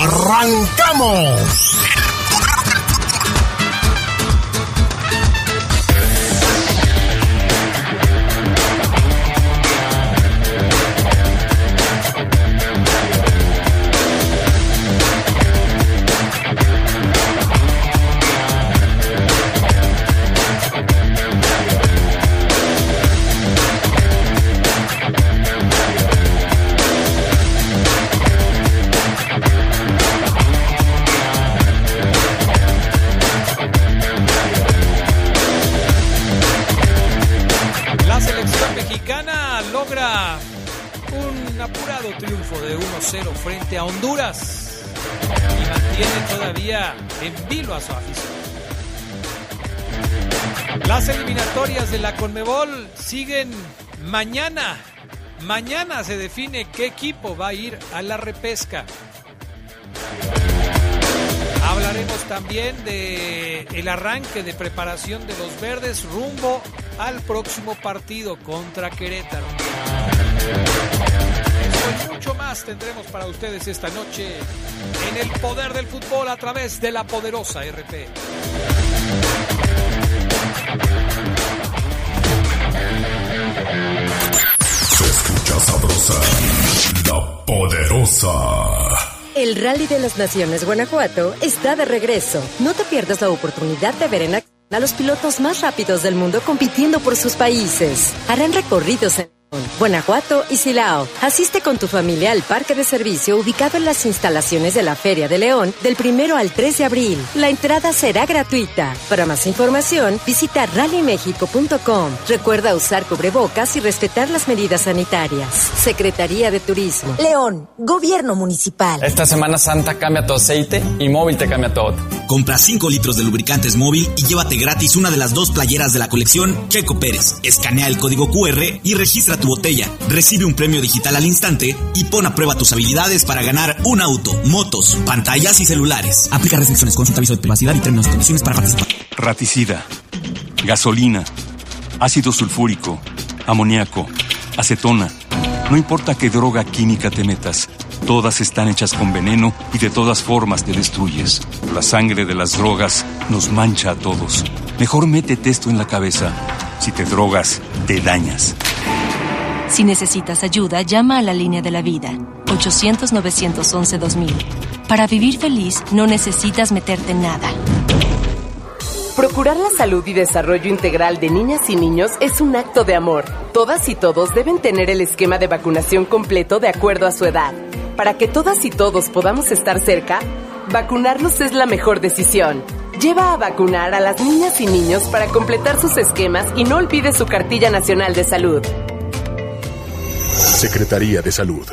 ¡Arrancamos! Honduras y mantiene todavía en vilo a su afición. Las eliminatorias de la Conmebol siguen mañana. Mañana se define qué equipo va a ir a la repesca. Hablaremos también de el arranque de preparación de los verdes rumbo al próximo partido contra Querétaro. Más tendremos para ustedes esta noche en el poder del fútbol a través de la poderosa RP. Se escucha sabrosa, la poderosa. El Rally de las Naciones Guanajuato está de regreso. No te pierdas la oportunidad de ver en acción a los pilotos más rápidos del mundo compitiendo por sus países. Harán recorridos en Guanajuato y Silao. Asiste con tu familia al parque de servicio ubicado en las instalaciones de la Feria de León del primero al 3 de abril. La entrada será gratuita. Para más información, visita rallymexico.com. Recuerda usar cubrebocas y respetar las medidas sanitarias. Secretaría de Turismo. León, Gobierno Municipal. Esta Semana Santa cambia tu aceite y móvil te cambia todo. Compra 5 litros de lubricantes móvil y llévate gratis una de las dos playeras de la colección Checo Pérez. Escanea el código QR y registra tu botella. Recibe un premio digital al instante y pon a prueba tus habilidades para ganar un auto, motos, pantallas y celulares. Aplica restricciones, consulta aviso de privacidad y términos y condiciones para participar. raticida, gasolina, ácido sulfúrico, amoníaco, acetona. No importa qué droga química te metas, todas están hechas con veneno y de todas formas te destruyes. La sangre de las drogas nos mancha a todos. Mejor métete esto en la cabeza. Si te drogas, te dañas. Si necesitas ayuda, llama a la línea de la vida, 800-911-2000. Para vivir feliz, no necesitas meterte en nada. Procurar la salud y desarrollo integral de niñas y niños es un acto de amor. Todas y todos deben tener el esquema de vacunación completo de acuerdo a su edad. Para que todas y todos podamos estar cerca, vacunarnos es la mejor decisión. Lleva a vacunar a las niñas y niños para completar sus esquemas y no olvide su cartilla nacional de salud. Secretaría de Salud.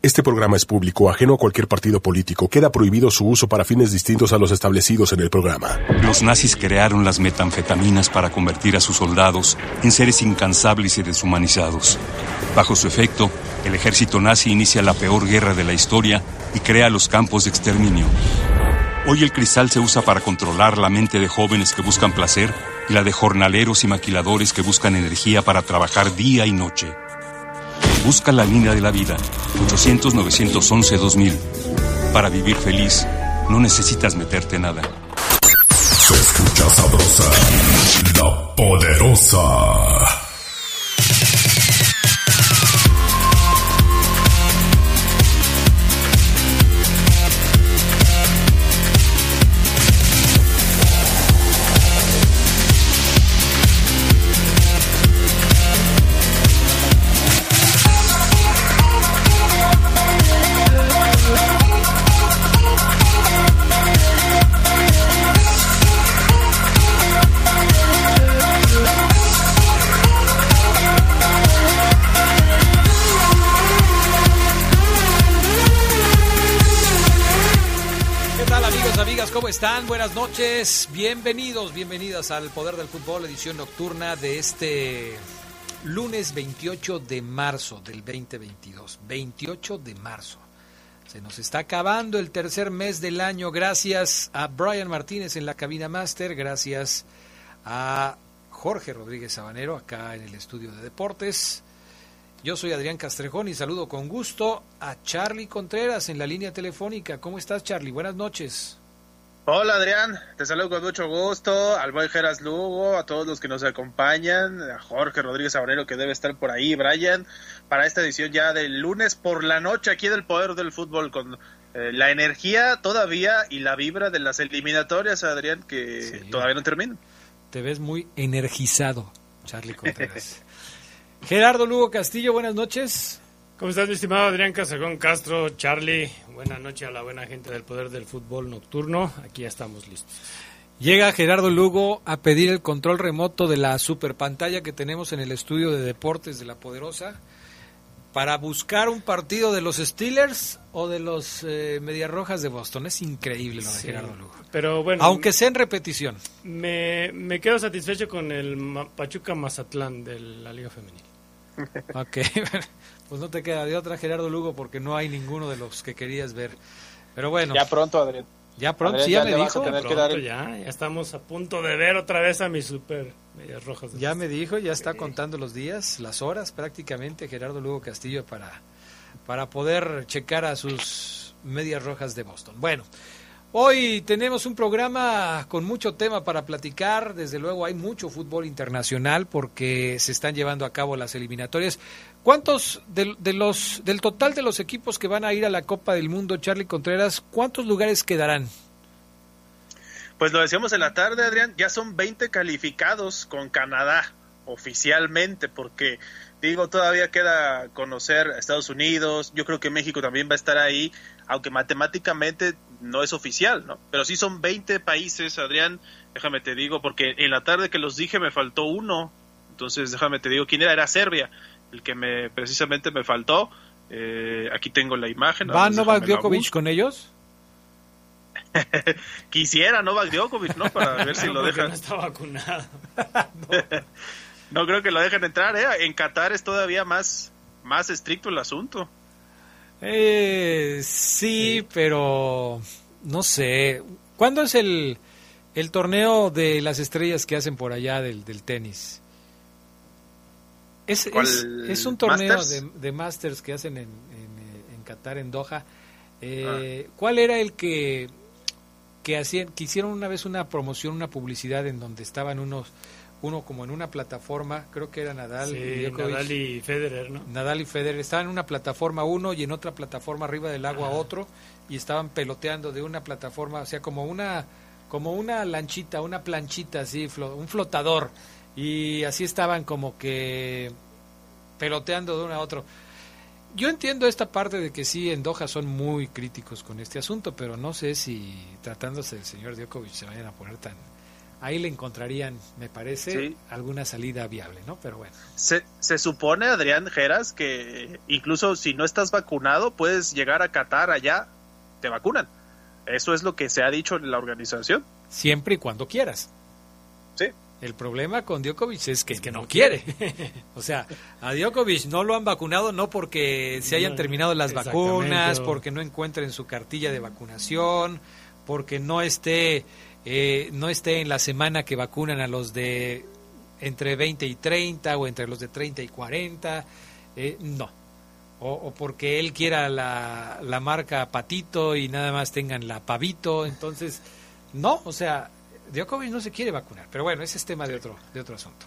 Este programa es público, ajeno a cualquier partido político. Queda prohibido su uso para fines distintos a los establecidos en el programa. Los nazis crearon las metanfetaminas para convertir a sus soldados en seres incansables y deshumanizados. Bajo su efecto, el ejército nazi inicia la peor guerra de la historia y crea los campos de exterminio. Hoy el cristal se usa para controlar la mente de jóvenes que buscan placer y la de jornaleros y maquiladores que buscan energía para trabajar día y noche. Busca la línea de la vida, 800-911-2000. Para vivir feliz, no necesitas meterte nada. Se escucha sabrosa, la poderosa. ¿Cómo están? Buenas noches. Bienvenidos, bienvenidas al Poder del Fútbol, edición nocturna de este lunes 28 de marzo del 2022. 28 de marzo. Se nos está acabando el tercer mes del año. Gracias a Brian Martínez en la cabina máster. Gracias a Jorge Rodríguez Sabanero acá en el estudio de deportes. Yo soy Adrián Castrejón y saludo con gusto a Charlie Contreras en la línea telefónica. ¿Cómo estás, Charlie? Buenas noches. Hola Adrián, te saludo con mucho gusto, al buen Geras Lugo, a todos los que nos acompañan, a Jorge Rodríguez Sabanero que debe estar por ahí, Brian, para esta edición ya del lunes por la noche aquí del Poder del Fútbol con eh, la energía todavía y la vibra de las eliminatorias, Adrián, que todavía no terminan. Te ves muy energizado, Charlie Contreras. Gerardo Lugo Castillo, buenas noches. ¿Cómo estás, mi estimado Adrián Casagón Castro? Charlie, buena noche a la buena gente del Poder del Fútbol Nocturno. Aquí ya estamos listos. Llega Gerardo Lugo a pedir el control remoto de la super pantalla que tenemos en el estudio de deportes de La Poderosa para buscar un partido de los Steelers o de los eh, Medias Rojas de Boston. Es increíble lo de Gerardo Lugo. Pero bueno, aunque sea en repetición. Me, me quedo satisfecho con el Pachuca Mazatlán de la Liga Femenil. ok, pues no te queda de otra, Gerardo Lugo, porque no hay ninguno de los que querías ver. Pero bueno. Ya pronto, Adrián. Ya pronto, sí, ya, me dijo. ya, ya estamos a punto de ver otra vez a mi super medias rojas. Ya me dijo, ya está contando los días, las horas prácticamente, Gerardo Lugo Castillo, para, para poder checar a sus medias rojas de Boston. Bueno, Hoy tenemos un programa con mucho tema para platicar. Desde luego hay mucho fútbol internacional porque se están llevando a cabo las eliminatorias. ¿Cuántos de, los del total de los equipos que van a ir a la Copa del Mundo, Charlie Contreras, cuántos lugares quedarán? Pues lo decíamos en la tarde, Adrián, ya son 20 calificados con Canadá oficialmente porque digo, todavía queda conocer a Estados Unidos, yo creo que México también va a estar ahí, aunque matemáticamente no es oficial, ¿no? Pero sí son 20 países, Adrián, déjame te digo, porque en la tarde que los dije me faltó uno, entonces déjame te digo quién era, era Serbia, el que me precisamente me faltó, eh, aquí tengo la imagen. ¿Va Novak Djokovic con ellos? Quisiera Novak Djokovic, ¿no? Para ver si lo dejan. No está vacunado. no. creo que lo dejen entrar, ¿eh? En Qatar es todavía más, más estricto el asunto. Eh, sí, pero no sé. ¿Cuándo es el, el torneo de las estrellas que hacen por allá del, del tenis? Es, es, un torneo de, de, Masters que hacen en, en, en Qatar, en Doha. Eh, ah. ¿Cuál era el que, que, hacían, que hicieron una vez una promoción, una publicidad en donde estaban unos uno como en una plataforma, creo que era Nadal, y Nadal y Federer, ¿no? Nadal y Federer estaban en una plataforma uno y en otra plataforma arriba del agua otro y estaban peloteando de una plataforma, o sea, como una como una lanchita, una planchita así, un flotador y así estaban como que peloteando de uno a otro. Yo entiendo esta parte de que sí, en Doha son muy críticos con este asunto, pero no sé si tratándose del señor Djokovic se vayan a poner tan, ahí le encontrarían, me parece, alguna salida viable, ¿no? Pero bueno. Se, se supone, Adrián Geras, que incluso si no estás vacunado, puedes llegar a Qatar allá, te vacunan. Eso es lo que se ha dicho en la organización. Siempre y cuando quieras. Sí. El problema con Djokovic es que, es que no quiere. o sea, a Djokovic no lo han vacunado no porque se hayan terminado las vacunas, porque no encuentren su cartilla de vacunación, porque no esté eh, no esté en la semana que vacunan a los de entre 20 y 30 o entre los de 30 y 40, eh, no. O, porque él quiera la, la marca Patito y nada más tengan la Pavito, entonces, no, o sea, Djokovic no se quiere vacunar, pero bueno, ese es tema de otro, de otro asunto.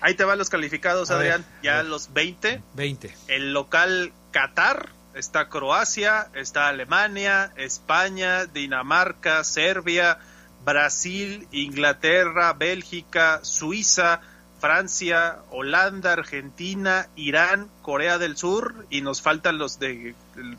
Ahí te van los calificados, Adrián, ya los 20. 20. El local Qatar, está Croacia, está Alemania, España, Dinamarca, Serbia, Brasil, Inglaterra, Bélgica, Suiza, Francia, Holanda, Argentina, Irán, Corea del Sur y nos faltan los de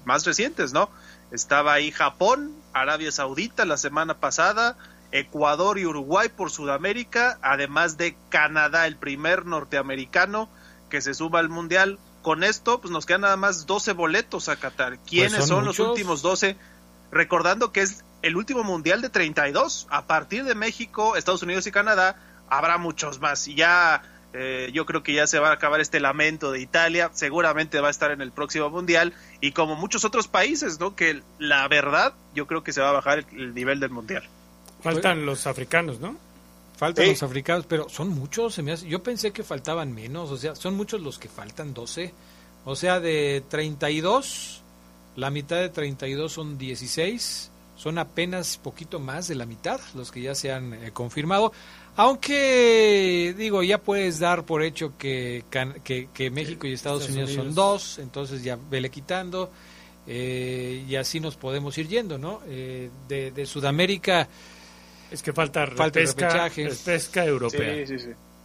más recientes, ¿no? Estaba ahí Japón, Arabia Saudita la semana pasada, Ecuador y Uruguay por Sudamérica, además de Canadá, el primer norteamericano que se suba al Mundial. Con esto, pues nos quedan nada más 12 boletos a Qatar. ¿Quiénes pues son, son los últimos 12? Recordando que es el último mundial de 32. A partir de México, Estados Unidos y Canadá, habrá muchos más. Y ya eh, yo creo que ya se va a acabar este lamento de Italia, seguramente va a estar en el próximo mundial y como muchos otros países, ¿no? Que la verdad yo creo que se va a bajar el, nivel del mundial. Faltan los africanos, ¿no? Faltan los africanos, pero son muchos, se me yo pensé que faltaban menos, o sea, son muchos los que faltan, 12. O sea, de 32, la mitad de 32 son 16, son apenas poquito más de la mitad los que ya se han eh, confirmado. Aunque, digo, ya puedes dar por hecho que, que, México y Estados, Unidos, son dos, entonces ya vele quitando, eh, y así nos podemos ir yendo, ¿no? Eh, de, Sudamérica. Es que falta, falta pesca, pesca europea.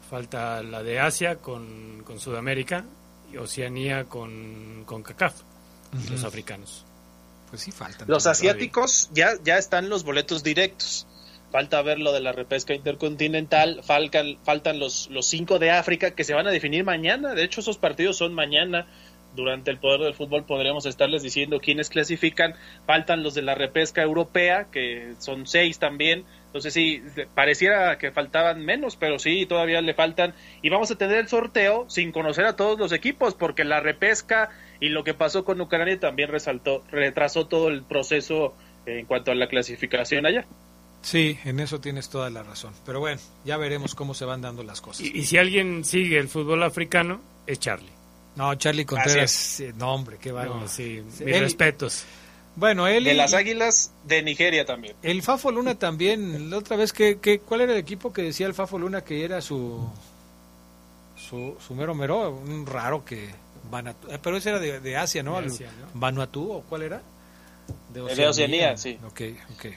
Falta la de Asia con, con Sudamérica y Oceanía con, con CACAF, los africanos. Pues sí, faltan. Los asiáticos ya, ya están los boletos directos. Falta ver lo de la repesca intercontinental, faltan, faltan los, los cinco de África que se van a definir mañana, de hecho esos partidos son mañana, durante el poder del fútbol podríamos estarles diciendo quiénes clasifican, faltan los de la repesca europea, que son seis también, entonces sí, pareciera que faltaban menos, pero sí, todavía le faltan, y vamos a tener el sorteo sin conocer a todos los equipos, porque la repesca y lo que pasó con Ucrania también resaltó, retrasó todo el proceso en cuanto a la clasificación allá. Sí, en eso tienes toda la razón. Pero bueno, ya veremos cómo se van dando las cosas. Y, si alguien sigue el fútbol africano, es Charlie. No, Charlie Contreras, no hombre, qué bueno. sí, mis respetos. Bueno, él... De las Águilas de Nigeria también. El Fafo Luna también, la otra vez, que, que, ¿cuál era el equipo que decía el Fafo Luna que era su... Su, su mero mero, un raro que... Eh, pero ese era de, Asia, ¿no? Vanuatu, ¿o cuál era? De Oceanía. sí.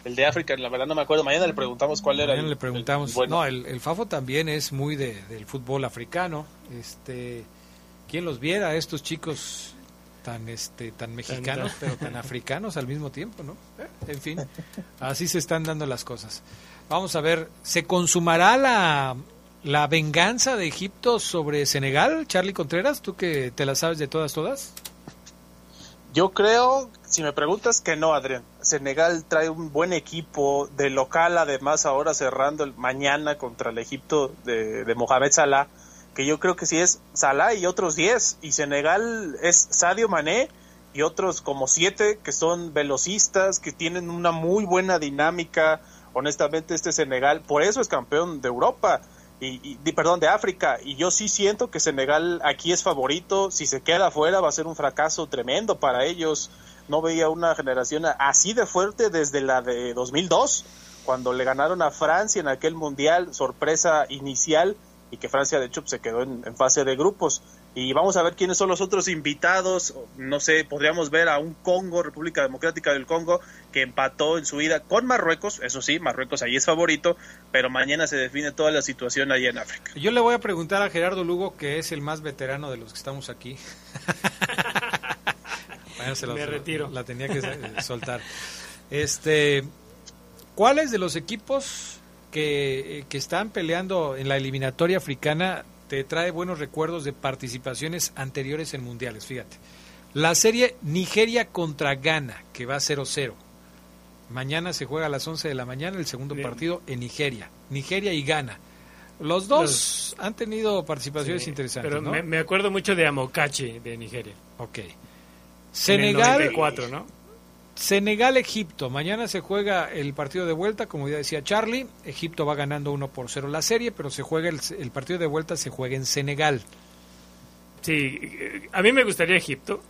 El de África, la verdad no me acuerdo. Mañana le preguntamos cuál era. Mañana le preguntamos. No, el, Fafo también es muy de, del fútbol africano. Este, ¿Quién los viera estos chicos tan este tan mexicanos pero tan africanos al mismo tiempo, ¿no? Eh, en fin, así se están dando las cosas. Vamos a ver, ¿se consumará la, la venganza de Egipto sobre Senegal, Charlie Contreras? ¿Tú que te la sabes de todas, todas? Yo creo, si me preguntas que no, Adrián. Senegal trae un buen equipo de local, además ahora cerrando el mañana contra el Egipto de, de Mohamed Salah, que yo creo que sí es Salah y otros 10, y Senegal es Sadio Mané y otros como 7 que son velocistas, que tienen una muy buena dinámica. Honestamente, este Senegal, por eso es campeón de Europa y, perdón, de África. Y yo sí siento que Senegal aquí es favorito. Si se queda afuera va a ser un fracaso tremendo para ellos. No veía una generación así de fuerte desde la de 2002, cuando le ganaron a Francia en aquel mundial, sorpresa inicial, y que Francia de hecho se quedó en fase de grupos y vamos a ver quiénes son los otros invitados. No sé, podríamos ver a un Congo, República Democrática del Congo, que empató en su ida con Marruecos. Eso sí, Marruecos ahí es favorito, pero mañana se define toda la situación ahí en África. Yo le voy a preguntar a Gerardo Lugo, que es el más veterano de los que estamos aquí. Me retiro. La tenía que soltar. Este, ¿cuáles de los equipos que, que están peleando en la eliminatoria africana te trae buenos recuerdos de participaciones anteriores en mundiales, fíjate. La serie Nigeria contra Ghana, que va 0-0. Mañana se juega a las 11 de la mañana el segundo partido en Nigeria. Nigeria y Ghana. Los dos han tenido participaciones interesantes. Pero me, acuerdo mucho de Amokachi de Nigeria. Ok. Senegal. ¿no? Senegal-Egipto. Mañana se juega el partido de vuelta, como ya decía Charlie. Egipto va ganando 1 por 0 la serie, pero se juega el, partido de vuelta se juega en Senegal. Sí, a mí me gustaría Egipto,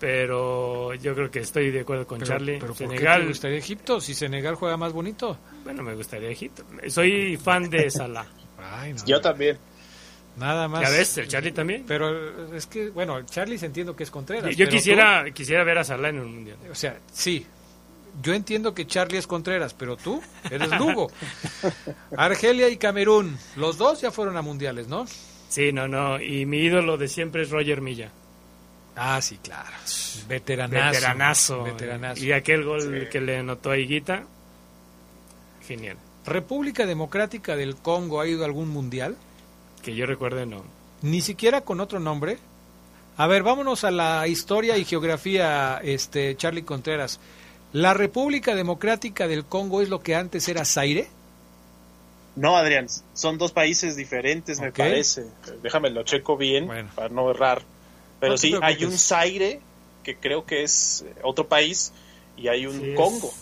pero yo creo que estoy de acuerdo con Charlie. Pero Senegal, ¿por te gustaría Egipto si Senegal juega más bonito? Bueno, me gustaría Egipto. Soy fan de Salah. yo también. Nada más. Ya ves, el Charlie también. Pero es que, bueno, Charlie se entiendo que es Contreras. Yo quisiera, quisiera ver a Salah en un mundial. O sea, sí. Yo entiendo que Charlie es Contreras, pero tú eres Lugo. Argelia y Camerún, los dos ya fueron a mundiales, ¿no? Sí, no, no. Y mi ídolo de siempre es Roger Milla. Ah, sí, claro. Veteranazo. Veteranazo. Y aquel gol que le anotó a Higuita, genial. ¿República Democrática del Congo ha ido a algún mundial? Que yo recuerde, no. Ni siquiera con otro nombre. A ver, vámonos a la historia y geografía, este Charlie Contreras. ¿La República Democrática del Congo es lo que antes era Zaire? No, Adrián, son dos países diferentes, me parece. Déjame lo checo bien para no errar. Pero sí, hay un Zaire, que creo que es otro país, y hay un Congo.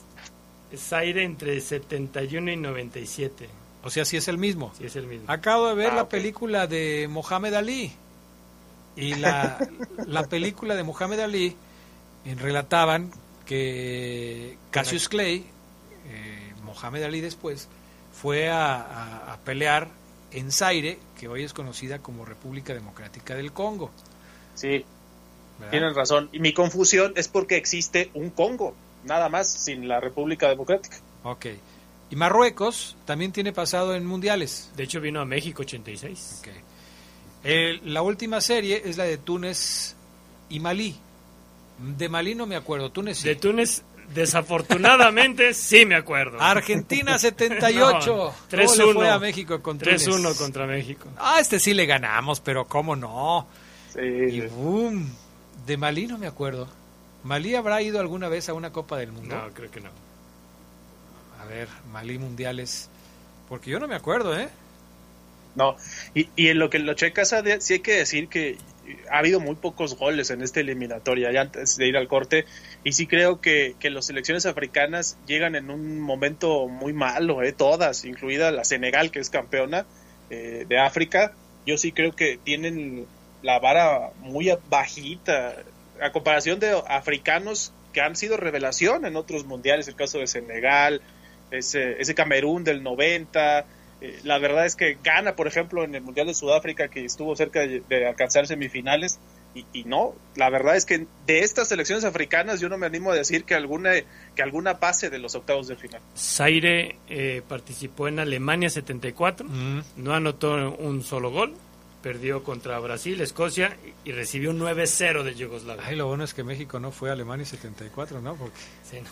Es, Zaire entre 71 y 97. O sea, sí es el mismo. Sí es el mismo. Acabo de ver ah, la película de Mohamed Ali. Y la, la película de Mohamed Ali relataban que Cassius Clay, eh, Mohamed Ali después, fue a, pelear en Zaire, que hoy es conocida como República Democrática del Congo. Sí, tienen razón. Y mi confusión es porque existe un Congo, nada más, sin la República Democrática. Ok. Y Marruecos también tiene pasado en mundiales. De hecho, vino a México 86. Okay. la última serie es la de Túnez y Malí. De Malí no me acuerdo, Túnez De Túnez, desafortunadamente, sí me acuerdo. Argentina 78. 3-1. fue a México con 3-1 contra México. Ah, este sí le ganamos, pero cómo no. Sí. Y boom. De Malí no me acuerdo. ¿Malí habrá ido alguna vez a una Copa del Mundo? No, creo que no. A ver, Malí mundiales. Porque yo no me acuerdo, ¿eh? No, y, y en lo que lo checas, sí hay que decir que ha habido muy pocos goles en esta eliminatoria, antes de ir al corte, y sí creo que, que las selecciones africanas llegan en un momento muy malo, eh, todas, incluida la Senegal, que es campeona eh, de África, yo sí creo que tienen la vara muy bajita, a comparación de africanos que han sido revelación en otros mundiales, el caso de Senegal, ese, ese Camerún del 90, eh, la verdad es que gana, por ejemplo, en el Mundial de Sudáfrica, que estuvo cerca de, alcanzar semifinales, y, no, la verdad es que de estas selecciones africanas yo no me animo a decir que alguna, que alguna pase de los octavos de final. Zaire eh, participó en Alemania 74, no anotó un solo gol, perdió contra Brasil, Escocia y recibió un 9-0 de Yugoslavia. Ay, lo bueno es que México no fue a Alemania 74, ¿no? Porque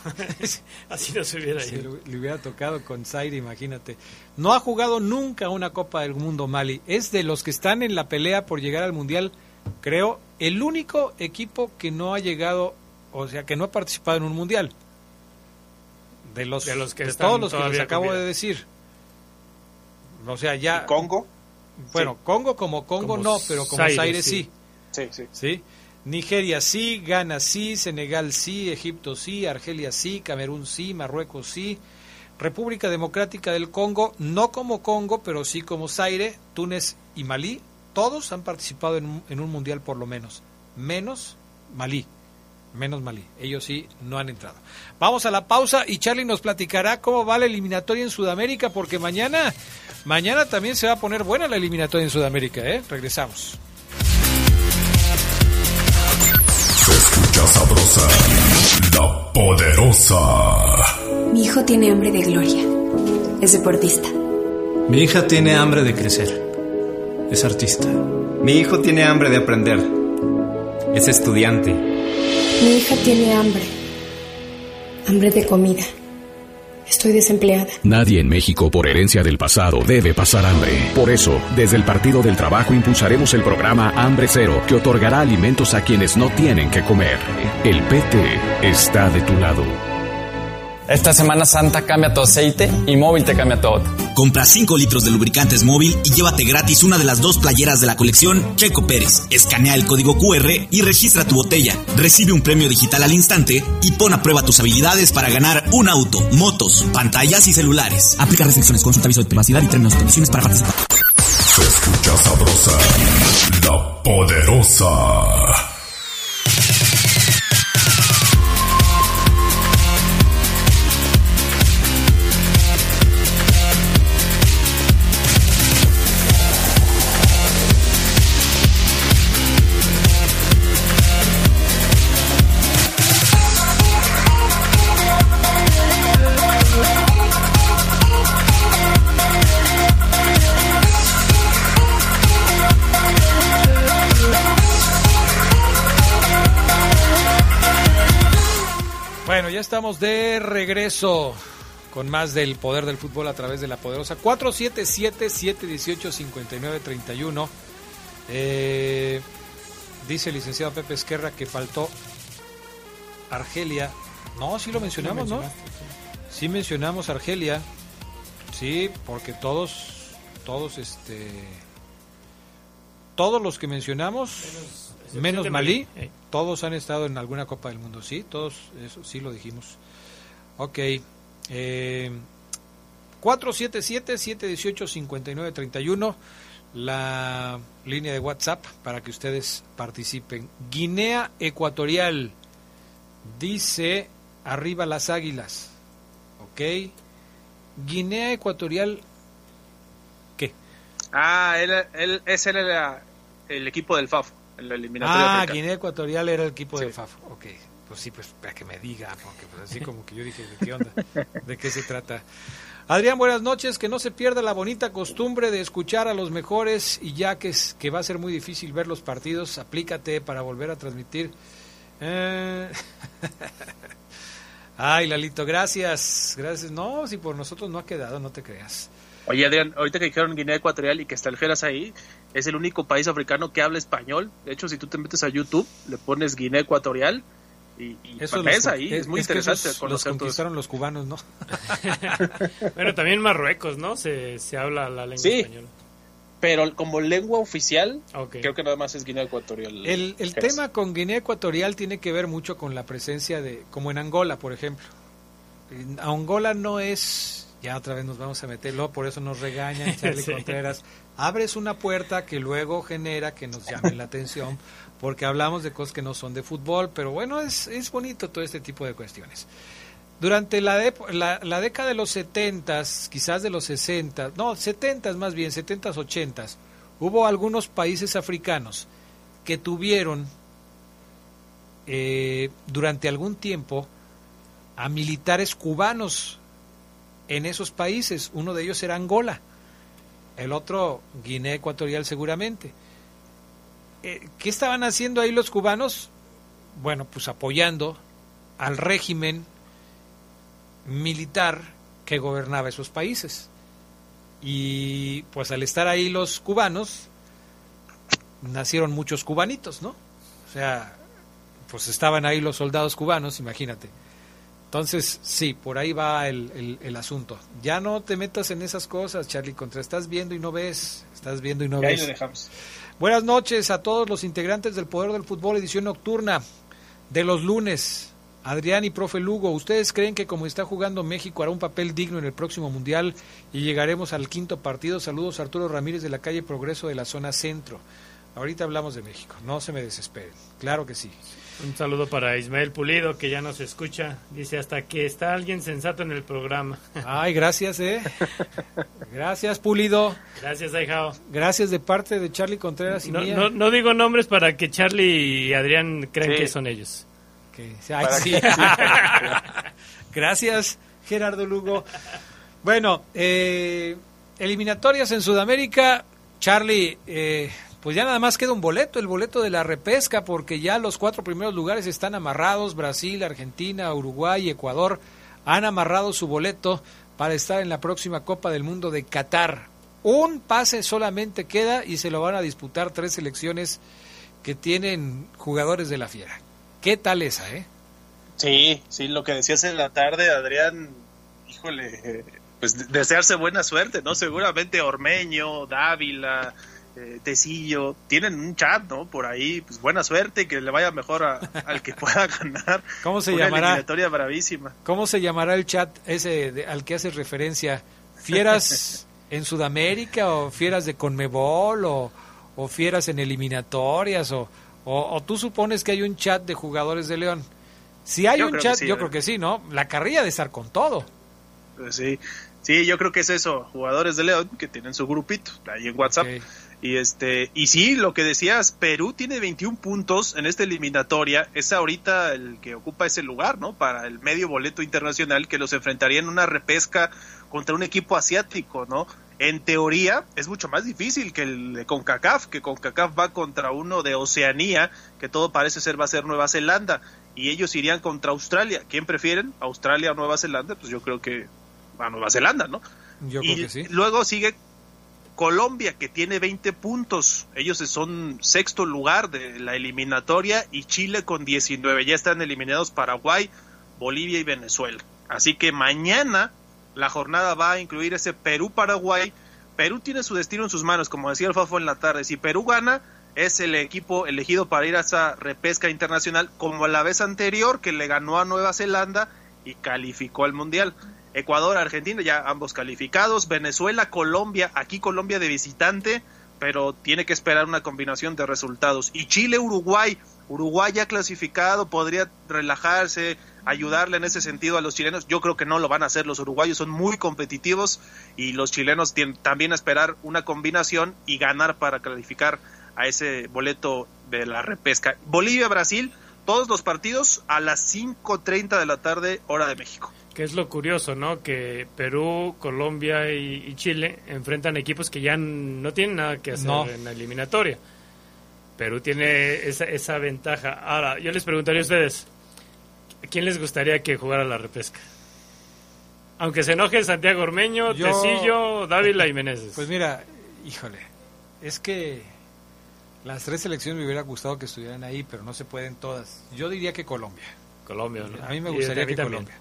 así no se hubiera ido. le hubiera tocado con Zaire, imagínate. No ha jugado nunca una Copa del Mundo Mali. Es de los que están en la pelea por llegar al Mundial, creo, el único equipo que no ha llegado, o sea, que no ha participado en un Mundial. De los, de los que todos los que les acabo de decir. O sea, ya... Congo? Bueno, Congo como Congo no, pero como Zaire, sí. sí. Sí, sí. Nigeria sí, Ghana sí, Senegal sí, Egipto sí, Argelia sí, Camerún sí, Marruecos sí, República Democrática del Congo, no como Congo, pero sí como Zaire, Túnez y Malí, todos han participado en un, en un mundial por lo menos, menos Malí, menos Malí, ellos sí no han entrado. Vamos a la pausa y Charlie nos platicará cómo va la eliminatoria en Sudamérica, porque mañana Mañana también se va a poner buena la eliminatoria en Sudamérica, ¿eh? Regresamos. Se escucha sabrosa, la poderosa. Mi hijo tiene hambre de gloria. Es deportista. Mi hija tiene hambre de crecer. Es artista. Mi hijo tiene hambre de aprender. Es estudiante. Mi hija tiene hambre. Hambre de comida. Estoy desempleada. Nadie en México por herencia del pasado debe pasar hambre. Por eso, desde el Partido del Trabajo impulsaremos el programa Hambre Cero, que otorgará alimentos a quienes no tienen que comer. El PT está de tu lado. Esta Semana Santa cambia tu aceite y móvil te cambia todo. Compra 5 litros de lubricantes móvil y llévate gratis una de las dos playeras de la colección Checo Pérez. Escanea el código QR y registra tu botella. Recibe un premio digital al instante y pon a prueba tus habilidades para ganar un auto, motos, pantallas y celulares. Aplica restricciones, consulta aviso de privacidad y términos y condiciones para participar. Se escucha sabrosa, la poderosa. Estamos de regreso con más del poder del fútbol a través de la poderosa 477-718-5931. Eh, dice el licenciado Pepe Esquerra que faltó Argelia No, sí lo mencionamos, ¿no? Sí mencionamos Argelia. Sí, porque todos, todos, este, todos los que mencionamos, menos, Malí, todos han estado en alguna Copa del Mundo, sí, todos, eso sí lo dijimos. Ok, eh, 477-718-5931, la línea de WhatsApp para que ustedes participen. Guinea Ecuatorial, dice arriba las águilas. Ok. Guinea Ecuatorial, ¿qué? Ah, él, él, ese era el equipo del FAFO, el eliminatorio. Ah, Guinea Ecuatorial era el equipo del FAFO, ok. Pues sí, pues para que me diga, porque pues así como que yo dije, ¿de qué onda? ¿De qué se trata? Adrián, buenas noches. Que no se pierda la bonita costumbre de escuchar a los mejores y ya que, es, que va a ser muy difícil ver los partidos, aplícate para volver a transmitir. Eh... Ay, Lalito, gracias. Gracias. No, si por nosotros no ha quedado, no te creas. Oye, Adrián, ahorita que dijeron Guinea Ecuatorial y que está el Geras ahí, es el único país africano que habla español. De hecho, si tú te metes a YouTube, le pones Guinea Ecuatorial y, eso es ahí, es, muy interesante. los conquistaron los cubanos, ¿no? bueno, también Marruecos, ¿no? Se, se habla la lengua sí, española. Pero como lengua oficial, creo que nada más es Guinea Ecuatorial. El, el tema con Guinea Ecuatorial tiene que ver mucho con la presencia de, como en Angola, por ejemplo. En Angola no es, ya otra vez nos vamos a meterlo, por eso nos regañan Charlie Contreras. Abres una puerta que luego genera que nos llamen la atención porque hablamos de cosas que no son de fútbol, pero bueno, es, es bonito todo este tipo de cuestiones. Durante la, la, década de los 70, quizás de los 60, no, 70 más bien, 70, 80, hubo algunos países africanos que tuvieron eh, durante algún tiempo a militares cubanos en esos países. Uno de ellos era Angola, el otro Guinea Ecuatorial seguramente. Eh, ¿qué estaban haciendo ahí los cubanos? Bueno, pues apoyando al régimen militar que gobernaba esos países. Y pues al estar ahí los cubanos, nacieron muchos cubanitos, ¿no? O sea, pues estaban ahí los soldados cubanos, imagínate. Entonces, sí, por ahí va el, el, asunto. Ya no te metas en esas cosas, Charlie, contra estás viendo y no ves, estás viendo y no ves. dejamos. Buenas noches a todos los integrantes del Poder del Fútbol, edición nocturna de los lunes. Adrián y profe Lugo, ¿ustedes creen que como está jugando México hará un papel digno en el próximo Mundial y llegaremos al quinto partido? Saludos Arturo Ramírez de la calle Progreso de la zona centro. Ahorita hablamos de México, no se me desesperen, claro que sí. Un saludo para Ismael Pulido, que ya nos escucha. Dice, hasta que está alguien sensato en el programa. Ay, gracias, ¿eh? Gracias, Pulido. Gracias, Aijao. Gracias de parte de Charlie Contreras y no, mía. No, digo nombres para que Charlie y Adrián crean que son ellos. gracias, Gerardo Lugo. Bueno, eh, eliminatorias en Sudamérica. Charlie, eh, pues ya nada más queda un boleto, el boleto de la repesca, porque ya los cuatro primeros lugares están amarrados, Brasil, Argentina, Uruguay, Ecuador, han amarrado su boleto para estar en la próxima Copa del Mundo de Qatar. Un pase solamente queda y se lo van a disputar tres selecciones que tienen jugadores de la fiera. ¿Qué tal esa, eh? Sí, sí, lo que decías en la tarde, Adrián, híjole, pues desearse buena suerte, ¿no? Seguramente Ormeño, Dávila, eh, Tecillo, tienen un chat, ¿no? Por ahí, pues buena suerte, que le vaya mejor al que pueda ganar. ¿Cómo se llamará? Eliminatoria bravísima. ¿Cómo se llamará el chat ese al que haces referencia? ¿Fieras en Sudamérica o fieras de Conmebol o, fieras en eliminatorias o, o, tú supones que hay un chat de jugadores de León? Si hay un chat, yo creo que sí, ¿no? La carrilla de estar con todo. Pues sí, sí, yo creo que es eso, jugadores de León que tienen su grupito ahí en WhatsApp. Y este, y sí, lo que decías, Perú tiene 21 puntos en esta eliminatoria, es ahorita el que ocupa ese lugar, ¿no? Para el medio boleto internacional que los enfrentaría en una repesca contra un equipo asiático, ¿no? En teoría es mucho más difícil que el de CONCACAF, que CONCACAF va contra uno de Oceanía, que todo parece ser va a ser Nueva Zelanda, y ellos irían contra Australia. ¿Quién prefieren? ¿Australia o Nueva Zelanda? Pues yo creo que a Nueva Zelanda, ¿no? Yo creo que sí. Luego sigue Colombia, que tiene 20 puntos. Ellos son sexto lugar de la eliminatoria y Chile con 19. Ya están eliminados Paraguay, Bolivia y Venezuela. Así que mañana la jornada va a incluir ese Perú-Paraguay. Perú tiene su destino en sus manos, como decía el Fafo en la tarde. Si Perú gana, es el equipo elegido para ir a esa repesca internacional, como la vez anterior que le ganó a Nueva Zelanda y calificó al Mundial. Ecuador, Argentina, ya ambos calificados. Venezuela, Colombia, aquí Colombia de visitante, pero tiene que esperar una combinación de resultados. Y Chile, Uruguay, Uruguay ya clasificado, podría relajarse, ayudarle en ese sentido a los chilenos. Yo creo que no lo van a hacer. Los uruguayos son muy competitivos y los chilenos tienen también esperar una combinación y ganar para clasificar a ese boleto de la repesca. Bolivia-Brasil, todos los partidos a las 5.30 de la tarde, hora de México. Que es lo curioso, ¿no? Que Perú, Colombia y, Chile enfrentan equipos que ya no tienen nada que hacer en la eliminatoria. Perú tiene esa, esa ventaja. Ahora, yo les preguntaría a ustedes, ¿a quién les gustaría que jugara la repesca? Aunque se enoje Santiago Ormeño, Tecillo, Dávila y Meneses. Pues mira, híjole, es que las tres selecciones me hubiera gustado que estuvieran ahí, pero no se pueden todas. Yo diría que Colombia. Colombia, ¿no? A mí me gustaría que Colombia.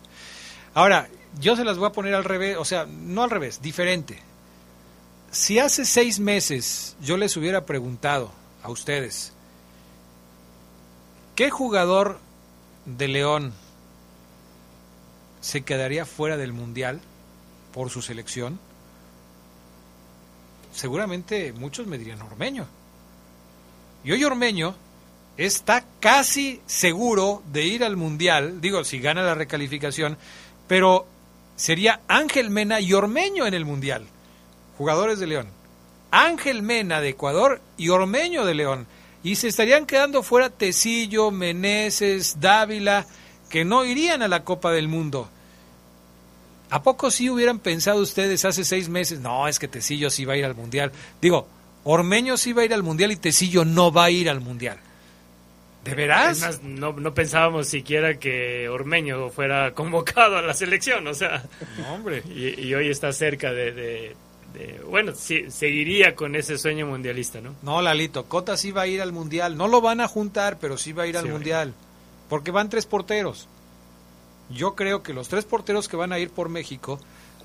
Ahora, yo se las voy a poner al revés, o sea, no al revés, diferente. Si hace seis meses yo les hubiera preguntado a ustedes, ¿qué jugador de León se quedaría fuera del Mundial por su selección? Seguramente muchos me dirían Ormeño. Y hoy Ormeño está casi seguro de ir al Mundial, digo, si gana la recalificación, pero sería Ángel Mena y Ormeño en el Mundial, jugadores de León. Ángel Mena de Ecuador y Ormeño de León. Y se estarían quedando fuera Tecillo, Meneses, Dávila, que no irían a la Copa del Mundo. ¿A poco sí hubieran pensado ustedes hace seis meses? No, es que Tecillo sí va a ir al Mundial. Digo, Ormeño sí va a ir al Mundial y Tecillo no va a ir al Mundial. ¿De veras? no, no pensábamos siquiera que Ormeño fuera convocado a la selección, o sea. hombre. Y, hoy está cerca de, bueno, sí, seguiría con ese sueño mundialista, ¿no? No, Lalito, Cota sí va a ir al mundial. No lo van a juntar, pero sí va a ir al mundial. Porque van tres porteros. Yo creo que los tres porteros que van a ir por México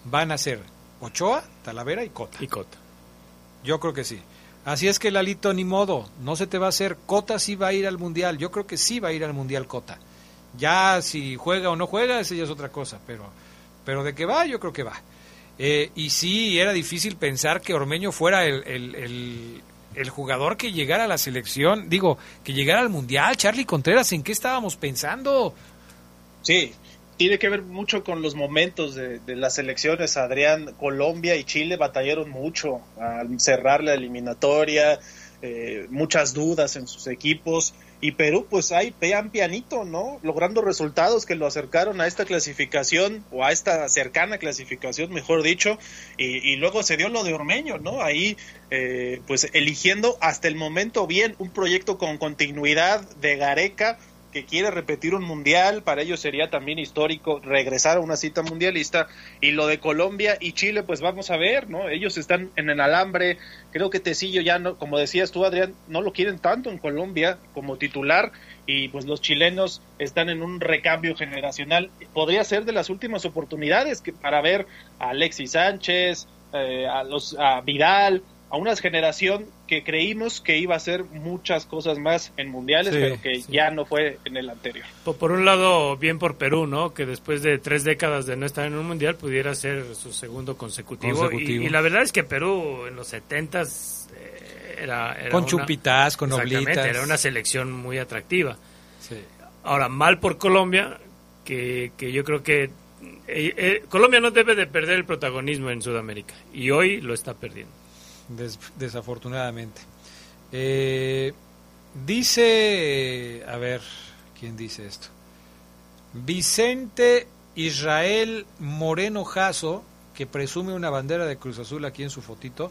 van a ser Ochoa, Talavera y Cota. Y Cota. Yo creo que sí. Así es que Lalito, ni modo, no se te va a hacer. Cota sí va a ir al Mundial. Yo creo que sí va a ir al Mundial Cota. Ya si juega o no juega, esa ya es otra cosa, pero, pero de que va, yo creo que va. Eh, y sí, era difícil pensar que Ormeño fuera el, el, el, jugador que llegara a la selección, digo, que llegara al Mundial. Charlie Contreras, ¿en qué estábamos pensando? Sí, tiene que ver mucho con los momentos de, las elecciones. Adrián, Colombia y Chile batallaron mucho al cerrar la eliminatoria, eh, muchas dudas en sus equipos. Y Perú, pues ahí pean pianito, ¿no? Logrando resultados que lo acercaron a esta clasificación, o a esta cercana clasificación, mejor dicho. Y, luego se dio lo de Ormeño, ¿no? Ahí, eh, pues eligiendo hasta el momento bien un proyecto con continuidad de Gareca que quiere repetir un mundial, para ellos sería también histórico regresar a una cita mundialista. Y lo de Colombia y Chile, pues vamos a ver, ¿no? Ellos están en el alambre, creo que Tecillo ya no, como decías tú, Adrián, no lo quieren tanto en Colombia como titular. Y pues los chilenos están en un recambio generacional. Podría ser de las últimas oportunidades que, para ver a Alexis Sánchez, eh, a, los, a Vidal, a una generación que creímos que iba a hacer muchas cosas más en mundiales, pero que ya no fue en el anterior. Por, un lado, bien por Perú, ¿no? Que después de tres décadas de no estar en un mundial pudiera ser su segundo consecutivo. Y, la verdad es que Perú en los setentas eh, era, Con chupitas, con oblitas. Era una selección muy atractiva. Ahora, mal por Colombia, que, que yo creo que eh, eh, Colombia no debe de perder el protagonismo en Sudamérica y hoy lo está perdiendo desafortunadamente. Eh, dice, a ver, ¿quién dice esto? Vicente Israel Moreno Jasso, que presume una bandera de Cruz Azul aquí en su fotito.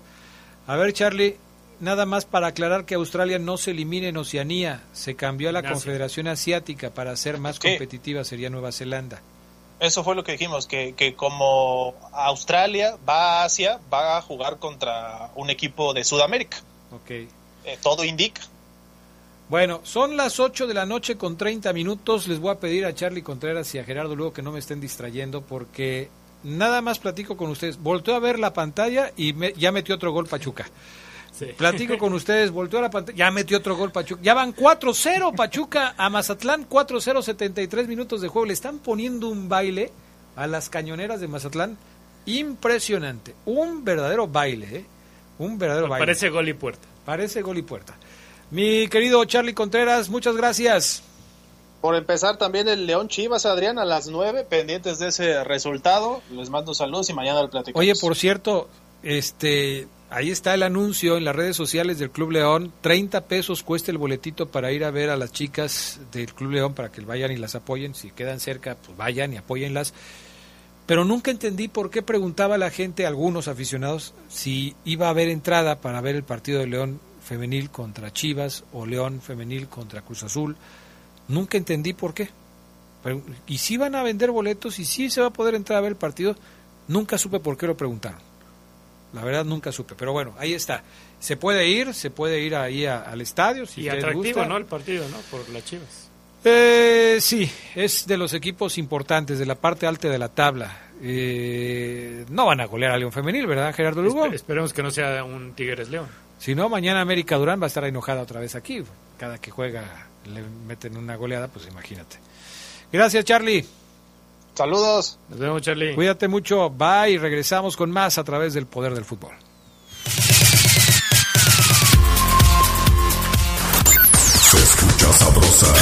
A ver, Charlie, nada más para aclarar que Australia no se elimina en Oceanía, se cambió a la Confederación Asiática para ser más competitiva, sería Nueva Zelanda. Eso fue lo que dijimos, que, que como Australia va a Asia, va a jugar contra un equipo de Sudamérica. Ok. Eh, todo indica. Bueno, son las 8 de la noche con 30 minutos. Les voy a pedir a Charlie Contreras y a Gerardo luego que no me estén distrayendo porque nada más platico con ustedes. Volteo a ver la pantalla y ya metió otro gol Pachuca. Platico con ustedes, volteo a la pantalla, ya metió otro gol Pachuca. Ya van 4-0 Pachuca a Mazatlán, 4-0, 73 minutos de juego. Le están poniendo un baile a las cañoneras de Mazatlán. Impresionante. Un verdadero baile, ¿eh? Un verdadero baile. Parece gol y puerta. Parece gol y puerta. Mi querido Charlie Contreras, muchas gracias. Por empezar también el León Chivas, Adrián, a las 9, pendientes de ese resultado. Les mando saludos y mañana el platicamos. Oye, por cierto, este, ahí está el anuncio en las redes sociales del Club León. 30 pesos cuesta el boletito para ir a ver a las chicas del Club León para que vayan y las apoyen. Si quedan cerca, pues vayan y apóyenlas. Pero nunca entendí por qué preguntaba la gente, algunos aficionados, si iba a haber entrada para ver el partido de León femenil contra Chivas o León femenil contra Cruz Azul. Nunca entendí por qué. y si van a vender boletos y si se va a poder entrar a ver el partido, nunca supe por qué lo preguntaron. La verdad nunca supe, pero bueno, ahí está. Se puede ir, se puede ir ahí al estadio. Si y atractivo, ¿no? El partido, ¿no? Por las Chivas. Eh, sí, es de los equipos importantes, de la parte alta de la tabla. Eh, no van a golear a León Femenil, ¿verdad, Gerardo Lugo? esperemos que no sea un Tigres León. Si no, mañana América Durán va a estar enojada otra vez aquí. Cada que juega le meten una goleada, pues imagínate. Gracias, Charlie. Saludos. Nos vemos, Charlie. Cuídate mucho. Bye y regresamos con más a través del poder del fútbol. Se escucha sabrosa,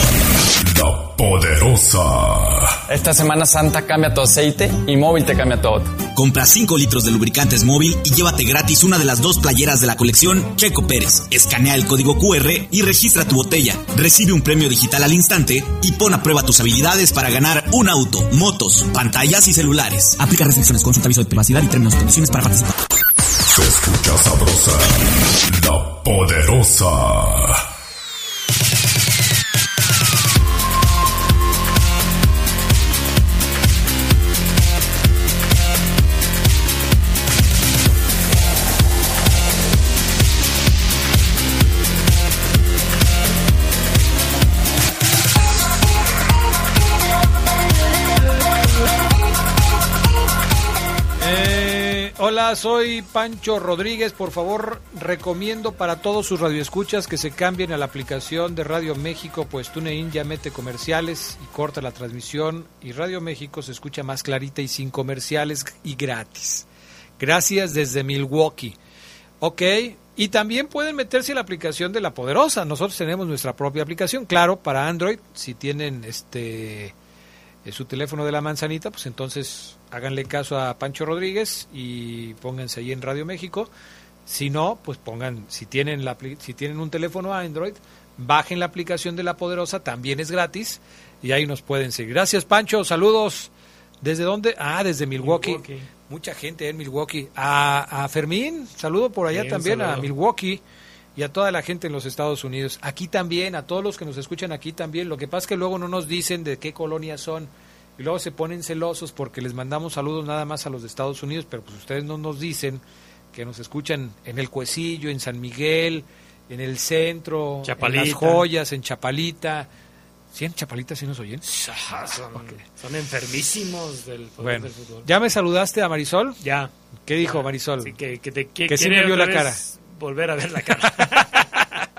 la poderosa. Esta Semana Santa cambia tu aceite y móvil te cambia todo. Compra 5 litros de lubricantes móvil y llévate gratis una de las dos playeras de la colección Checo Pérez. Escanea el código QR y registra tu botella. Recibe un premio digital al instante y pon a prueba tus habilidades para ganar un auto, motos, pantallas y celulares. Aplica restricciones, consulta aviso de privacidad y términos y condiciones para participar. Se escucha sabrosa, la poderosa. Hola, soy Pancho Rodríguez. Por favor, recomiendo para todos sus radioescuchas que se cambien a la aplicación de Radio México, pues TuneIn ya mete comerciales y corta la transmisión y Radio México se escucha más clarita y sin comerciales y gratis. Gracias desde Milwaukee. Ok, y también pueden meterse a la aplicación de La Poderosa. Nosotros tenemos nuestra propia aplicación, claro, para Android. Si tienen este eh, su teléfono de la manzanita, pues entonces háganle caso a Pancho Rodríguez y pónganse ahí en Radio México. Si no, pues pongan, si tienen, la, si tienen un teléfono Android, bajen la aplicación de La Poderosa, también es gratis y ahí nos pueden seguir. Gracias Pancho, saludos. ¿Desde dónde? Ah, desde Milwaukee. Mucha gente en Milwaukee. A, Fermín, saludo por allá también a Milwaukee y a toda la gente en los Estados Unidos. Aquí también, a todos los que nos escuchan aquí también. Lo que pasa es que luego no nos dicen de qué colonia son y luego se ponen celosos porque les mandamos saludos nada más a los de Estados Unidos, pero pues ustedes no nos dicen que nos escuchan en el Cuecillo, en San Miguel, en el centro, en las joyas, en Chapalita. ¿Sí en Chapalita sí nos oyen? son, enfermísimos del, bueno, ¿Ya me saludaste a Marisol? Ya. ¿Qué dijo Marisol? que, que, te, que, que sí me vio la cara. Volver a ver la cara.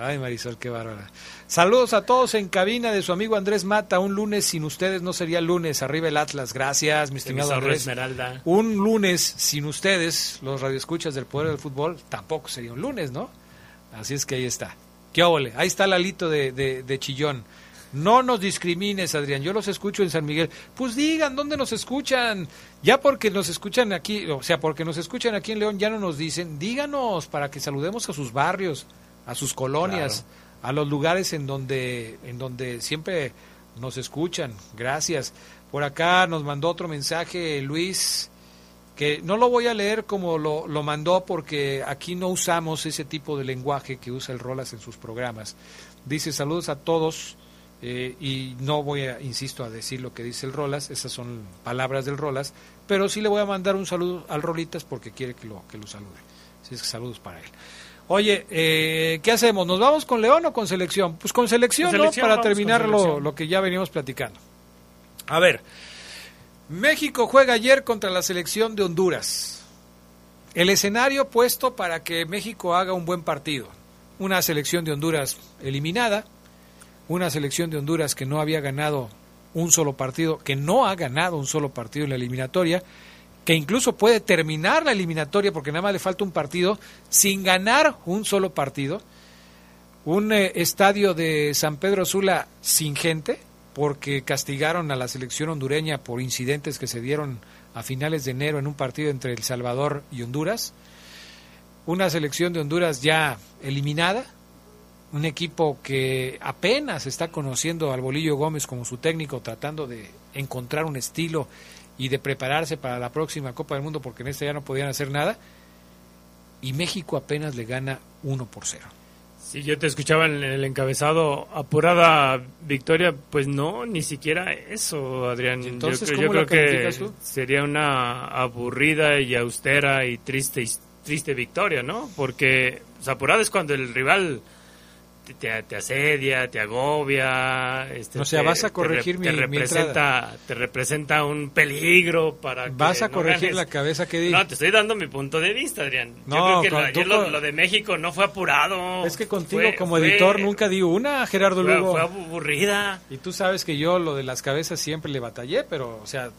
Ay, Marisol, qué bárbara. Saludos a todos en cabina de su amigo Andrés Mata. Un lunes sin ustedes no sería lunes. Arriba el Atlas. Gracias, mi estimado Andrés. Esmeralda. Un lunes sin ustedes, los radioescuchas del Poder del Fútbol, tampoco sería un lunes, ¿no? Así es que ahí está. ¿Qué óvole? Ahí está el alito de, de, Chillón. No nos discrimines, Adrián. Yo los escucho en San Miguel. Pues digan dónde nos escuchan. Ya porque nos escuchan aquí, o sea, porque nos escuchan aquí en León, ya no nos dicen. Díganos para que saludemos a sus barrios, a sus colonias a los lugares en donde, en donde siempre nos escuchan. Gracias. Por acá nos mandó otro mensaje Luis, que no lo voy a leer como lo, lo mandó porque aquí no usamos ese tipo de lenguaje que usa el Rolas en sus programas. Dice saludos a todos eh, y no voy a, insisto, a decir lo que dice el Rolas, esas son palabras del Rolas, pero sí le voy a mandar un saludo al Rolitas porque quiere que lo, que lo salude. Así es que saludos para él. Oye, eh, ¿qué hacemos? ¿Nos vamos con León o con selección? Pues con selección, ¿no? Para terminar lo, lo que ya veníamos platicando. A ver, México juega ayer contra la selección de Honduras. El escenario puesto para que México haga un buen partido. Una selección de Honduras eliminada, una selección de Honduras que no había ganado un solo partido, que no ha ganado un solo partido en la eliminatoria, que incluso puede terminar la eliminatoria porque nada más le falta un partido sin ganar un solo partido. Un eh, estadio de San Pedro Sula sin gente, porque castigaron a la selección hondureña por incidentes que se dieron a finales de enero en un partido entre El Salvador y Honduras. Una selección de Honduras ya eliminada, un equipo que apenas está conociendo al Bolillo Gómez como su técnico, tratando de encontrar un estilo y de prepararse para la próxima Copa del Mundo, porque en esta ya no podían hacer nada, y México apenas le gana 1 por 0. Si yo te escuchaba en el encabezado, apurada victoria, pues no, ni siquiera eso, Adrián. Entonces, yo, creo que sería una aburrida y austera y triste, triste victoria, ¿no? Porque pues, apurada es cuando el rival te, asedia, te agobia. Este, o sea, vas a corregir te, mi, representa, Te representa un peligro para Vas a corregir la cabeza que di. No, te estoy dando mi punto de vista, Adrián. Yo creo que lo, de México no fue apurado. Es que contigo como editor nunca di una, Gerardo Lugo. Fue aburrida. Y tú sabes que yo lo de las cabezas siempre le batallé, pero, o sea,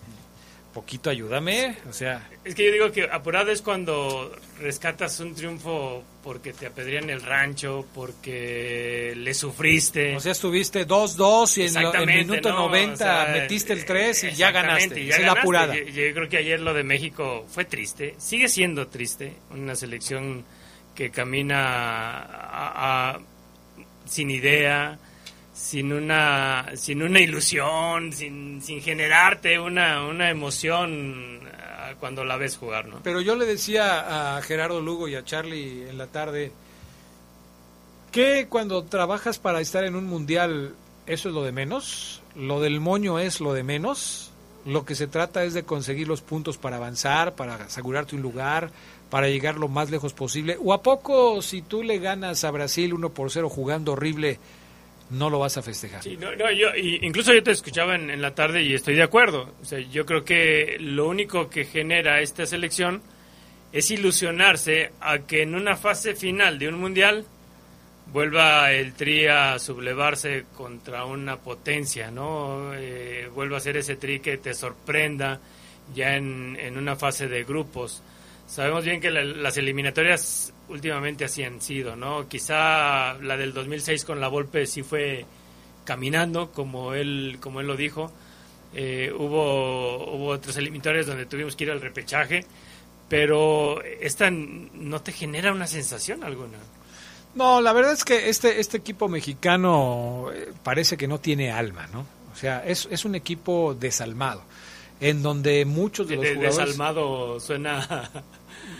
poquito ayúdame, o sea... Es que yo digo que apurado es cuando rescatas un triunfo porque te apedrían el rancho, porque le sufriste. O sea, estuviste 2-2 y en, el minuto 90 metiste el 3 y ya ganaste. Ya es la apurada. Yo, creo que ayer lo de México fue triste, sigue siendo triste, una selección que camina sin idea, sin una, sin una ilusión, sin, sin generarte una, una emoción cuando la ves jugar, ¿no? Pero yo le decía a Gerardo Lugo y a Charlie en la tarde que cuando trabajas para estar en un mundial, eso es lo de menos, lo del moño es lo de menos, lo que se trata es de conseguir los puntos para avanzar, para asegurarte un lugar, para llegar lo más lejos posible. ¿O a poco si tú le ganas a Brasil 1 por 0 jugando horrible, no lo vas a festejar. Sí, no, yo, incluso yo te escuchaba en, la tarde y estoy de acuerdo. O sea, yo creo que lo único que genera esta selección es ilusionarse a que en una fase final de un mundial vuelva el Tri a sublevarse contra una potencia, ¿no? Eh, vuelva a ser ese Tri que te sorprenda ya en, en una fase de grupos. Sabemos bien que las eliminatorias últimamente así han sido, ¿no? Quizá la del 2006 con la Volpe sí fue caminando, como él, como él lo dijo. Eh, hubo, hubo otras eliminatorias donde tuvimos que ir al repechaje, pero esta no te genera una sensación alguna. No, la verdad es que este, este equipo mexicano eh, parece que no tiene alma, ¿no? O sea, es, es un equipo desalmado, en donde muchos de los jugadores... Desalmado suena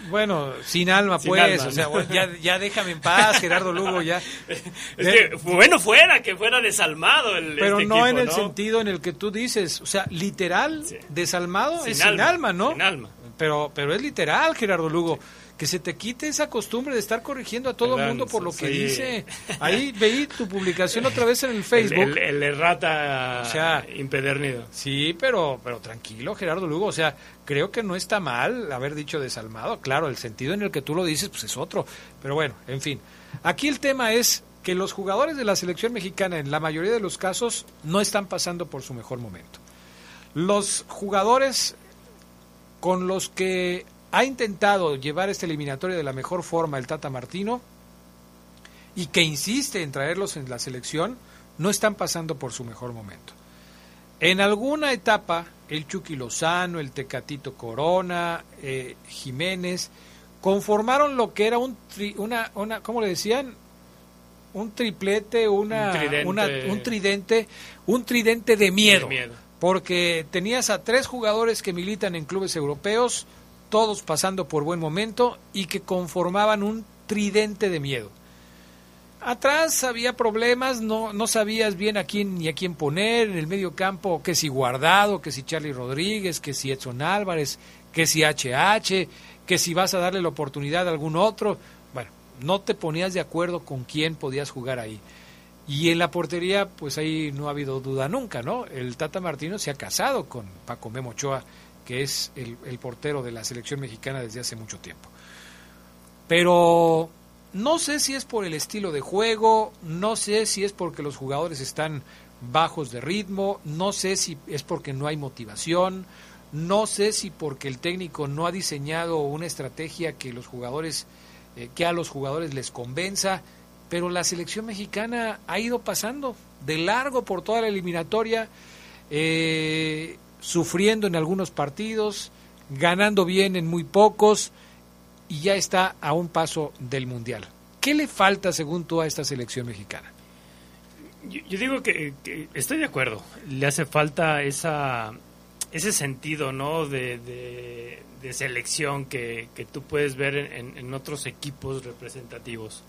bueno, sin alma, pues. o sea, ya, ya, déjame en paz, Gerardo Lugo, ya. Es que, bueno fuera que fuera desalmado el Pero este no en el sentido en el que tú dices. O sea, literal, desalmado es sin alma, ¿no? Sin alma. Pero, pero es literal, Gerardo Lugo que se te quite esa costumbre de estar corrigiendo a todo el mundo por lo que dice. Ahí veí tu publicación otra vez en el Facebook. El, errata o sea, impedernido. Sí, pero, pero tranquilo, Gerardo Lugo. O sea, creo que no está mal haber dicho desalmado. Claro, el sentido en el que tú lo dices, pues es otro. Pero bueno, en fin. Aquí el tema es que los jugadores de la selección mexicana, en la mayoría de los casos, no están pasando por su mejor momento. Los jugadores con los que ha intentado llevar esta eliminatoria de la mejor forma el Tata Martino y que insiste en traerlos en la selección, no están pasando por su mejor momento. En alguna etapa, el Chucky Lozano, el Tecatito Corona, eh, Jiménez, conformaron lo que era un una, una, ¿cómo le decían? Un triplete, una, un tridente, un tridente, de miedo, de miedo. Porque tenías a tres jugadores que militan en clubes europeos, todos pasando por buen momento y que conformaban un tridente de miedo. Atrás había problemas, no, no sabías bien a quién ni a quién poner, en el medio campo, que si Guardado, que si Charlie Rodríguez, que si Edson Álvarez, que si HH, que si vas a darle la oportunidad a algún otro. Bueno, no te ponías de acuerdo con quién podías jugar ahí. Y en la portería, pues ahí no ha habido duda nunca, ¿no? El Tata Martino se ha casado con Paco Memo Ochoa, que es el, portero de la selección mexicana desde hace mucho tiempo. Pero no sé si es por el estilo de juego, no sé si es porque los jugadores están bajos de ritmo, no sé si es porque no hay motivación, no sé si porque el técnico no ha diseñado una estrategia que los jugadores eh, que a los jugadores les convenza pero la selección mexicana ha ido pasando de largo por toda la eliminatoria, eh, sufriendo en algunos partidos, ganando bien en muy pocos y ya está a un paso del Mundial. ¿Qué le falta, según tú, a esta selección mexicana? Yo, digo que, estoy de acuerdo. Le hace falta esa, ese sentido ¿no? de, selección que, tú puedes ver en otros equipos representativos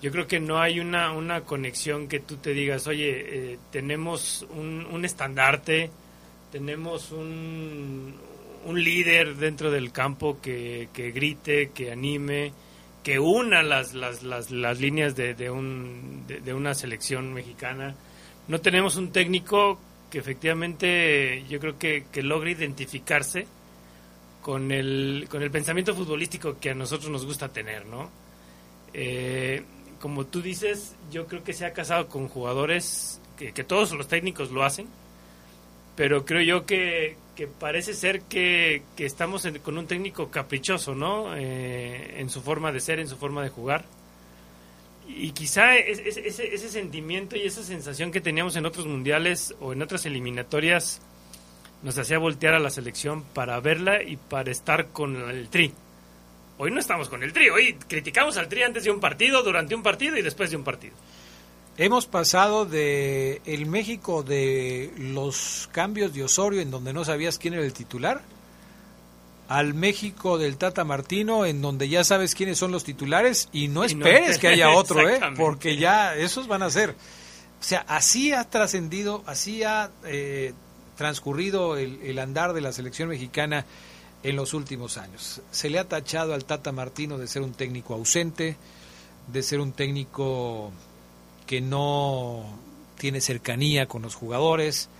yo creo que no hay una, una conexión que tú te digas, oye, eh, tenemos un, un, estandarte, tenemos un, un, líder dentro del campo que, que, grite, que anime, que una las, las, las, las líneas de, de, un, de, una selección mexicana. No tenemos un técnico que efectivamente yo creo que, que logre identificarse con el, con el pensamiento futbolístico que a nosotros nos gusta tener, ¿no? Eh, como tú dices, yo creo que se ha casado con jugadores que, todos los técnicos lo hacen, pero creo yo que, parece ser que, estamos con un técnico caprichoso, ¿no? Eh, en su forma de ser, en su forma de jugar. Y quizá ese, ese sentimiento y esa sensación que teníamos en otros mundiales o en otras eliminatorias nos hacía voltear a la selección para verla y para estar con el tri. Hoy no estamos con el Tri, hoy criticamos al Tri antes de un partido, durante un partido y después de un partido. Hemos pasado de el México de los cambios de Osorio en donde no sabías quién era el titular al México del Tata Martino en donde ya sabes quiénes son los titulares y no esperes que haya otro, ¿eh? porque ya esos van a ser. O sea, así ha trascendido, así ha eh, transcurrido el, el andar de la selección mexicana en los últimos años. Se le ha tachado al Tata Martino de ser un técnico ausente, de ser un técnico que no tiene cercanía con los jugadores,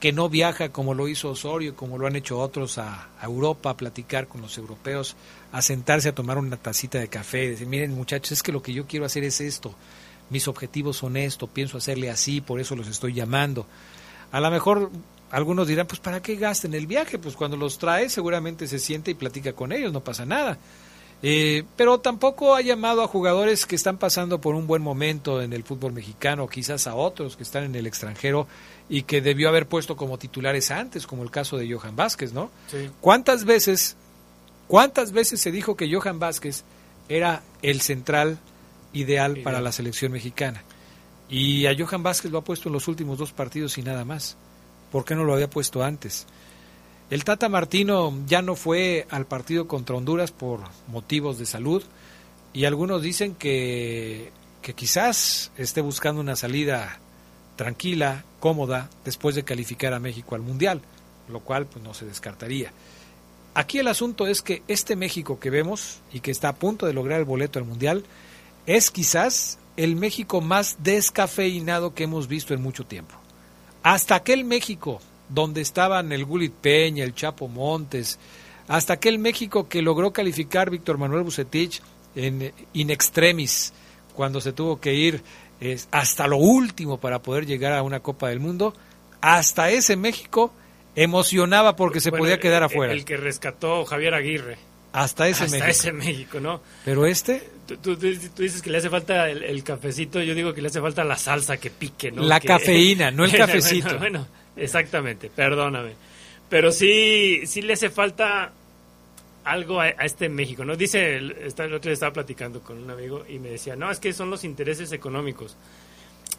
que no viaja como lo hizo Osorio, como lo han hecho otros a, Europa, a platicar con los europeos, a sentarse a tomar una tacita de café, decir, miren muchachos, es que lo que yo quiero hacer es esto, mis objetivos son esto, pienso hacerle así, por eso los estoy llamando. A lo mejor algunos dirán, pues ¿para qué gasten el viaje? Pues cuando los trae seguramente se siente y platica con ellos, no pasa nada. Eh, pero tampoco ha llamado a jugadores que están pasando por un buen momento en el fútbol mexicano, quizás a otros que están en el extranjero y que debió haber puesto como titulares antes, como el caso de Johan Vázquez, ¿no? ¿Cuántas veces, cuántas veces se dijo que Johan Vázquez era el central ideal para la selección mexicana? Y a Johan Vázquez lo ha puesto en los últimos dos partidos y nada más. ¿Por qué no lo había puesto antes? El Tata Martino ya no fue al partido contra Honduras por motivos de salud y algunos dicen que, que quizás esté buscando una salida tranquila, cómoda, después de calificar a México al Mundial, lo cual pues, no se descartaría. Aquí el asunto es que este México que vemos y que está a punto de lograr el boleto al Mundial es quizás el México más descafeinado que hemos visto en mucho tiempo. Hasta aquel México donde estaban el Gulit Peña, el Chapo Montes, hasta aquel México que logró calificar Víctor Manuel Bucetich en in extremis, cuando se tuvo que ir hasta lo último para poder llegar a una Copa del Mundo, hasta ese México emocionaba porque se podía quedar afuera. El que rescató Javier Aguirre. Hasta ese Hasta México. ese México, ¿no? Pero este... Tú, dices que le hace falta el, cafecito, yo digo que le hace falta la salsa que pique, ¿no? La cafeína, no el cafecito. bueno, exactamente, perdóname. Pero sí, sí le hace falta algo a, este México, ¿no? Dice, el, el otro día estaba platicando con un amigo y me decía, no, es que son los intereses económicos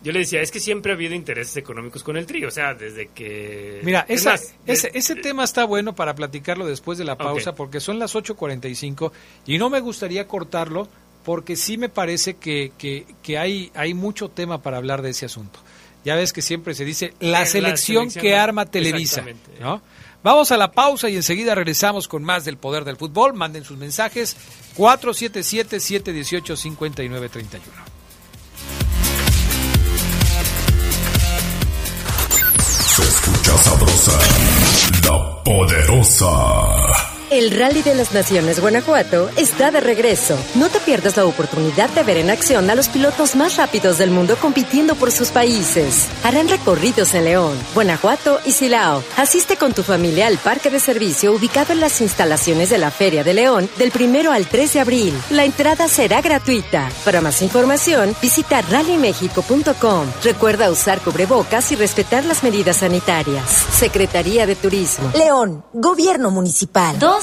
yo le decía, es que siempre ha habido intereses económicos con el trío, o sea, desde que... Mira, ese, ese tema está bueno para platicarlo después de la pausa, porque son las 8.45 y no me gustaría cortarlo porque sí me parece que, que, hay, hay mucho tema para hablar de ese asunto. Ya ves que siempre se dice la, selección, que arma Televisa, ¿no? Vamos a la pausa y enseguida regresamos con más del poder del fútbol. Manden sus mensajes 477-718-5931. Se escucha sabrosa, la poderosa. El Rally de las Naciones Guanajuato está de regreso. No te pierdas la oportunidad de ver en acción a los pilotos más rápidos del mundo compitiendo por sus países. Harán recorridos en León, Guanajuato y Silao. Asiste con tu familia al parque de servicio ubicado en las instalaciones de la Feria de León del primero al 3 de abril. La entrada será gratuita. Para más información, visita rallymexico.com. Recuerda usar cubrebocas y respetar las medidas sanitarias. Secretaría de Turismo. León, Gobierno Municipal. Dos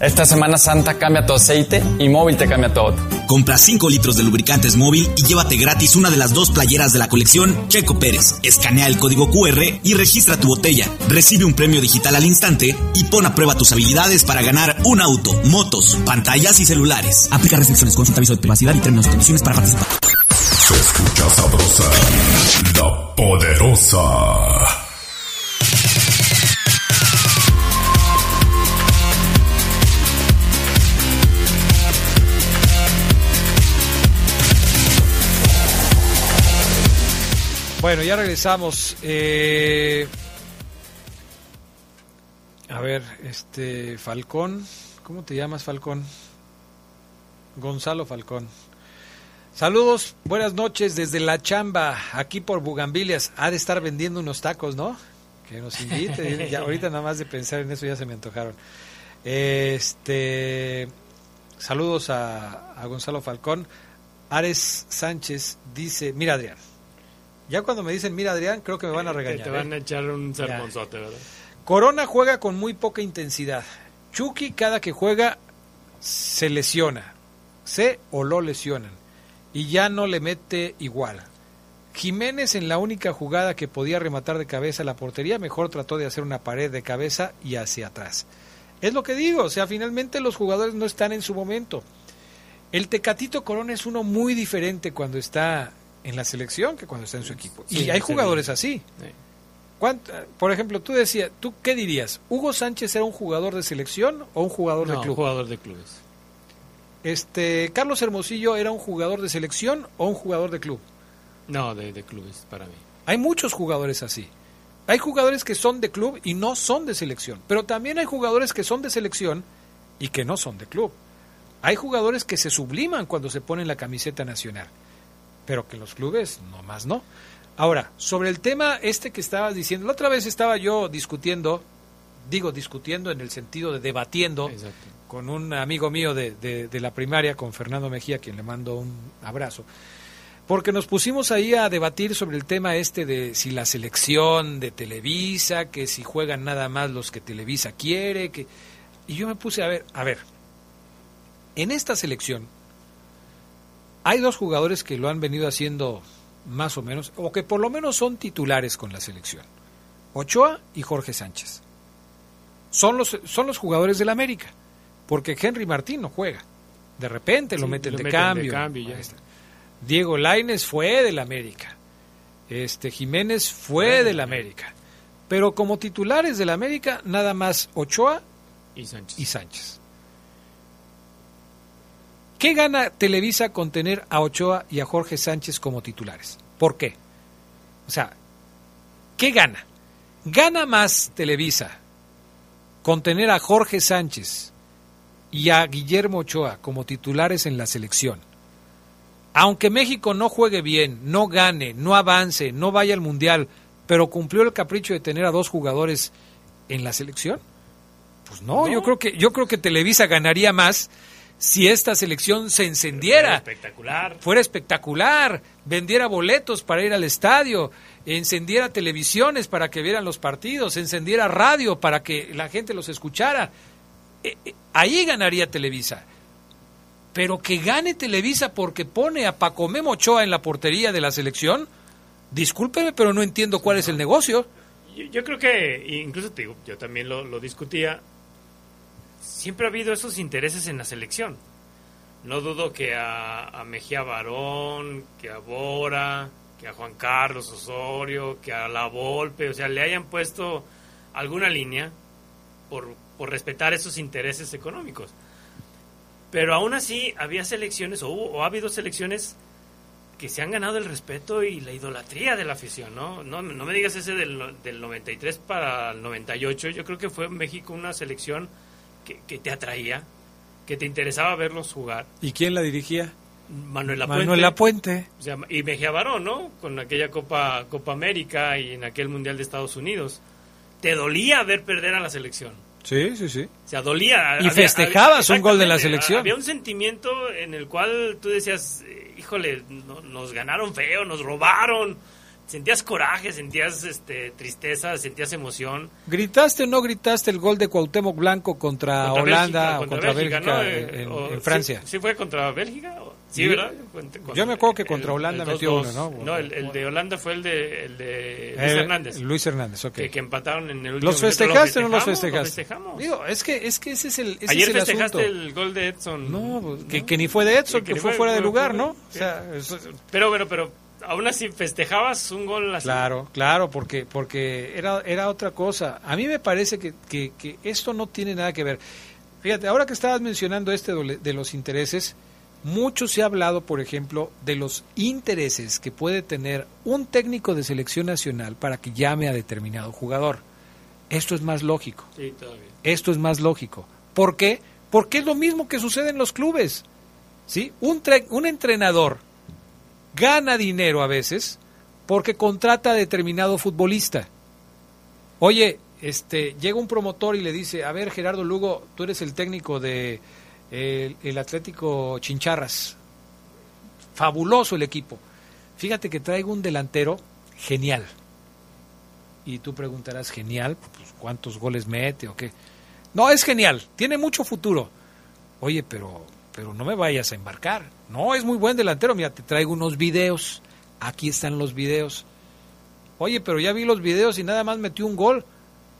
Esta Semana Santa cambia tu aceite y móvil te cambia todo. Compra 5 litros de lubricantes móvil y llévate gratis una de las dos playeras de la colección Checo Pérez. Escanea el código QR y registra tu botella. Recibe un premio digital al instante y pon a prueba tus habilidades para ganar un auto, motos, pantallas y celulares. Aplica restricciones, consulta aviso de privacidad y términos y condiciones para participar. Se escucha sabrosa, la poderosa. Bueno, ya regresamos. Eh, a ver, este Falcón, ¿cómo te llamas Falcón? Gonzalo Falcón. Saludos, buenas noches desde la chamba, aquí por Bugambilias. Ha de estar vendiendo unos tacos, ¿no? Que nos invite. ya, ahorita nada más de pensar en eso ya se me antojaron. Este, saludos a, a Gonzalo Falcón. Ares Sánchez dice, mira Adrián, ya cuando me dicen, mira Adrián, creo que me van a regañar. Te, van ¿eh? a echar un sermonzote, ¿verdad? Corona juega con muy poca intensidad. Chucky cada que juega se lesiona. Se o lo lesionan. Y ya no le mete igual. Jiménez en la única jugada que podía rematar de cabeza la portería, mejor trató de hacer una pared de cabeza y hacia atrás. Es lo que digo, o sea, finalmente los jugadores no están en su momento. El Tecatito Corona es uno muy diferente cuando está en la selección que cuando está en su equipo. y hay jugadores así. Por ejemplo, tú decías, ¿tú qué dirías? ¿Hugo Sánchez era un jugador de selección o un jugador de club? un jugador de clubes. Este, ¿Carlos Hermosillo era un jugador de selección o un jugador de club? No, de, de clubes, para mí. Hay muchos jugadores así. Hay jugadores que son de club y no son de selección. Pero también hay jugadores que son de selección y que no son de club. Hay jugadores que se subliman cuando se ponen la camiseta nacional pero que los clubes no más no. Ahora, sobre el tema este que estabas diciendo, la otra vez estaba yo discutiendo, digo discutiendo en el sentido de debatiendo con un amigo mío de, de, la primaria, con Fernando Mejía, quien le mando un abrazo, porque nos pusimos ahí a debatir sobre el tema este de si la selección de Televisa, que si juegan nada más los que Televisa quiere, que... Y yo me puse a ver, a ver, en esta selección, hay dos jugadores que lo han venido haciendo más o menos, o que por lo menos son titulares con la selección. Ochoa y Jorge Sánchez. Son los, son los jugadores del América, porque Henry Martín no juega. De repente lo meten de cambio. Diego Laines fue del América. Este Jiménez fue del América. Pero como titulares del América, nada más Ochoa y Sánchez. Y Sánchez. ¿Qué gana Televisa con tener a Ochoa y a Jorge Sánchez como titulares? ¿Por qué? O sea, ¿qué gana? ¿Gana más Televisa con tener a Jorge Sánchez y a Guillermo Ochoa como titulares en la selección? Aunque México no juegue bien, no gane, no avance, no vaya al Mundial, pero cumplió el capricho de tener a dos jugadores en la selección? Pues no, no. yo creo que yo creo que Televisa ganaría más si esta selección se encendiera. espectacular. Fuera espectacular, vendiera boletos para ir al estadio, encendiera televisiones para que vieran los partidos, encendiera radio para que la gente los escuchara. Eh, eh, ahí ganaría Televisa. Pero que gane Televisa porque pone a Paco Memo Ochoa en la portería de la selección, discúlpeme, pero no entiendo cuál es el negocio. Yo, creo que, incluso te digo, yo también lo, discutía, siempre ha habido esos intereses en la selección. No dudo que a, Mejía Barón, que a Bora, que a Juan Carlos Osorio, que a La Volpe, o sea, le hayan puesto alguna línea por, por respetar esos intereses económicos. Pero aún así había selecciones, o, o ha habido selecciones que se han ganado el respeto y la idolatría de la afición, ¿no? No, no me digas ese del, del 93 para el 98, yo creo que fue en México una selección que, que te atraía, que te interesaba verlos jugar. ¿Y quién la dirigía? Manuel Lapuente. Manuel Lapuente. y Mejía Barón, ¿no? Con aquella Copa, Copa América y en aquel Mundial de Estados Unidos. Te dolía ver perder a la selección. Sí, sí, sí. O sea, dolía. Y festejabas un gol de la selección. Había un sentimiento en el cual tú decías, eh, híjole, nos ganaron feo, nos robaron sentías coraje, sentías este, tristeza, sentías emoción. ¿Gritaste o no gritaste el gol de Cuauhtémoc Blanco contra, Holanda o contra Bélgica, en, eh, Francia? ¿sí, fue contra Bélgica? Sí, ¿verdad? Yo me acuerdo que contra Holanda metió uno, ¿no? No, el, de Holanda fue el de, el de Luis Hernández. Luis Hernández, ok. Que, empataron en el último ¿Los festejaste o no los festejaste? festejamos. Digo, es que, es que ese es el ese Ayer es festejaste el gol de Edson. No, pues, Que, ni fue de Edson, que, fue fuera de lugar, ¿no? O sea, pero, pero, pero aún así festejabas un gol así. Claro, claro, porque, porque era, era otra cosa. A mí me parece que, que, esto no tiene nada que ver. Fíjate, ahora que estabas mencionando este de los intereses, mucho se ha hablado, por ejemplo, de los intereses que puede tener un técnico de selección nacional para que llame a determinado jugador. Esto es más lógico. Sí, todavía. Esto es más lógico. ¿Por qué? Porque es lo mismo que sucede en los clubes. ¿Sí? Un, un entrenador gana dinero a veces porque contrata a determinado futbolista. Oye, este, llega un promotor y le dice, a ver Gerardo Lugo, tú eres el técnico de el, Atlético Chincharras. Fabuloso el equipo. Fíjate que traigo un delantero genial. Y tú preguntarás, genial, pues, ¿cuántos goles mete o qué? No, es genial, tiene mucho futuro. Oye, pero pero no me vayas a embarcar. No, es muy buen delantero. Mira, te traigo unos videos. Aquí están los videos. Oye, pero ya vi los videos y nada más metió un gol.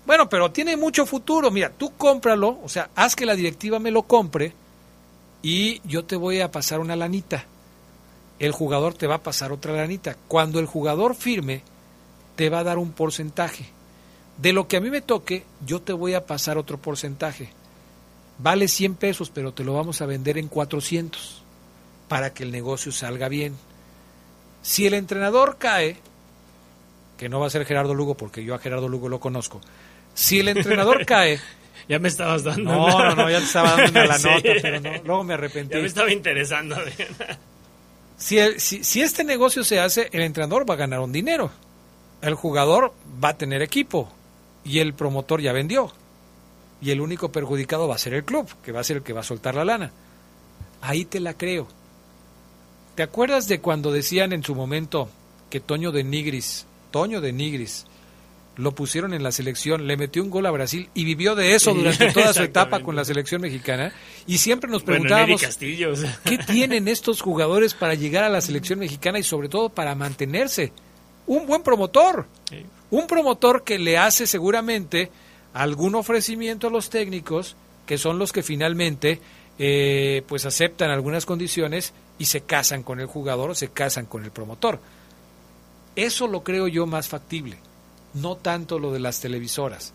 Bueno, pero tiene mucho futuro. Mira, tú cómpralo, o sea, haz que la directiva me lo compre y yo te voy a pasar una lanita. El jugador te va a pasar otra lanita. Cuando el jugador firme, te va a dar un porcentaje. De lo que a mí me toque, yo te voy a pasar otro porcentaje vale 100 pesos, pero te lo vamos a vender en 400 para que el negocio salga bien. Si el entrenador cae, que no va a ser Gerardo Lugo porque yo a Gerardo Lugo lo conozco, si el entrenador cae... ya me estabas dando. No, no, no, ya te estaba dando la nota, pero no, luego me arrepentí. Ya me estaba interesando. si, si, si este negocio se hace, el entrenador va a ganar un dinero, el jugador va a tener equipo y el promotor ya vendió y el único perjudicado va a ser el club, que va a ser el que va a soltar la lana. Ahí te la creo. ¿Te acuerdas de cuando decían en su momento que Toño de Nigris, Toño de Nigris, lo pusieron en la selección, le metió un gol a Brasil y vivió de eso durante toda su etapa con la selección mexicana. Y siempre nos preguntábamos, ¿qué tienen estos jugadores para llegar a la selección mexicana y sobre todo para mantenerse? Un buen promotor, un promotor que le hace seguramente algún ofrecimiento a los técnicos que son los que finalmente eh, pues aceptan algunas condiciones y se casan con el jugador o se casan con el promotor. Eso lo creo yo más factible, no tanto lo de las televisoras,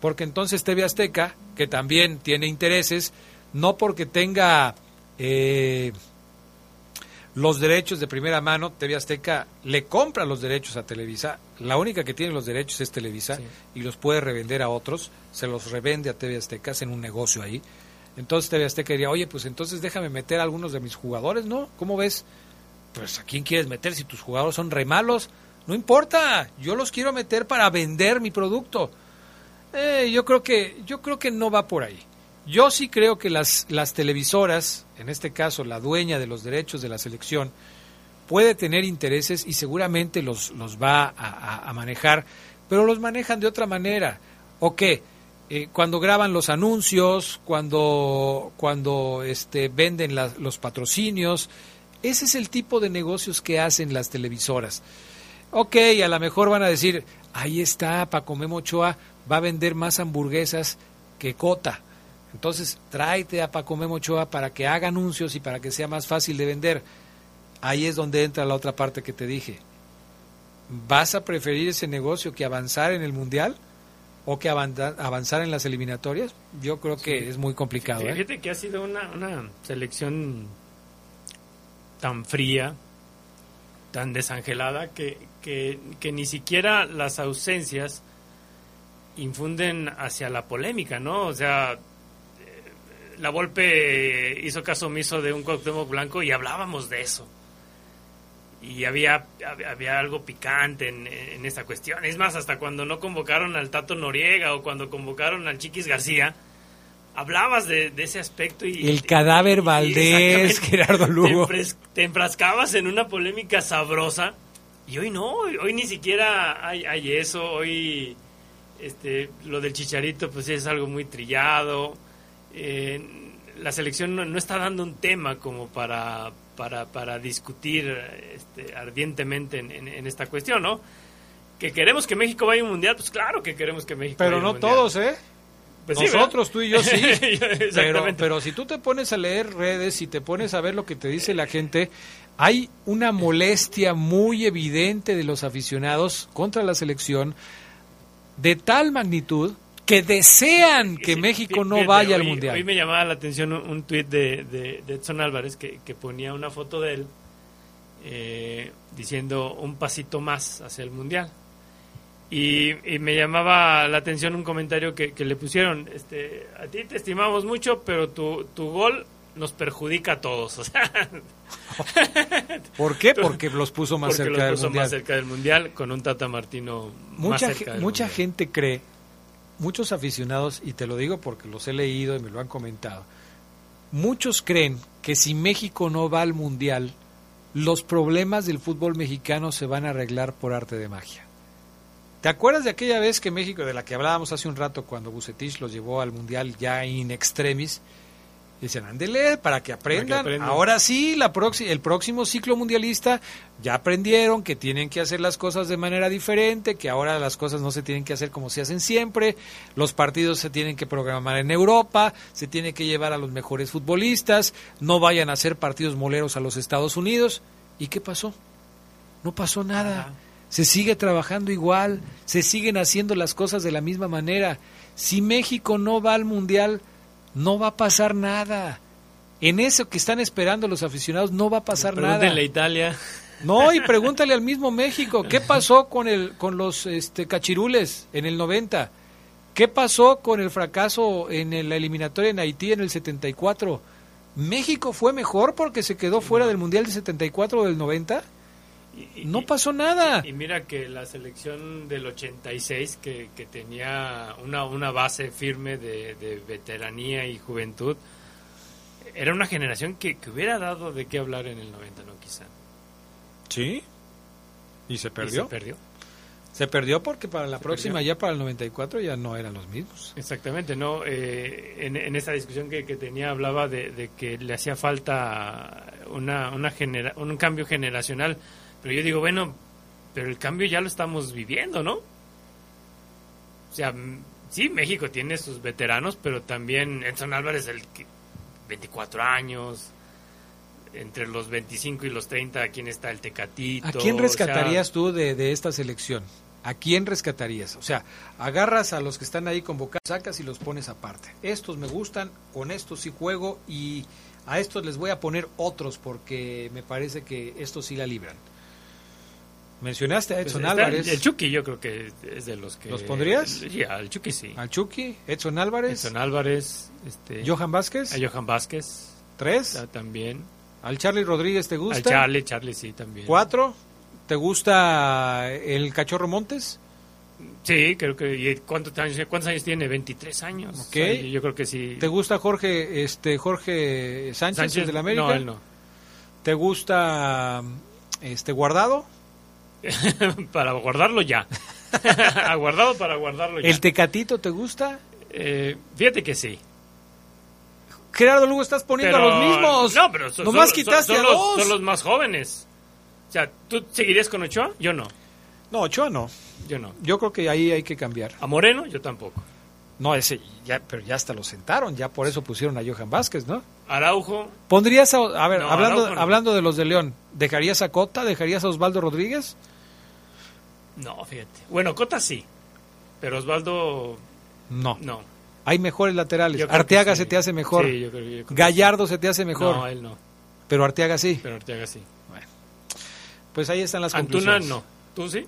porque entonces TV Azteca, que también tiene intereses, no porque tenga eh, los derechos de primera mano, TV Azteca le compra los derechos a Televisa, la única que tiene los derechos es Televisa y los puede revender a otros, se los revende a TV Azteca, en un negocio ahí. Entonces TV Azteca diría, oye, pues entonces déjame meter a algunos de mis jugadores, ¿no? ¿Cómo ves? Pues a quién quieres meter si tus jugadores son re malos. No importa, yo los quiero meter para vender mi producto. Eh, yo creo que yo creo que no va por ahí. Yo sí creo que las, las televisoras, en este caso la dueña de los derechos de la selección, puede tener intereses y seguramente los, los va a, manejar, pero los manejan de otra manera. ¿O qué? Eh, cuando graban los anuncios, cuando, cuando este, venden los patrocinios, ese es el tipo de negocios que hacen las televisoras. Ok, a lo mejor van a decir, ahí está, Paco Memo Ochoa va a vender más hamburguesas que Cota. Entonces, tráete a Paco Memo Ochoa para que haga anuncios y para que sea más fácil de vender ahí es donde entra la otra parte que te dije. ¿Vas a preferir ese negocio que avanzar en el Mundial o que avanzar en las eliminatorias? Yo creo que es muy complicado. ¿eh? Fíjate que ha sido una, una selección tan fría, tan desangelada, que, que, que ni siquiera las ausencias infunden hacia la polémica, ¿no? O sea, eh, la Volpe hizo caso omiso de un Cuauhtémoc Blanco y hablábamos de eso y había, había algo picante en, en esta cuestión. Es más, hasta cuando no convocaron al Tato Noriega o cuando convocaron al Chiquis García, hablabas de, ese aspecto y... El cadáver Valdés, Gerardo Lugo. Te, enfrascabas en una polémica sabrosa y hoy no, hoy, ni siquiera hay, hay, eso, hoy este, lo del Chicharito pues es algo muy trillado. Eh, la selección no está dando un tema como para para, para discutir este, ardientemente en, esta cuestión, ¿no? Que queremos que México vaya a un mundial, pues claro que queremos que México pero vaya a un mundial. No todos, ¿eh? Pues Nosotros, tú y yo sí. pero, pero si tú te pones a leer redes y te pones a ver lo que te dice la gente, hay una molestia muy evidente de los aficionados contra la selección de tal magnitud que desean que México no vaya al Mundial. Hoy me llamaba la atención un, tuit de, de, Edson Álvarez que, ponía una foto de él eh, diciendo un pasito más hacia el Mundial. Y, me llamaba la atención un comentario que, le pusieron, este, a ti te estimamos mucho, pero tu, tu gol nos perjudica a todos. ¿Por qué? Porque los puso más cerca los puso más cerca del mundial con un Tata Martino mucha más cerca Mucha gente cree muchos aficionados, y te lo digo porque los he leído y me lo han comentado, muchos creen que si México no va al Mundial, los problemas del fútbol mexicano se van a arreglar por arte de magia. ¿Te acuerdas de aquella vez que México, de la que hablábamos hace un rato, cuando Bucetich los llevó al Mundial ya in extremis, Dicen, ándele, para que aprendan. Ahora sí, la el próximo ciclo mundialista ya aprendieron que tienen que hacer las cosas de manera diferente, que ahora las cosas no se tienen que hacer como se hacen siempre, los partidos se tienen que programar en Europa, se tiene que llevar a los mejores futbolistas, no vayan a hacer partidos moleros a los Estados Unidos. ¿Y qué pasó? No pasó nada. Se sigue trabajando igual, se siguen haciendo las cosas de la misma manera. Si México no va al Mundial, no va a pasar nada. En eso que están esperando los aficionados no va a pasar nada. Pregúntenle a Italia. No, y pregúntale al mismo México, ¿qué pasó con el con los este, cachirules en el 90? ¿Qué pasó con el fracaso en la eliminatoria en Haití en el 74? ¿México fue mejor porque se quedó fuera del Mundial del 74 o del 90? No pasó nada. Y, mira que la selección del 86, que, que tenía una, una base firme de, veteranía y juventud, era una generación que, que, hubiera dado de qué hablar en el 90, ¿no? Quizá. Sí. ¿Y se perdió? se perdió. Se perdió porque para la próxima, ya para el 94, ya no eran los mismos. Exactamente, ¿no? Eh, en, en esa discusión que, que tenía hablaba de, de, que le hacía falta una, una genera, un cambio generacional pero yo digo, bueno, pero el cambio ya lo estamos viviendo, ¿no? O sea, sí, México tiene sus veteranos, pero también Edson Álvarez, el 24 años, entre los 25 y los 30, ¿a quién está el Tecatito? ¿A quién rescatarías tú de, de, esta selección? ¿A quién rescatarías? O sea, agarras a los que están ahí convocados, sacas y los pones aparte. Estos me gustan, con estos sí juego y a estos les voy a poner otros porque me parece que estos sí la libran. Mencionaste a Edson pues Álvarez. El, Chucky yo creo que es de los que... ¿Los pondrías? Sí, al Chucky sí. Al Chucky, Edson Álvarez. Edson Álvarez. Este, Johan Vázquez. A Johan Vázquez. ¿Tres? también. ¿Al Charlie Rodríguez te gusta? Al Charlie, Charlie sí también. ¿Cuatro? ¿Te gusta el Cachorro Montes? Sí, creo que... ¿cuántos, años, ¿Cuántos años tiene? 23 años. Ok. yo creo que sí. ¿Te gusta Jorge este Jorge Sánchez, Sánchez de la América? No, él no. ¿Te gusta Este, ¿guardado? para guardarlo ya. Aguardado para guardarlo ya. ¿El Tecatito te gusta? Eh, fíjate que sí. Gerardo Lugo, estás poniendo a los mismos. No, pero son, Nomás quitaste son a los, dos. son los más jóvenes. O sea, ¿tú seguirías con Ochoa? Yo no. No, Ochoa no. Yo no. Yo creo que ahí hay que cambiar. A Moreno, yo tampoco. No, ese ya, pero ya hasta lo sentaron, ya por eso pusieron a Johan Vázquez, ¿no? Araujo. ¿Pondrías a, a ver, No, hablando, Araujo no. hablando de los de León, ¿dejarías a Cota? ¿Dejarías a Osvaldo Rodríguez? No, fíjate. Bueno, Cota sí. Pero Osvaldo. No. No. Hay mejores laterales. Arteaga sí. se te hace mejor. Sí, yo creo- yo creo que Gallardo se te hace mejor. No, él no. Pero Arteaga sí. Pero Arteaga sí. Pues ahí están las Antuna conclusiones. no. ¿Tú sí?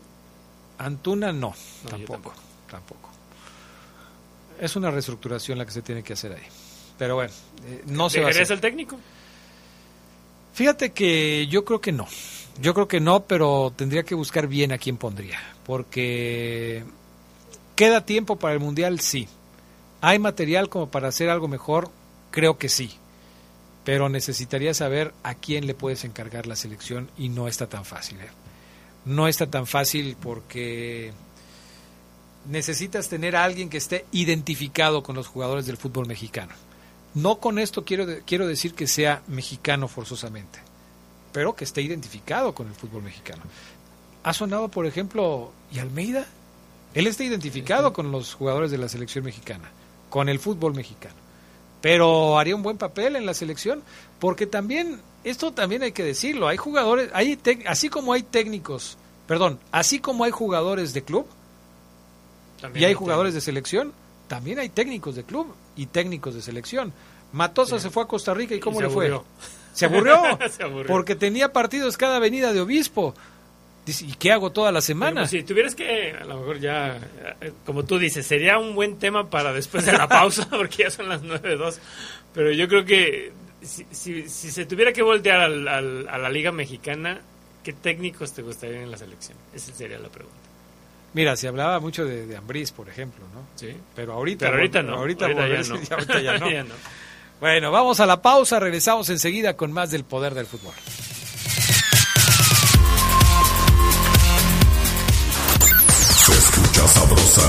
Antuna no, tampoco. tampoco. Es una reestructuración la que se tiene que hacer ahí. Pero bueno, eh, no se va a ¿Dejarías hacer. el técnico? Fíjate que yo creo que no. Yo creo que no, pero tendría que buscar bien a quién pondría. Porque queda tiempo para el Mundial, sí. ¿Hay material como para hacer algo mejor? Creo que sí. Pero necesitaría saber a quién le puedes encargar la selección y no está tan fácil. ¿eh? No está tan fácil porque necesitas tener a alguien que esté identificado con los jugadores del fútbol mexicano. No con esto quiero, quiero decir que sea mexicano forzosamente, pero que esté identificado con el fútbol mexicano. Ha sonado, por ejemplo, y Almeida, él está identificado con los jugadores de la selección mexicana, con el fútbol mexicano. Pero haría un buen papel en la selección, porque también, esto también hay que decirlo, hay jugadores, hay así como hay técnicos, perdón, así como hay jugadores de club, También y hay hay jugadores de selección, también hay técnicos de club y técnicos de selección. Matosa se fue a Costa Rica y ¿cómo le fue? Se aburrió, Se aburrió. porque tenía partidos cada avenida de obispo. Dice, ¿y qué hago toda la Pero, semana? pues, si tuvieras que, a lo mejor ya, eh, como tú dices, sería un buen tema para después de la pausa, porque ya son las 9.02. Pero yo creo que si, si, si se tuviera que voltear al- al- a la Liga Mexicana, ¿qué técnicos te gustarían en la selección? Esa sería la pregunta. Mira, se hablaba mucho de, de Ambriz, por ejemplo, ¿no? Sí. Pero ahorita, Pero ahorita no, Ahorita, ahorita ya no. ya ahorita ya no. Ya no. Bueno, vamos a la pausa, regresamos enseguida con más del poder del fútbol. Se escucha sabrosa,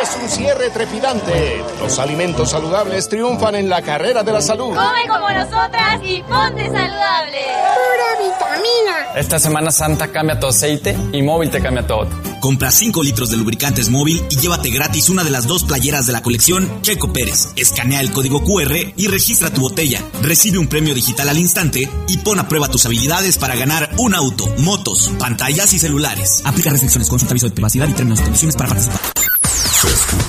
Es un cierre trepidante. Los alimentos saludables triunfan en la carrera de la salud. Come como nosotras y ponte saludable. Pura vitamina. Esta Semana Santa cambia tu aceite y móvil te cambia todo. Compra 5 litros de lubricantes móvil y llévate gratis una de las dos playeras de la colección Checo Pérez. Escanea el código QR y registra tu botella. Recibe un premio digital al instante y pon a prueba tus habilidades para ganar un auto, motos, pantallas y celulares. Aplica restricciones, consulta aviso de privacidad y términos y condiciones para participar.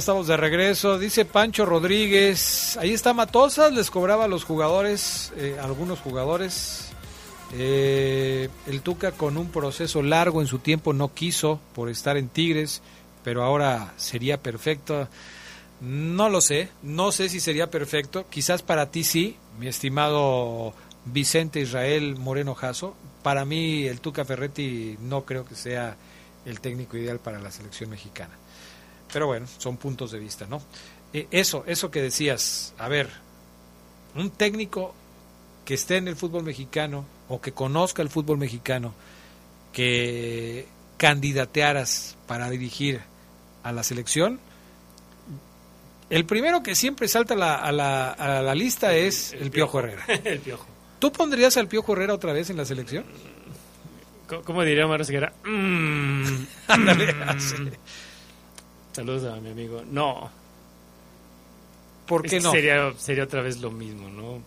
Estamos de regreso. Dice Pancho Rodríguez. Ahí está Matosas. Les cobraba a los jugadores, eh, algunos jugadores. Eh, el Tuca con un proceso largo en su tiempo no quiso por estar en Tigres, pero ahora sería perfecto. No lo sé, no sé si sería perfecto. Quizás para ti sí, mi estimado Vicente Israel Moreno Jasso. Para mí el Tuca Ferretti no creo que sea el técnico ideal para la selección mexicana. Pero bueno, son puntos de vista, ¿no? Eh, eso, eso que decías, a ver, un técnico que esté en el fútbol mexicano o que conozca el fútbol mexicano, que candidatearas para dirigir a la selección, el primero que siempre salta a la, a la, a la lista es el, Piojo Herrera. el Piojo. ¿Tú pondrías al Piojo Herrera otra vez en la selección? ¿Cómo, cómo diría Mario Seguera? Mm. Mm. Saludos a mi amigo. No. ¿por qué no? Sería, sería otra vez lo mismo, ¿no?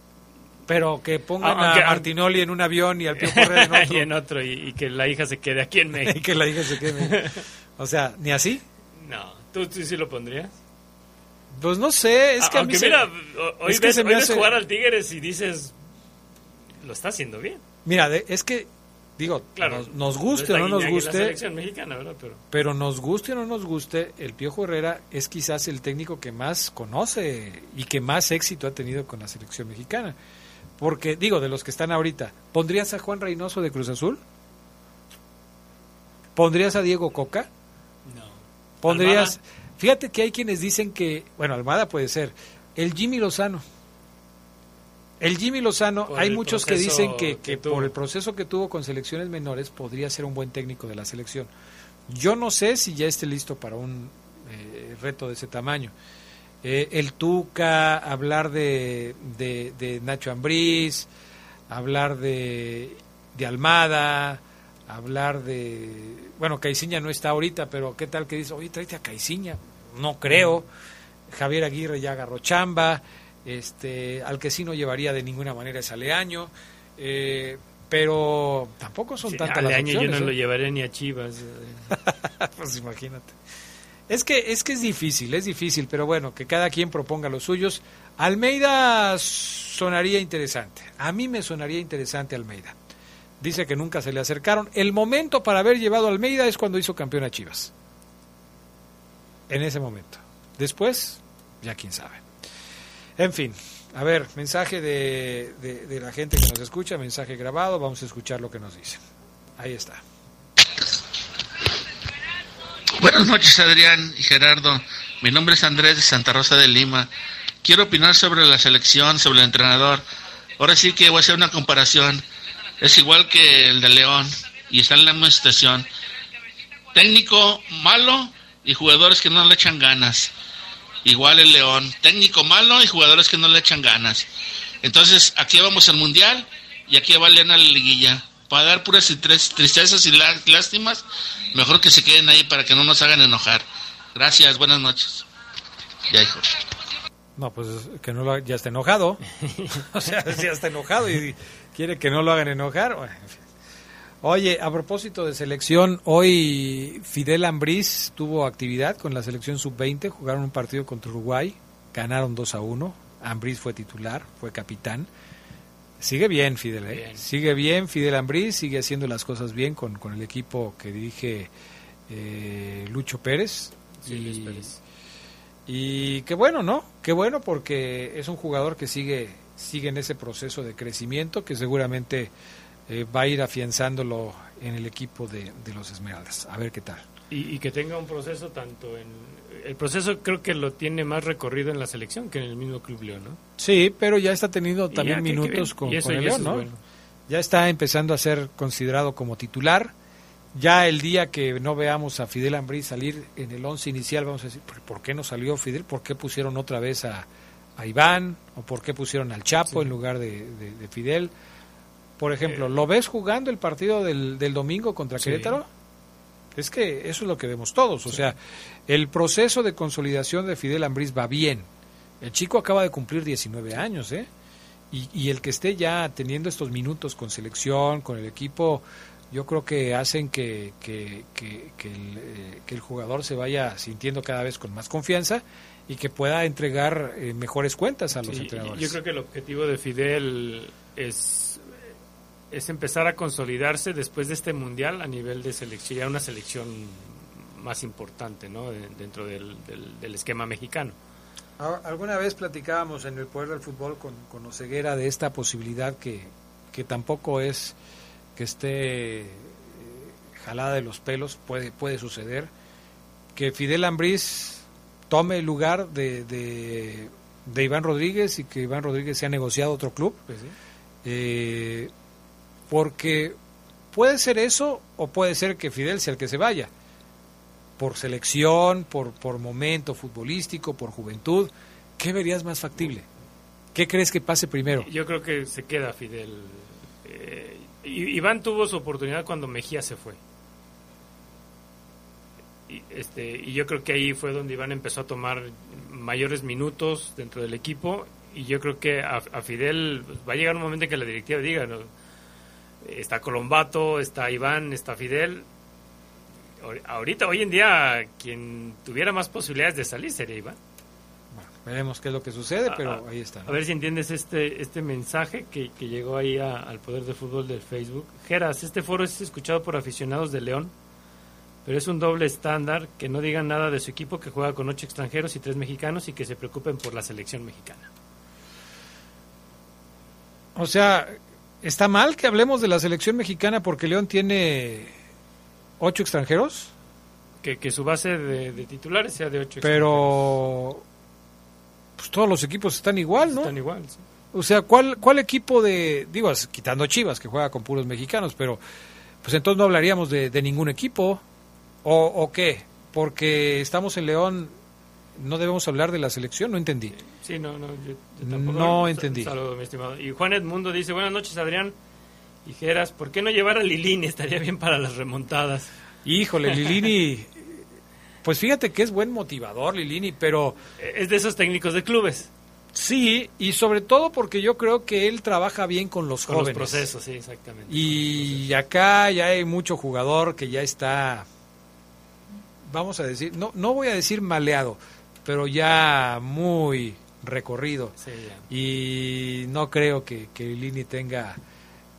Pero que pongan a Martinoli en un avión y al Pío Correa en otro. y en otro, y, que la hija se quede aquí en México. y que la hija se quede O sea, ¿ni así? No. ¿Tú, sí lo pondrías? Pues no sé, es que Aunque mira, hoy, ves, jugar al Tigres y dices, lo está haciendo bien. Mira, es que digo, nos, guste o no nos guste, pero... pero... nos guste o no nos guste, el Piojo Herrera es quizás el técnico que más conoce y que más éxito ha tenido con la selección mexicana. Porque, digo, de los que están ahorita, ¿pondrías a Juan Reynoso de Cruz Azul? ¿Pondrías a Diego Coca? No. ¿Pondrías... Fíjate que hay quienes dicen que, bueno, Almada puede ser, el Jimmy Lozano. El Jimmy Lozano, hay muchos que dicen que, por el proceso que tuvo con selecciones menores podría ser un buen técnico de la selección. Yo no sé si ya esté listo para un eh, reto de ese tamaño. Eh, el Tuca, hablar de, de, Nacho Ambriz, hablar de, de, Almada, hablar de... Bueno, Caiciña no está ahorita, pero ¿qué tal que dice, oye, tráete a Caiciña? No creo. Javier Aguirre ya agarró chamba este, al que sí no llevaría de ninguna manera es Aleaño, eh, pero tampoco son tantas las opciones. yo no lo ¿eh? llevaré ni a Chivas. pues imagínate. Es que, es que es difícil, es difícil, pero bueno, que cada quien proponga los suyos. Almeida sonaría interesante. A mí me sonaría interesante Almeida. Dice que nunca se le acercaron. El momento para haber llevado a Almeida es cuando hizo campeón a Chivas. En ese momento. Después, ya quién sabe. En fin, a ver, mensaje de, de, la gente que nos escucha, mensaje grabado, vamos a escuchar lo que nos dice. Ahí está. Buenas noches Adrián y Gerardo, mi nombre es Andrés de Santa Rosa de Lima. Quiero opinar sobre la selección, sobre el entrenador. Ahora sí que voy a hacer una comparación. Es igual que el de León y está en la misma situación. Técnico malo y jugadores que no le echan ganas. Igual el León, técnico malo y jugadores que no le echan ganas. Entonces, aquí vamos al Mundial y aquí va León a la liguilla. Para dar puras tristezas y lástimas, mejor que se queden ahí para que no nos hagan enojar. Gracias, buenas noches. Ya, hijo. No, pues que no lo, ya está enojado. o sea, ya está enojado y quiere que no lo hagan enojar. Bueno, en fin. Oye, a propósito de selección, hoy Fidel Ambriz tuvo actividad con la selección sub-20, jugaron un partido contra Uruguay, ganaron 2 a 1, Ambriz fue titular, fue capitán. Sigue bien Fidel, ¿eh? sigue bien Fidel Ambriz, sigue haciendo las cosas bien con, con el equipo que dirige eh, Lucho Pérez. y, Pérez. Y qué bueno, ¿no? Qué bueno porque es un jugador que sigue, sigue en ese proceso de crecimiento que seguramente eh, va a ir afianzándolo en el equipo de, los Esmeraldas. A ver qué tal. Y, que tenga un proceso tanto en... El proceso creo que lo tiene más recorrido en la selección que en el mismo Club León, ¿no? Sí, pero ya está teniendo también minutos con, el León, ¿no? Ya está empezando a ser considerado como titular. Ya el día que no veamos a Fidel Ambrí salir en el once inicial, vamos a decir, ¿por qué no salió Fidel? ¿Por qué pusieron otra vez a, Iván? ¿O por qué pusieron al Chapo en lugar de Fidel? Por ejemplo, ¿lo ves jugando el partido del, del domingo contra Querétaro? Es que eso es lo que vemos todos. O sea, el proceso de consolidación de Fidel Ambriz va bien. El chico acaba de cumplir 19 años, ¿eh? Y, y, el que esté ya teniendo estos minutos con selección, con el equipo, yo creo que hacen que, que, que, el, eh, que el, jugador se vaya sintiendo cada vez con más confianza y que pueda entregar eh, mejores cuentas a los entrenadores. Yo creo que el objetivo de Fidel es es empezar a consolidarse después de este mundial a nivel de selección, ya una selección más importante ¿no? dentro del, esquema mexicano. Ah, alguna vez platicábamos en el Poder del Fútbol con, con Oseguera de esta posibilidad que, que tampoco es que esté eh, jalada de los pelos, puede, puede suceder, que Fidel Ambriz tome el lugar de, de, Iván Rodríguez y que Iván Rodríguez sea negociado a otro club. Pues eh, porque puede ser eso o puede ser que Fidel sea el que se vaya. Por selección, por, por momento futbolístico, por juventud. ¿Qué verías más factible? ¿Qué crees que pase primero? Yo creo que se queda Fidel. Eh, Iván tuvo su oportunidad cuando Mejía se fue. y, este, y yo creo que ahí fue donde Iván empezó a tomar mayores minutos dentro del equipo y yo creo que a, Fidel pues, va a llegar un momento en que la directiva diga, está Colombato, está Iván, está Fidel. Ahorita, hoy en día, quien tuviera más posibilidades de salir sería Iván. Bueno, veremos qué es lo que sucede, pero ahí está. A ver si entiendes este, este mensaje que, llegó ahí al Poder de Fútbol del Facebook. Geras, este foro es escuchado por aficionados de León pero es un doble estándar que no digan nada de su equipo que juega con ocho extranjeros y tres mexicanos y que se preocupen por la selección mexicana. O sea, ¿está mal que hablemos de la selección mexicana porque León tiene ocho extranjeros? Que, su base de, titulares sea de ocho Pero pues todos los equipos están igual, ¿no? Están igual, O sea, ¿cuál, ¿cuál equipo de, digo, quitando Chivas, que juega con puros mexicanos, pero pues entonces no hablaríamos de, de ningún equipo? ¿O, ¿O qué? Porque estamos en León, no debemos hablar de la selección, no entendí. Sí, no, no, No entendí. Saludo, mi estimado. Y Juan Edmundo dice, buenas noches, Adrián. Y Geras, ¿por qué no llevar a Lilini? Estaría bien para las remontadas. Híjole, Lilini... pues fíjate que es buen motivador, Lilini, pero... Es de esos técnicos de clubes. Sí, y sobre todo porque yo creo que él trabaja bien con los con jóvenes. los procesos, sí, exactamente. Y acá ya hay mucho jugador que ya está vamos a decir, no, no voy a decir maleado, pero ya muy recorrido. y no creo que, que Lini tenga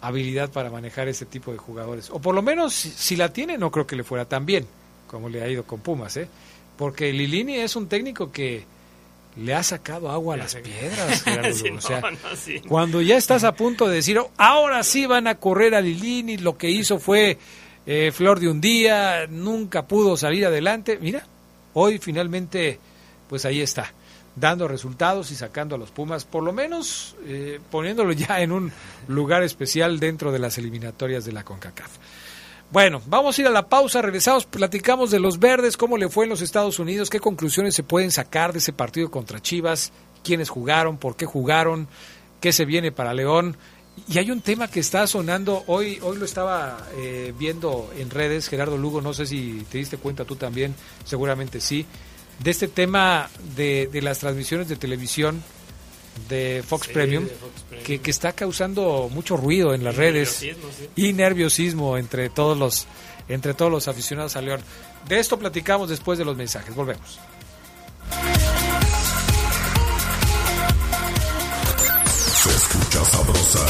habilidad para manejar ese tipo de jugadores. O por lo menos, si, la tiene, no creo que le fuera tan bien como le ha ido con Pumas, ¿eh? Porque Lilini es un técnico que le ha sacado agua a las piedras. o sea, cuando ya estás a punto de decir, ahora sí van a correr a Lilini, lo que hizo fue eh, flor de un día, nunca pudo salir adelante. Mira, hoy finalmente, pues ahí está, dando resultados y sacando a los Pumas, por lo menos eh, poniéndolo ya en un lugar especial dentro de las eliminatorias de la CONCACAF. Bueno, vamos a ir a la pausa, regresamos, platicamos de los verdes, cómo le fue en los Estados Unidos, qué conclusiones se pueden sacar de ese partido contra Chivas, quiénes jugaron, por qué jugaron, qué se viene para León y hay un tema que está sonando, hoy, hoy lo estaba eh, viendo en redes, Gerardo Lugo, no sé si te diste cuenta tú también, seguramente sí, de este tema de, de las transmisiones de televisión de Fox, Premium, Que, que, está causando mucho ruido en las redes y nerviosismo entre todos los entre todos los aficionados a León. De esto platicamos después de los mensajes. Volvemos. Sabrosa,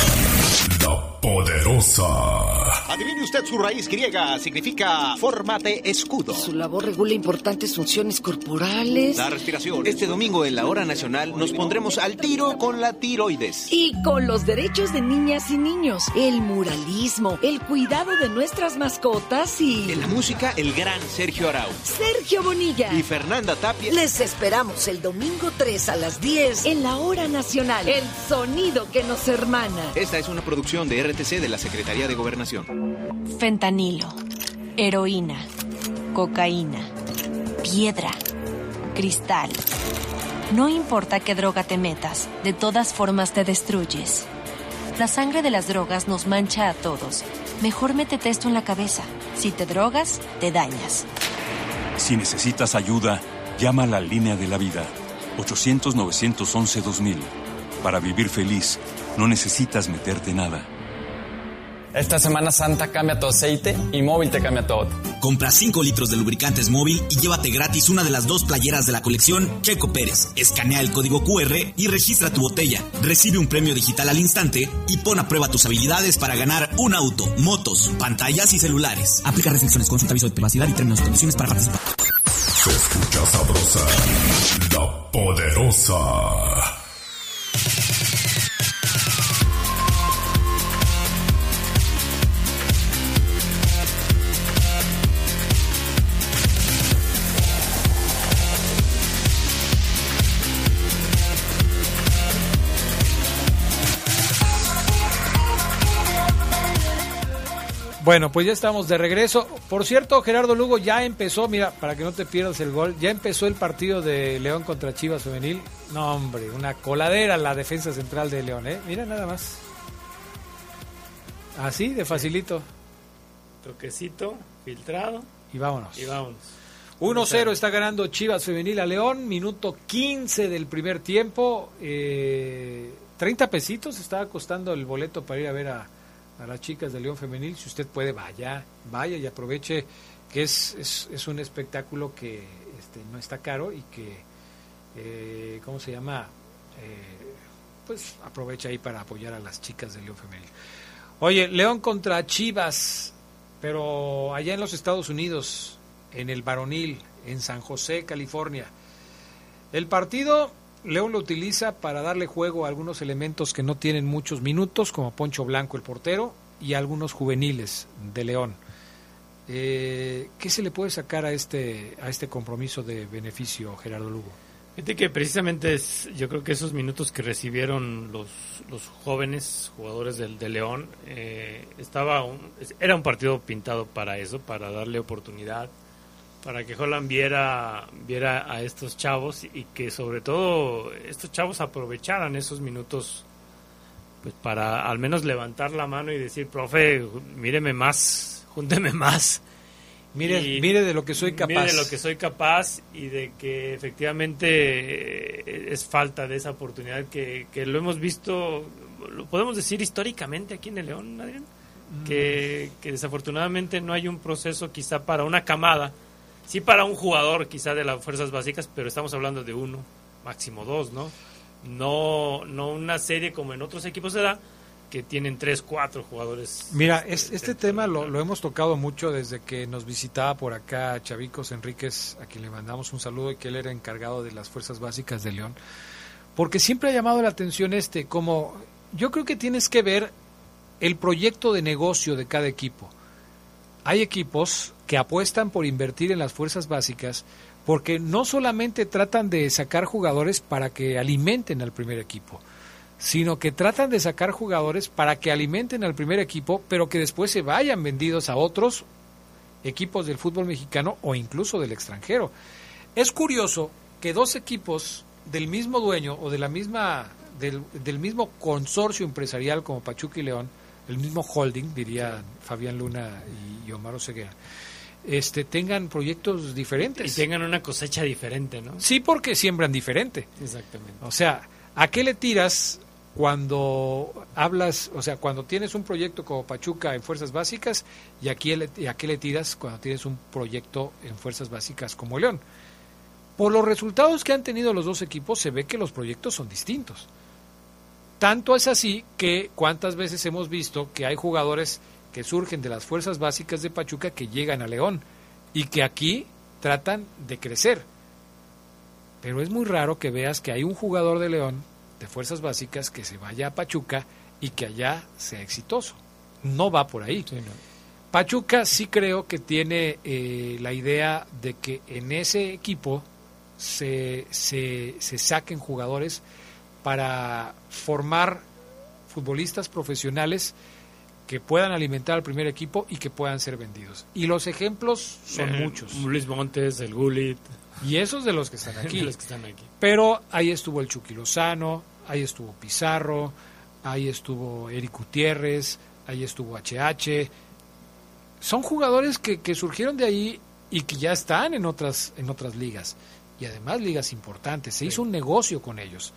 la poderosa. Adivine usted su raíz griega, significa fórmate escudo. Su labor regula importantes funciones corporales. La respiración. Este domingo en la hora nacional nos pondremos al tiro con la tiroides. Y con los derechos de niñas y niños, el muralismo, el cuidado de nuestras mascotas y... En la música, el gran Sergio Arau. Sergio Bonilla. Y Fernanda Tapia. Les esperamos el domingo 3 a las 10 en la hora nacional. El sonido que nos hermana. Esta es una producción de RTC de la Secretaría de Gobernación. Fentanilo, heroína, cocaína, piedra, cristal. No importa qué droga te metas, de todas formas te destruyes. La sangre de las drogas nos mancha a todos. Mejor métete esto en la cabeza. Si te drogas, te dañas. Si necesitas ayuda, llama a la línea de la vida. 800-911-2000. Para vivir feliz, no necesitas meterte nada. Esta Semana Santa cambia tu aceite y móvil te cambia todo. Compra 5 litros de lubricantes móvil y llévate gratis una de las dos playeras de la colección Checo Pérez. Escanea el código QR y registra tu botella. Recibe un premio digital al instante y pon a prueba tus habilidades para ganar un auto, motos, pantallas y celulares. Aplica restricciones, consulta aviso de privacidad y términos y condiciones para participar. Se escucha sabrosa, la poderosa. Bueno, pues ya estamos de regreso. Por cierto, Gerardo Lugo ya empezó, mira, para que no te pierdas el gol, ya empezó el partido de León contra Chivas Femenil. No, hombre, una coladera la defensa central de León, ¿eh? Mira nada más. Así, de facilito. Toquecito, filtrado. Y vámonos. Y vámonos. 1-0 está ganando Chivas Femenil a León, minuto 15 del primer tiempo. Eh, 30 pesitos estaba costando el boleto para ir a ver a, las chicas de León Femenil. Si usted puede, vaya, vaya y aproveche que es, es, es un espectáculo que este, no está caro y que, eh, ¿cómo se llama? Eh, pues aprovecha ahí para apoyar a las chicas de León Femenil. Oye, León contra Chivas, pero allá en los Estados Unidos, en el varonil, en San José, California. El partido León lo utiliza para darle juego a algunos elementos que no tienen muchos minutos, como Poncho Blanco, el portero, y algunos juveniles de León. Eh, ¿Qué se le puede sacar a este, a este compromiso de beneficio, Gerardo Lugo? Fíjate que precisamente es, yo creo que esos minutos que recibieron los, los jóvenes jugadores del, de León, eh, estaba era un partido pintado para eso, para darle oportunidad para que Holland viera, viera a estos chavos y que sobre todo estos chavos aprovecharan esos minutos pues para al menos levantar la mano y decir, profe, míreme más, júnteme más. Mire, mire de lo que soy capaz. Mire de lo que soy capaz y de que efectivamente eh, es falta de esa oportunidad que, que lo hemos visto, lo podemos decir históricamente aquí en el León, Adrián, mm. que, que desafortunadamente no hay un proceso quizá para una camada sí para un jugador quizá de las fuerzas básicas, pero estamos hablando de uno, máximo dos, ¿no? No, no una serie como en otros equipos de edad que tienen tres, cuatro jugadores. Mira, este tema lo, lo, hemos tocado mucho desde que nos visitaba por acá Chavicos Enríquez, a quien le mandamos un saludo y que él era encargado de las fuerzas básicas de León, porque siempre ha llamado la atención este, como yo creo que tienes que ver el proyecto de negocio de cada equipo. Hay equipos que apuestan por invertir en las fuerzas básicas porque no solamente tratan de sacar jugadores para que alimenten al primer equipo, sino que tratan de sacar jugadores para que alimenten al primer equipo, pero que después se vayan vendidos a otros equipos del fútbol mexicano o incluso del extranjero. Es curioso que dos equipos del mismo dueño o de la misma del, del mismo consorcio empresarial como Pachuca y León, el mismo holding, diría Fabián Luna y Omar Oseguera, este, tengan proyectos diferentes. Y tengan una cosecha diferente, ¿no? Sí, porque siembran diferente. Exactamente. O sea, ¿a qué le tiras cuando hablas, o sea, cuando tienes un proyecto como Pachuca en Fuerzas Básicas y, aquí, y a qué le tiras cuando tienes un proyecto en Fuerzas Básicas como León? Por los resultados que han tenido los dos equipos se ve que los proyectos son distintos. Tanto es así que cuántas veces hemos visto que hay jugadores que surgen de las fuerzas básicas de Pachuca que llegan a León y que aquí tratan de crecer. Pero es muy raro que veas que hay un jugador de León de fuerzas básicas que se vaya a Pachuca y que allá sea exitoso. No va por ahí. Pachuca sí creo que tiene eh, la idea de que en ese equipo se, se, se saquen jugadores para formar futbolistas profesionales que puedan alimentar al primer equipo y que puedan ser vendidos. Y los ejemplos son eh, muchos. Luis Montes, el Gullit. Y esos de los que están aquí. Pero ahí estuvo el Chucky Lozano, ahí estuvo Pizarro, ahí estuvo Eric Gutiérrez, ahí estuvo HH. Son jugadores que, que surgieron de ahí y que ya están en otras, en otras ligas. Y además ligas importantes. Se hizo un negocio con ellos.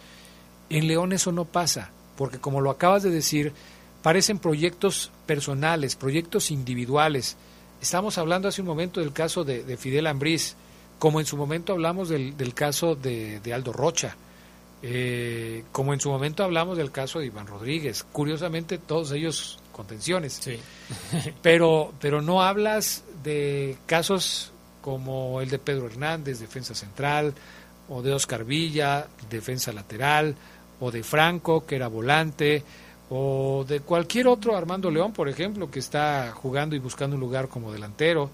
En León eso no pasa, porque como lo acabas de decir, parecen proyectos personales, proyectos individuales. Estamos hablando hace un momento del caso de, Fidel Ambriz, como en su momento hablamos del, caso de, Aldo Rocha, eh, como en su momento hablamos del caso de Iván Rodríguez. Curiosamente, todos ellos contenciones. Sí. pero, pero no hablas de casos como el de Pedro Hernández, defensa central, o de Oscar Villa, defensa lateral, o de Franco, que era volante, o de cualquier otro Armando León, por ejemplo, que está jugando y buscando un lugar como delantero.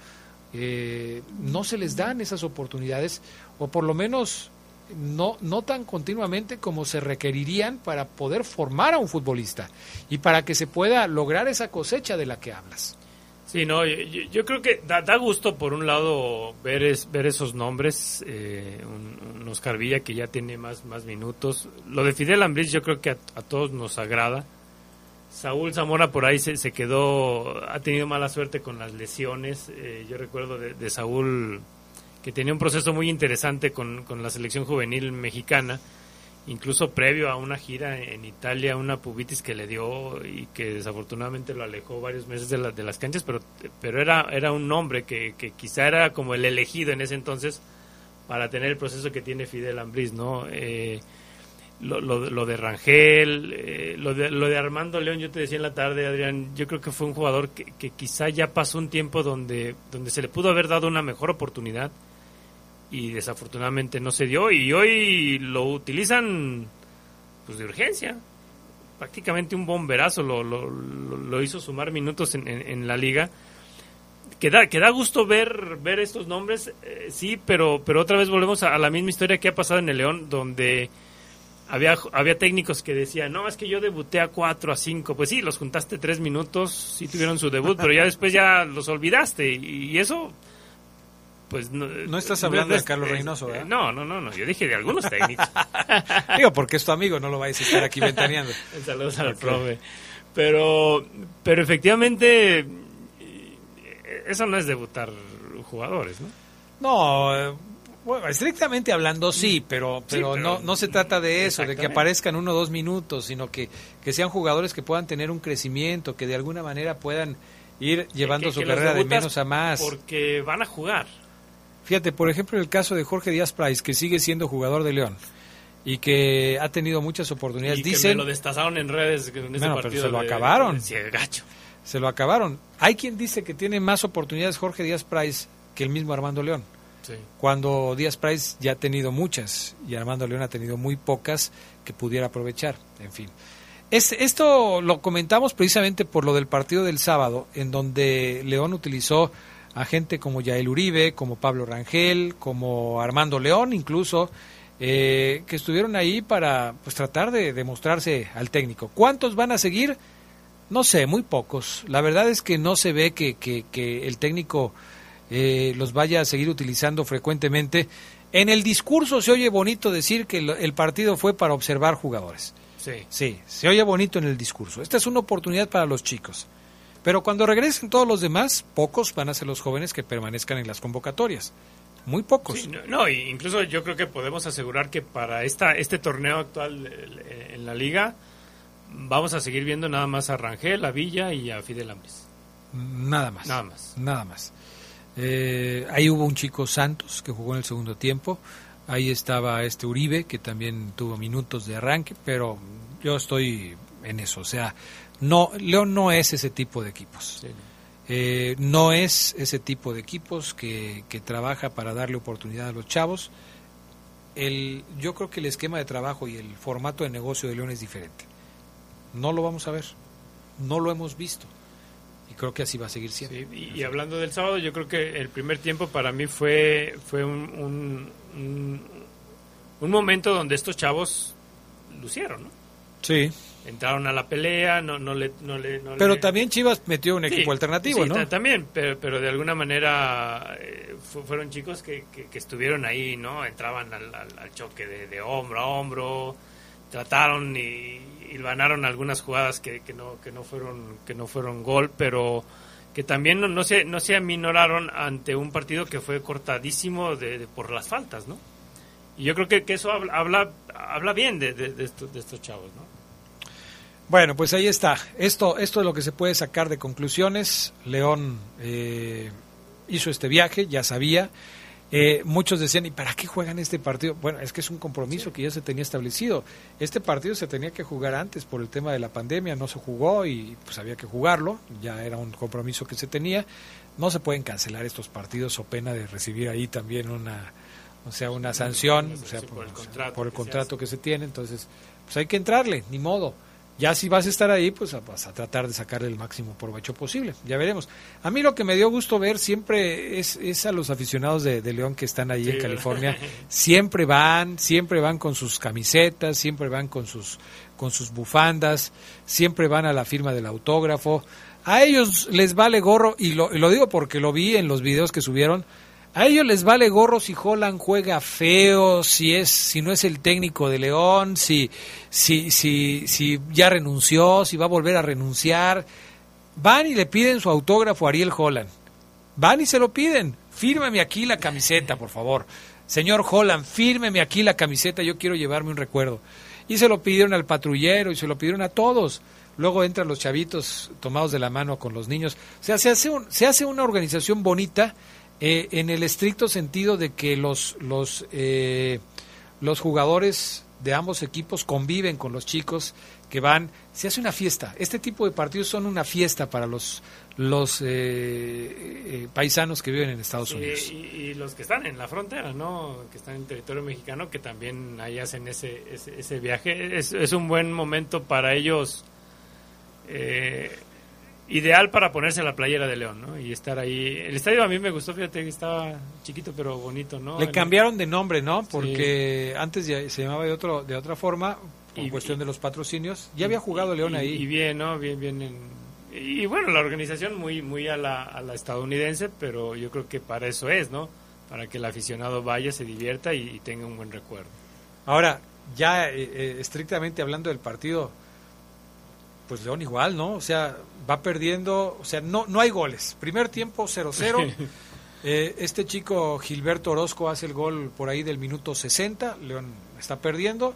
Eh, no se les dan esas oportunidades, o por lo menos no, no tan continuamente como se requerirían para poder formar a un futbolista y para que se pueda lograr esa cosecha de la que hablas. Sí, no, yo, creo que da, gusto por un lado ver ver esos nombres, eh, un, Oscar Villa que ya tiene más, más minutos. Lo de Fidel Ambriz yo creo que a todos nos agrada. Saúl Zamora por ahí se, se, quedó, ha tenido mala suerte con las lesiones. Eh, yo recuerdo de, Saúl que tenía un proceso muy interesante con, con la selección juvenil mexicana, incluso previo a una gira en Italia, una pubitis que le dio y que desafortunadamente lo alejó varios meses de, de las canchas, pero, pero era, era un hombre que, que, quizá era como el elegido en ese entonces para tener el proceso que tiene Fidel Ambris, ¿no? Eh, lo, lo, de Rangel, eh, lo, de, lo de Armando León, yo te decía en la tarde, Adrián, yo creo que fue un jugador que, que quizá ya pasó un tiempo donde, donde se le pudo haber dado una mejor oportunidad y desafortunadamente no se dio y hoy lo utilizan pues de urgencia prácticamente un bomberazo lo, lo, hizo sumar minutos en, en, la liga que da, gusto ver ver estos nombres eh, sí pero pero otra vez volvemos a, la misma historia que ha pasado en el León donde había, había técnicos que decían, no, es que yo debuté a cuatro, a cinco. Pues sí, los juntaste tres minutos, sí tuvieron su debut, pero ya después ya los olvidaste. y eso, pues no, estás hablando de Carlos Reynoso, ¿verdad? No, no, no, no, yo dije de algunos técnicos. Digo, porque es tu amigo, no lo vais a estar aquí ventaneando. Saludos al profe. Pero, pero efectivamente, eso no es debutar jugadores, ¿no? No, eh, bueno, estrictamente hablando sí, pero, pero, no, no se trata de eso, de que aparezcan uno o dos minutos, sino que, que sean jugadores que puedan tener un crecimiento, que de alguna manera puedan ir llevando su carrera de menos a más. Porque van a jugar. Fíjate, por ejemplo, el caso de Jorge Díaz Price, que sigue siendo jugador de León y que ha tenido muchas oportunidades. Y Dicen, que me lo destazaron en redes en ese partido. se lo acabaron. gacho. Se lo acabaron. Hay quien dice que tiene más oportunidades Jorge Díaz Price que el mismo Armando León. Sí. Cuando Díaz Price ya ha tenido muchas y Armando León ha tenido muy pocas que pudiera aprovechar. En fin. Es, esto lo comentamos precisamente por lo del partido del sábado, en donde León utilizó a gente como Yael Uribe, como Pablo Rangel, como Armando León incluso, eh, que estuvieron ahí para pues tratar de demostrarse al técnico. ¿Cuántos van a seguir? No sé, muy pocos. La verdad es que no se ve que, que, el técnico eh, los vaya a seguir utilizando frecuentemente. En el discurso se oye bonito decir que el partido fue para observar jugadores. Sí. Sí, se oye bonito en el discurso. Esta es una oportunidad para los chicos. Pero cuando regresen todos los demás, pocos van a ser los jóvenes que permanezcan en las convocatorias. Muy pocos. no, incluso yo creo que podemos asegurar que para esta este torneo actual en la liga vamos a seguir viendo nada más a Rangel, a Villa y a Fidel Ambres. Nada más. Nada más. Nada más. Eh, ahí hubo un chico Santos que jugó en el segundo tiempo. Ahí estaba este Uribe que también tuvo minutos de arranque, pero yo estoy en eso. O sea, no, León no es ese tipo de equipos. Eh, no es ese tipo de equipos que, que, trabaja para darle oportunidad a los chavos. El, yo creo que el esquema de trabajo y el formato de negocio de León es diferente. No lo vamos a ver. No lo hemos visto. Y creo que así va a seguir siendo. y, hablando del sábado, yo creo que el primer tiempo para mí fue, fue un, un, un momento donde estos chavos lucieron, ¿no? Sí entraron a la pelea, no, no le... No le pero también Chivas metió un equipo alternativo, ¿no? También, pero, pero de alguna manera eh, fueron chicos que, que, estuvieron ahí, ¿no? Entraban al, al, choque de, de, hombro a hombro, trataron y, y ganaron algunas jugadas que, que, no, que, no fueron, que no fueron gol, pero que también no, no, se, no se aminoraron ante un partido que fue cortadísimo de, por las faltas, ¿no? Y yo creo que, que eso habla, habla, habla bien de, de, estos, de estos chavos, ¿no? Bueno, pues ahí está. Esto, esto es lo que se puede sacar de conclusiones. León eh, hizo este viaje, ya sabía. Eh, muchos decían, ¿y para qué juegan este partido? Bueno, es que es un compromiso que ya se tenía establecido. Este partido se tenía que jugar antes por el tema de la pandemia, no se jugó y pues había que jugarlo, ya era un compromiso que se tenía. No se pueden cancelar estos partidos o pena de recibir ahí también una, o sea, una sanción, o sea, por, el contrato, que se tiene. Entonces, pues hay que entrarle, ni modo. Ya si vas a estar ahí, pues vas a tratar de sacarle el máximo provecho posible. Ya veremos. A mí lo que me dio gusto ver siempre es, es a los aficionados de, León que están ahí en California. Siempre van, siempre van con sus camisetas, siempre van con sus, con sus bufandas, siempre van a la firma del autógrafo. A ellos les vale gorro, y lo, y lo digo porque lo vi en los videos que subieron, a ellos les vale gorro si Holland juega feo, si es, si no es el técnico de León, si, si, si, si ya renunció, si va a volver a renunciar. Van y le piden su autógrafo a Ariel Holland. Van y se lo piden. fírmeme aquí la camiseta, por favor. Señor Holland, fírmeme aquí la camiseta, yo quiero llevarme un recuerdo. Y se lo pidieron al patrullero y se lo pidieron a todos. Luego entran los chavitos tomados de la mano con los niños. O sea, se hace, se hace una organización bonita eh, en el estricto sentido de que los, los, eh, los jugadores de ambos equipos conviven con los chicos que van, se hace una fiesta. Este tipo de partidos son una fiesta para los, los eh, eh, paisanos que viven en Estados Unidos. Y, los que están en la frontera, ¿no? Que están en territorio mexicano, que también ahí hacen ese, ese, viaje. Es, es, un buen momento para ellos, eh, ideal para ponerse la playera de León, ¿no? Y estar ahí. El estadio a mí me gustó, fíjate que estaba chiquito pero bonito, ¿no? Le cambiaron de nombre, ¿no? Porque antes ya se llamaba de, otro, de otra forma en cuestión de los patrocinios. Ya había jugado León ahí. Y bien, ¿no? Bien, bien. y bueno, la organización muy, muy a la, a la estadounidense, pero yo creo que para eso es, ¿no? Para que el aficionado vaya, se divierta y, tenga un buen recuerdo. Ahora, ya eh, eh, estrictamente hablando del partido, pues León igual, ¿no? O sea, va perdiendo, o sea, no, no hay goles. Primer tiempo 0-0. Eh, este chico Gilberto Orozco hace el gol por ahí del minuto 60, León está perdiendo.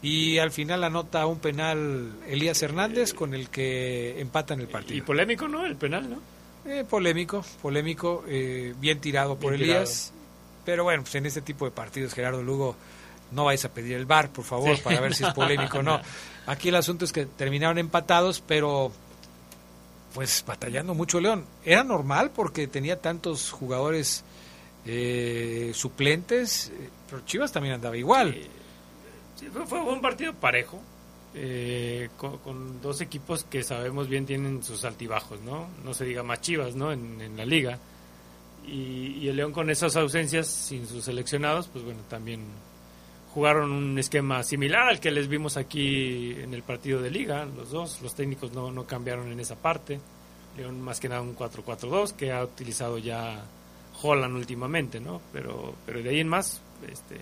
Y al final anota un penal Elías Hernández con el que empatan el partido. Y polémico, ¿no? El penal, ¿no? Eh, polémico, polémico, eh, bien tirado por Elías. Pero bueno, pues en este tipo de partidos, Gerardo Lugo, no vais a pedir el bar, por favor, para ver si es polémico o no. Aquí el asunto es que terminaron empatados, pero pues batallando mucho León. Era normal porque tenía tantos jugadores eh, suplentes, pero Chivas también andaba igual fue, un partido parejo, eh, con, dos equipos que sabemos bien tienen sus altibajos, ¿no? No se diga más chivas, ¿no? En, la liga. Y, el León con esas ausencias, sin sus seleccionados, pues bueno, también jugaron un esquema similar al que les vimos aquí en el partido de liga, los dos, los técnicos no, no cambiaron en esa parte. León más que nada un 4-4-2 que ha utilizado ya Holland últimamente, ¿no? Pero, pero de ahí en más, este,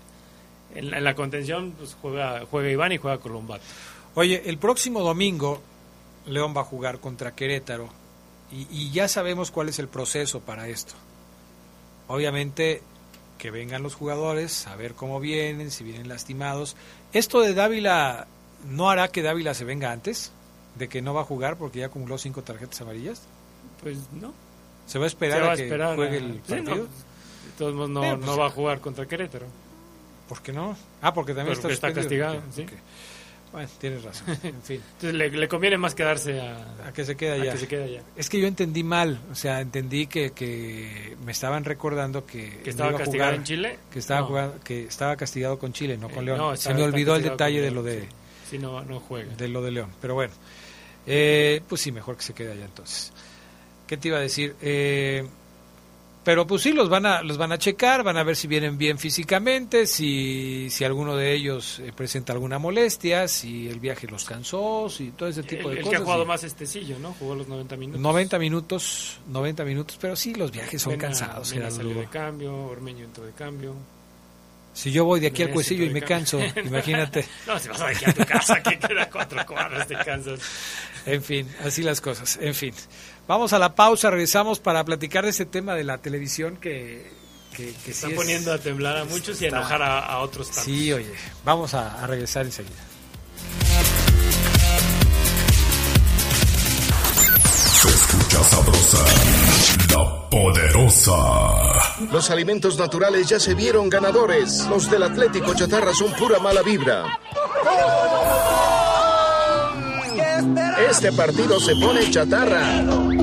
en la, contención pues juega, juega Iván y juega Colombato. Oye, el próximo domingo León va a jugar contra Querétaro y, ya sabemos cuál es el proceso para esto. Obviamente que vengan los jugadores, a ver cómo vienen, si vienen lastimados. ¿Esto de Dávila no hará que Dávila se venga antes? ¿De que no va a jugar porque ya acumuló cinco tarjetas amarillas? Pues no. ¿Se va a esperar a, que juegue el partido? de todos modos no, no pues va a jugar contra Querétaro. ¿Por qué no? Ah, porque también está, castigado. Bueno, tienes razón. En fin. Entonces le, conviene más quedarse a, a que se quede allá. que se quede allá. Es que yo entendí mal, o sea, entendí que, que me estaban recordando que, que estaba castigado en Chile, que estaba que estaba castigado con Chile, no con eh, León. se me olvidó el detalle de lo de sí. no no juega. De lo de León, pero bueno. Eh, pues sí, mejor que se quede allá entonces. ¿Qué te iba a decir? Eh, pero pues sí, los van a, los van a checar, van a ver si vienen bien físicamente, si, si alguno de ellos eh, presenta alguna molestia, si el viaje los cansó, si todo ese tipo de cosas. El que ha jugado más estecillo, ¿no? Jugó los 90 minutos. 90 minutos, 90 minutos, pero sí, los viajes son cansados. Mena salió de cambio, Ormeño entró de cambio. Si yo voy de aquí al cuecillo y me canso, imagínate. no, si vas a aquí a tu casa, que queda cuatro cuadras, te cansas. En fin, así las cosas, en fin. Vamos a la pausa, regresamos para platicar de ese tema de la televisión que, que, está poniendo a temblar a muchos y a enojar a, otros tantos. Sí, oye, vamos a, a regresar enseguida. Se escucha sabrosa, la poderosa. Los alimentos naturales ya se vieron ganadores. Los del Atlético Chatarra son pura mala vibra. Este partido se pone chatarra.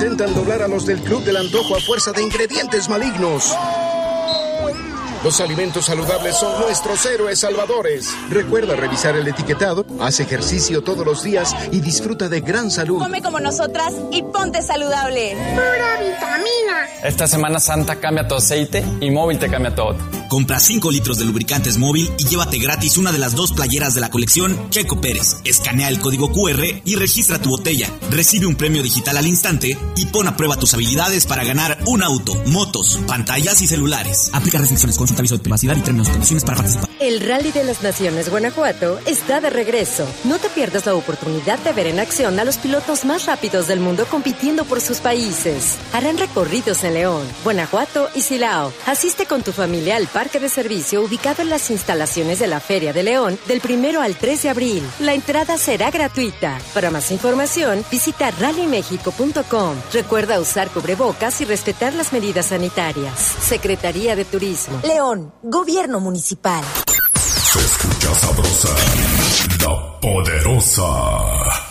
Intentan doblar a los del Club del Antojo a fuerza de ingredientes malignos. Los alimentos saludables son nuestros héroes salvadores. Recuerda revisar el etiquetado, haz ejercicio todos los días y disfruta de gran salud. Come como nosotras y ponte saludable. Pura vitamina. Esta Semana Santa cambia tu aceite y móvil te cambia todo. Compra 5 litros de lubricantes móvil y llévate gratis una de las dos playeras de la colección Checo Pérez. Escanea el código QR y registra tu botella. Recibe un premio digital al instante y pon a prueba tus habilidades para ganar un auto, motos, pantallas y celulares. Aplica restricciones, consulta aviso de privacidad y términos y condiciones para participar. El Rally de las Naciones Guanajuato está de regreso. No te pierdas la oportunidad de ver en acción a los pilotos más rápidos del mundo compitiendo por sus países. Harán recorridos en León, Guanajuato y Silao. Asiste con tu familia al parque de servicio ubicado en las instalaciones de la Feria de León del primero al 3 de abril. La entrada será gratuita. Para más información, visita rallymexico.com. Recuerda usar cubrebocas y respetar las medidas sanitarias. Secretaría de Turismo. León, Gobierno Municipal. Se escucha sabrosa, la poderosa.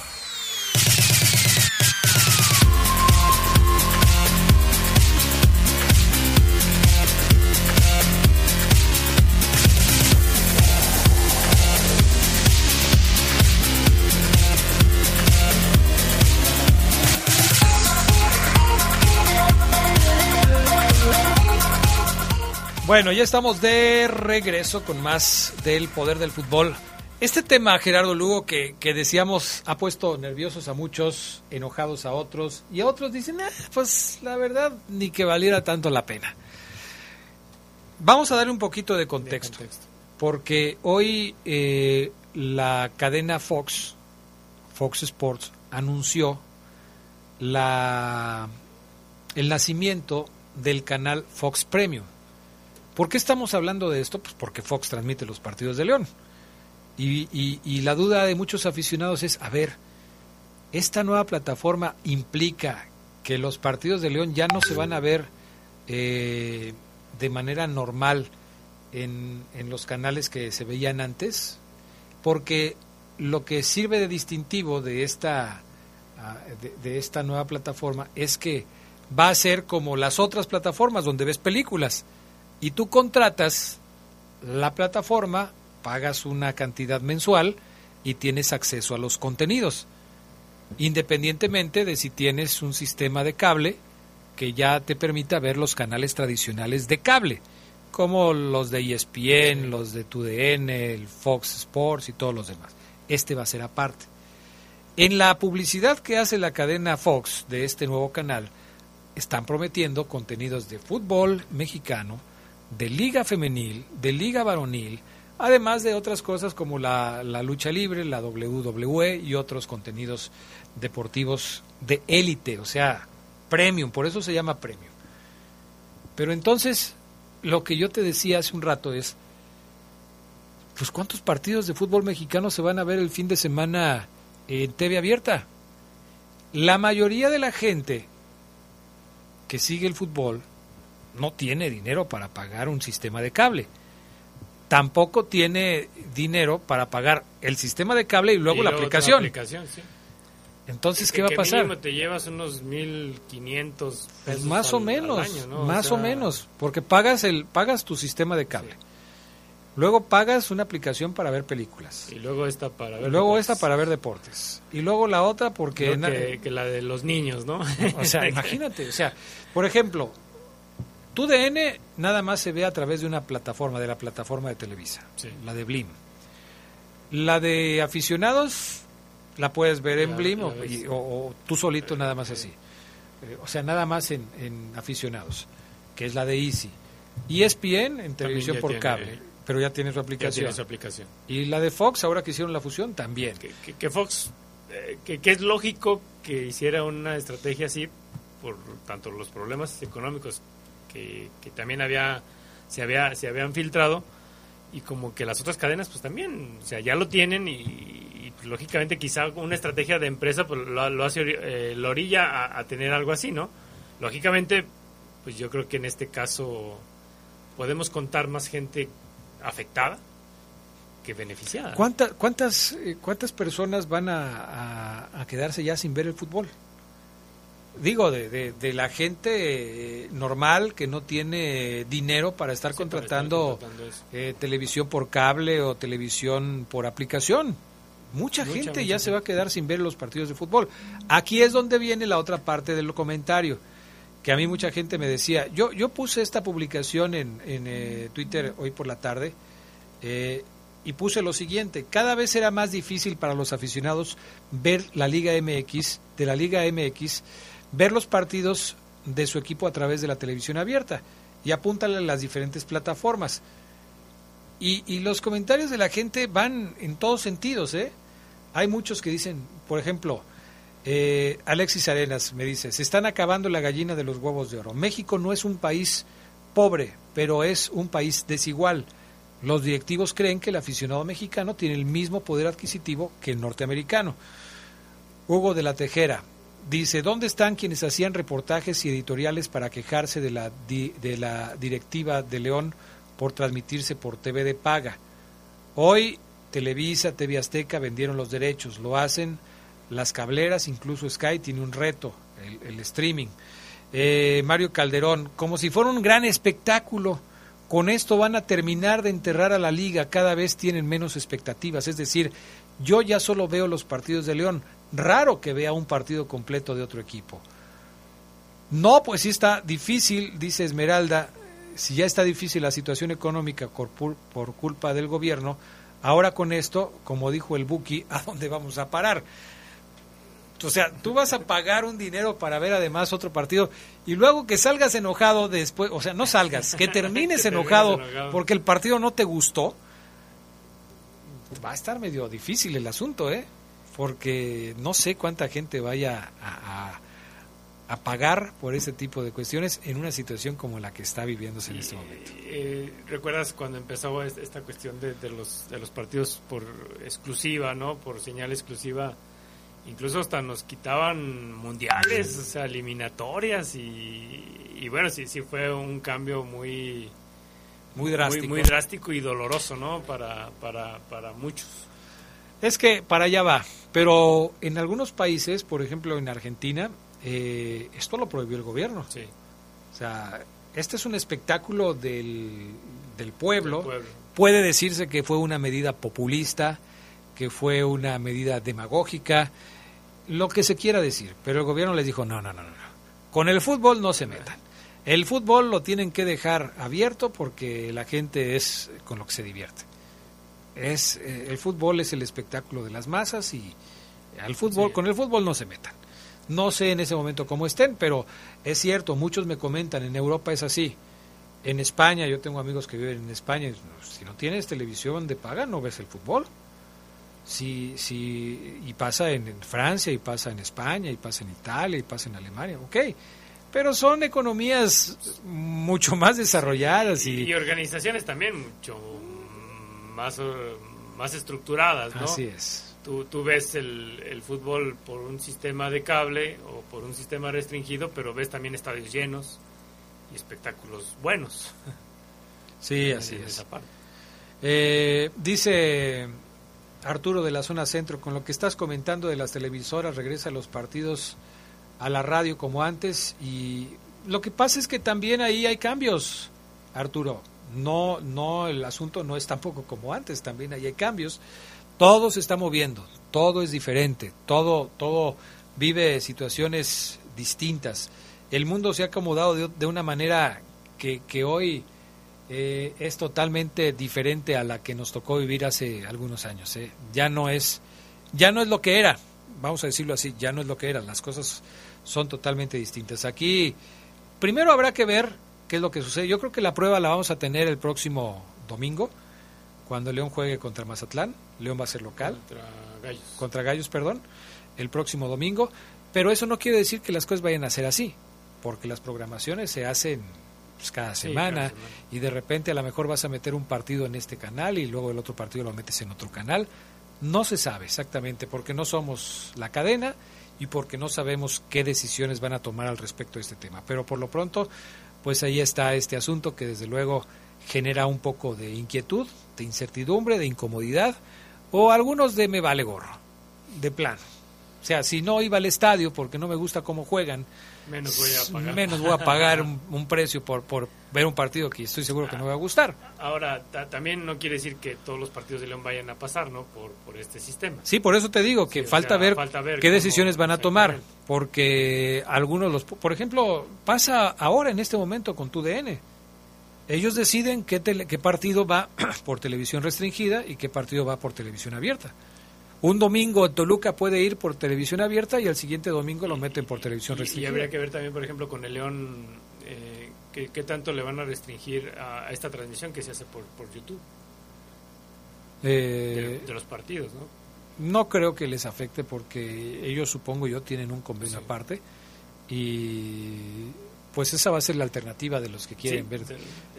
Bueno, ya estamos de regreso con más del poder del fútbol. Este tema, Gerardo Lugo, que, decíamos, ha puesto nerviosos a muchos, enojados a otros, y a otros dicen, ah, pues la verdad, ni que valiera tanto la pena. Vamos a darle un poquito de contexto, porque hoy eh, la cadena Fox, Fox Sports, anunció la, el nacimiento del canal Fox Premium. ¿Por qué estamos hablando de esto? Pues porque Fox transmite los partidos de León. Y, la duda de muchos aficionados es, a ver, ¿esta nueva plataforma implica que los partidos de León ya no se van a ver eh, de manera normal en, los canales que se veían antes? Porque lo que sirve de distintivo de esta, ah, de esta nueva plataforma es que va a ser como las otras plataformas donde ves películas y tú contratas la plataforma, pagas una cantidad mensual y tienes acceso a los contenidos, independientemente de si tienes un sistema de cable que ya te permita ver los canales tradicionales de cable, como los de ESPN, los de TUDN, el Fox Sports y todos los demás. Este va a ser aparte. En la publicidad que hace la cadena Fox de este nuevo canal, están prometiendo contenidos de fútbol mexicano, de liga femenil, de liga varonil, además de otras cosas como la, lucha libre, la WWE y otros contenidos deportivos de élite, o sea, premium, por eso se llama premium. Pero entonces, lo que yo te decía hace un rato es, pues ¿cuántos partidos de fútbol mexicano se van a ver el fin de semana en TV abierta? La mayoría de la gente que sigue el fútbol no tiene dinero para pagar un sistema de cable. Tampoco tiene dinero para pagar el sistema de cable y luego la aplicación. Entonces, ¿qué va a pasar? te llevas unos 1.500 pues pesos más o menos, más o, menos, porque pagas el pagas tu sistema de cable. Luego pagas una aplicación para ver películas. Y luego esta para ver Luego esta para ver deportes. Y luego la otra porque... Que, que, la de los niños, ¿no? O sea, imagínate. O sea, por ejemplo, tu DN nada más se ve a través de una plataforma, de la plataforma de Televisa, la de Blim. La de aficionados la puedes ver en Blim o, tú solito nada más así. Eh, o sea, nada más en, aficionados, que es la de Easy. ESPN en televisión por cable, pero ya tiene su aplicación. aplicación. Y la de Fox, ahora que hicieron la fusión, también. Que, Fox, eh, que es lógico que hiciera una estrategia así por tanto los problemas económicos que, también había se había se habían filtrado y como que las otras cadenas pues también o sea ya lo tienen y, pues, lógicamente quizá una estrategia de empresa pues lo, hace eh, la orilla a, tener algo así no lógicamente pues yo creo que en este caso podemos contar más gente afectada que beneficiada. ¿Cuántas cuántas eh, cuántas personas van a quedarse ya sin ver el fútbol digo, de, de, la gente eh, normal que no tiene dinero para estar contratando, eh, televisión por cable o televisión por aplicación. Mucha, gente ya se va a quedar sin ver los partidos de fútbol. Aquí es donde viene la otra parte del comentario, que a mí mucha gente me decía, yo, yo puse esta publicación en, en eh, Twitter hoy por la tarde eh, y puse lo siguiente, cada vez era más difícil para los aficionados ver la Liga MX, de la Liga MX, ver los partidos de su equipo a través de la televisión abierta y apúntale las diferentes plataformas. Y, y los comentarios de la gente van en todos sentidos, ¿eh? Hay muchos que dicen, por ejemplo, eh, Alexis Arenas me dice, se están acabando la gallina de los huevos de oro. México no es un país pobre, pero es un país desigual. Los directivos creen que el aficionado mexicano tiene el mismo poder adquisitivo que el norteamericano. Hugo de la Tejera dice, ¿dónde están quienes hacían reportajes y editoriales para quejarse de la, de la directiva de León por transmitirse por TV de paga? Hoy Televisa, TV Azteca vendieron los derechos, lo hacen las cableras, incluso Sky tiene un reto, el, streaming. Eh, Mario Calderón, como si fuera un gran espectáculo. Con esto van a terminar de enterrar a la liga, cada vez tienen menos expectativas. Es decir, yo ya solo veo los partidos de León, raro que vea un partido completo de otro equipo. No, pues sí está difícil, dice Esmeralda, si ya está difícil la situación económica por, por culpa del gobierno, ahora con esto, como dijo el Buki, ¿a dónde vamos a parar? O sea, tú vas a pagar un dinero para ver además otro partido y luego que salgas enojado después, o sea, no salgas, que termines enojado porque el partido no te gustó, va a estar medio difícil el asunto, ¿eh? Porque no sé cuánta gente vaya a, a, pagar por ese tipo de cuestiones en una situación como la que está viviéndose en este momento. Eh, ¿Recuerdas cuando empezó esta cuestión de, de, los, de los partidos por exclusiva, ¿no? Por señal exclusiva incluso hasta nos quitaban mundiales, o sea, eliminatorias y, bueno, sí, sí fue un cambio muy muy drástico, muy, drástico y doloroso, ¿no? Para, para, para muchos. Es que para allá va, pero en algunos países, por ejemplo en Argentina, eh, esto lo prohibió el gobierno. Sí. O sea, este es un espectáculo del, del pueblo. Puede decirse que fue una medida populista, que fue una medida demagógica, lo que se quiera decir, pero el gobierno les dijo, no, no, no, no, con el fútbol no se metan. El fútbol lo tienen que dejar abierto porque la gente es con lo que se divierte. Es eh, el fútbol es el espectáculo de las masas y al fútbol con el fútbol no se metan. No sé en ese momento cómo estén, pero es cierto, muchos me comentan, en Europa es así. En España, yo tengo amigos que viven en España, si no tienes televisión de paga, no ves el fútbol si, si, y pasa en, Francia, y pasa en España, y pasa en Italia, y pasa en Alemania, ok. Pero son economías mucho más desarrolladas y, y organizaciones también mucho más, más estructuradas, ¿no? Así es. Tú, tú ves el, el fútbol por un sistema de cable o por un sistema restringido, pero ves también estadios llenos y espectáculos buenos. Sí, así es. Eh, dice Arturo de la zona centro, con lo que estás comentando de las televisoras, regresa los partidos a la radio como antes y lo que pasa es que también ahí hay cambios, Arturo. No, no, el asunto no es tampoco como antes, también hay cambios. Todo se está moviendo, todo es diferente, todo, todo vive situaciones distintas. El mundo se ha acomodado de, de una manera que, que hoy eh, es totalmente diferente a la que nos tocó vivir hace algunos años. ¿eh? Ya no es, ya no es lo que era, vamos a decirlo así, ya no es lo que era. Las cosas son totalmente distintas. Aquí, primero habrá que ver qué es lo que sucede. Yo creo que la prueba la vamos a tener el próximo domingo, cuando León juegue contra Mazatlán. León va a ser local. Contra Gallos. Contra Gallos, perdón. El próximo domingo. Pero eso no quiere decir que las cosas vayan a ser así, porque las programaciones se hacen pues, cada, semana, y de repente a lo mejor vas a meter un partido en este canal y luego el otro partido lo metes en otro canal. No se sabe exactamente porque no somos la cadena y porque no sabemos qué decisiones van a tomar al respecto de este tema. Pero por lo pronto, pues ahí está este asunto que desde luego genera un poco de inquietud, de incertidumbre, de incomodidad o algunos de me vale gorro, de plano. O sea, si no iba al estadio porque no me gusta cómo juegan, menos voy a pagar, menos voy a pagar un, precio por, por ver un partido que estoy seguro que no me va a gustar. Ahora, también no quiere decir que todos los partidos de León vayan a pasar, ¿no? Por, por este sistema. Sí, por eso te digo que falta, ver qué decisiones van a tomar, porque algunos los, por ejemplo, pasa ahora en este momento con tu DN. Ellos deciden qué, qué partido va por televisión restringida y qué partido va por televisión abierta. Un domingo Toluca puede ir por televisión abierta y al siguiente domingo lo meten por televisión restringida. Y habría que ver también, por ejemplo, con el León, eh, qué, tanto le van a restringir a, esta transmisión que se hace por, por YouTube. Eh, de, los partidos, ¿no? No creo que les afecte porque ellos, supongo yo, tienen un convenio aparte y pues esa va a ser la alternativa de los que quieren ver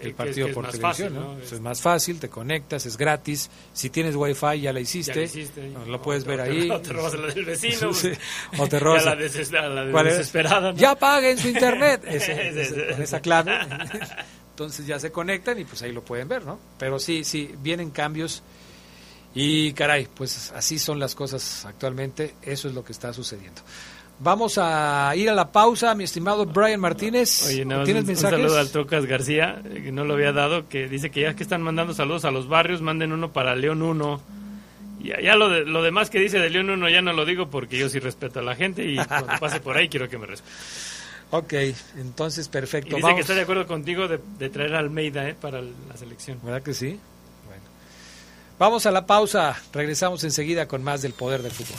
el, partido por televisión. ¿no? Es, más fácil, te conectas, es gratis. Si tienes wifi ya la hiciste, lo puedes ver ahí. O te robas la del vecino. o te robas la, desesperada. Ya paguen su internet. con esa clave. Entonces ya se conectan y pues ahí lo pueden ver, ¿no? Pero sí, sí, vienen cambios. Y caray, pues así son las cosas actualmente. Eso es lo que está sucediendo. Vamos a ir a la pausa, mi estimado Brian Martínez. Oye, ¿Tienes un, mensajes? Un saludo al Trocas García, que no lo había dado, que dice que ya que están mandando saludos a los barrios, manden uno para León 1. Ya, ya lo, de, lo demás que dice de León 1 ya no lo digo porque yo sí respeto a la gente y cuando pase por ahí quiero que me respete. Ok, entonces perfecto. Y dice que está de acuerdo contigo de, traer a Almeida eh, para la selección. ¿Verdad que sí? Bueno. Vamos a la pausa, regresamos enseguida con más del poder del fútbol.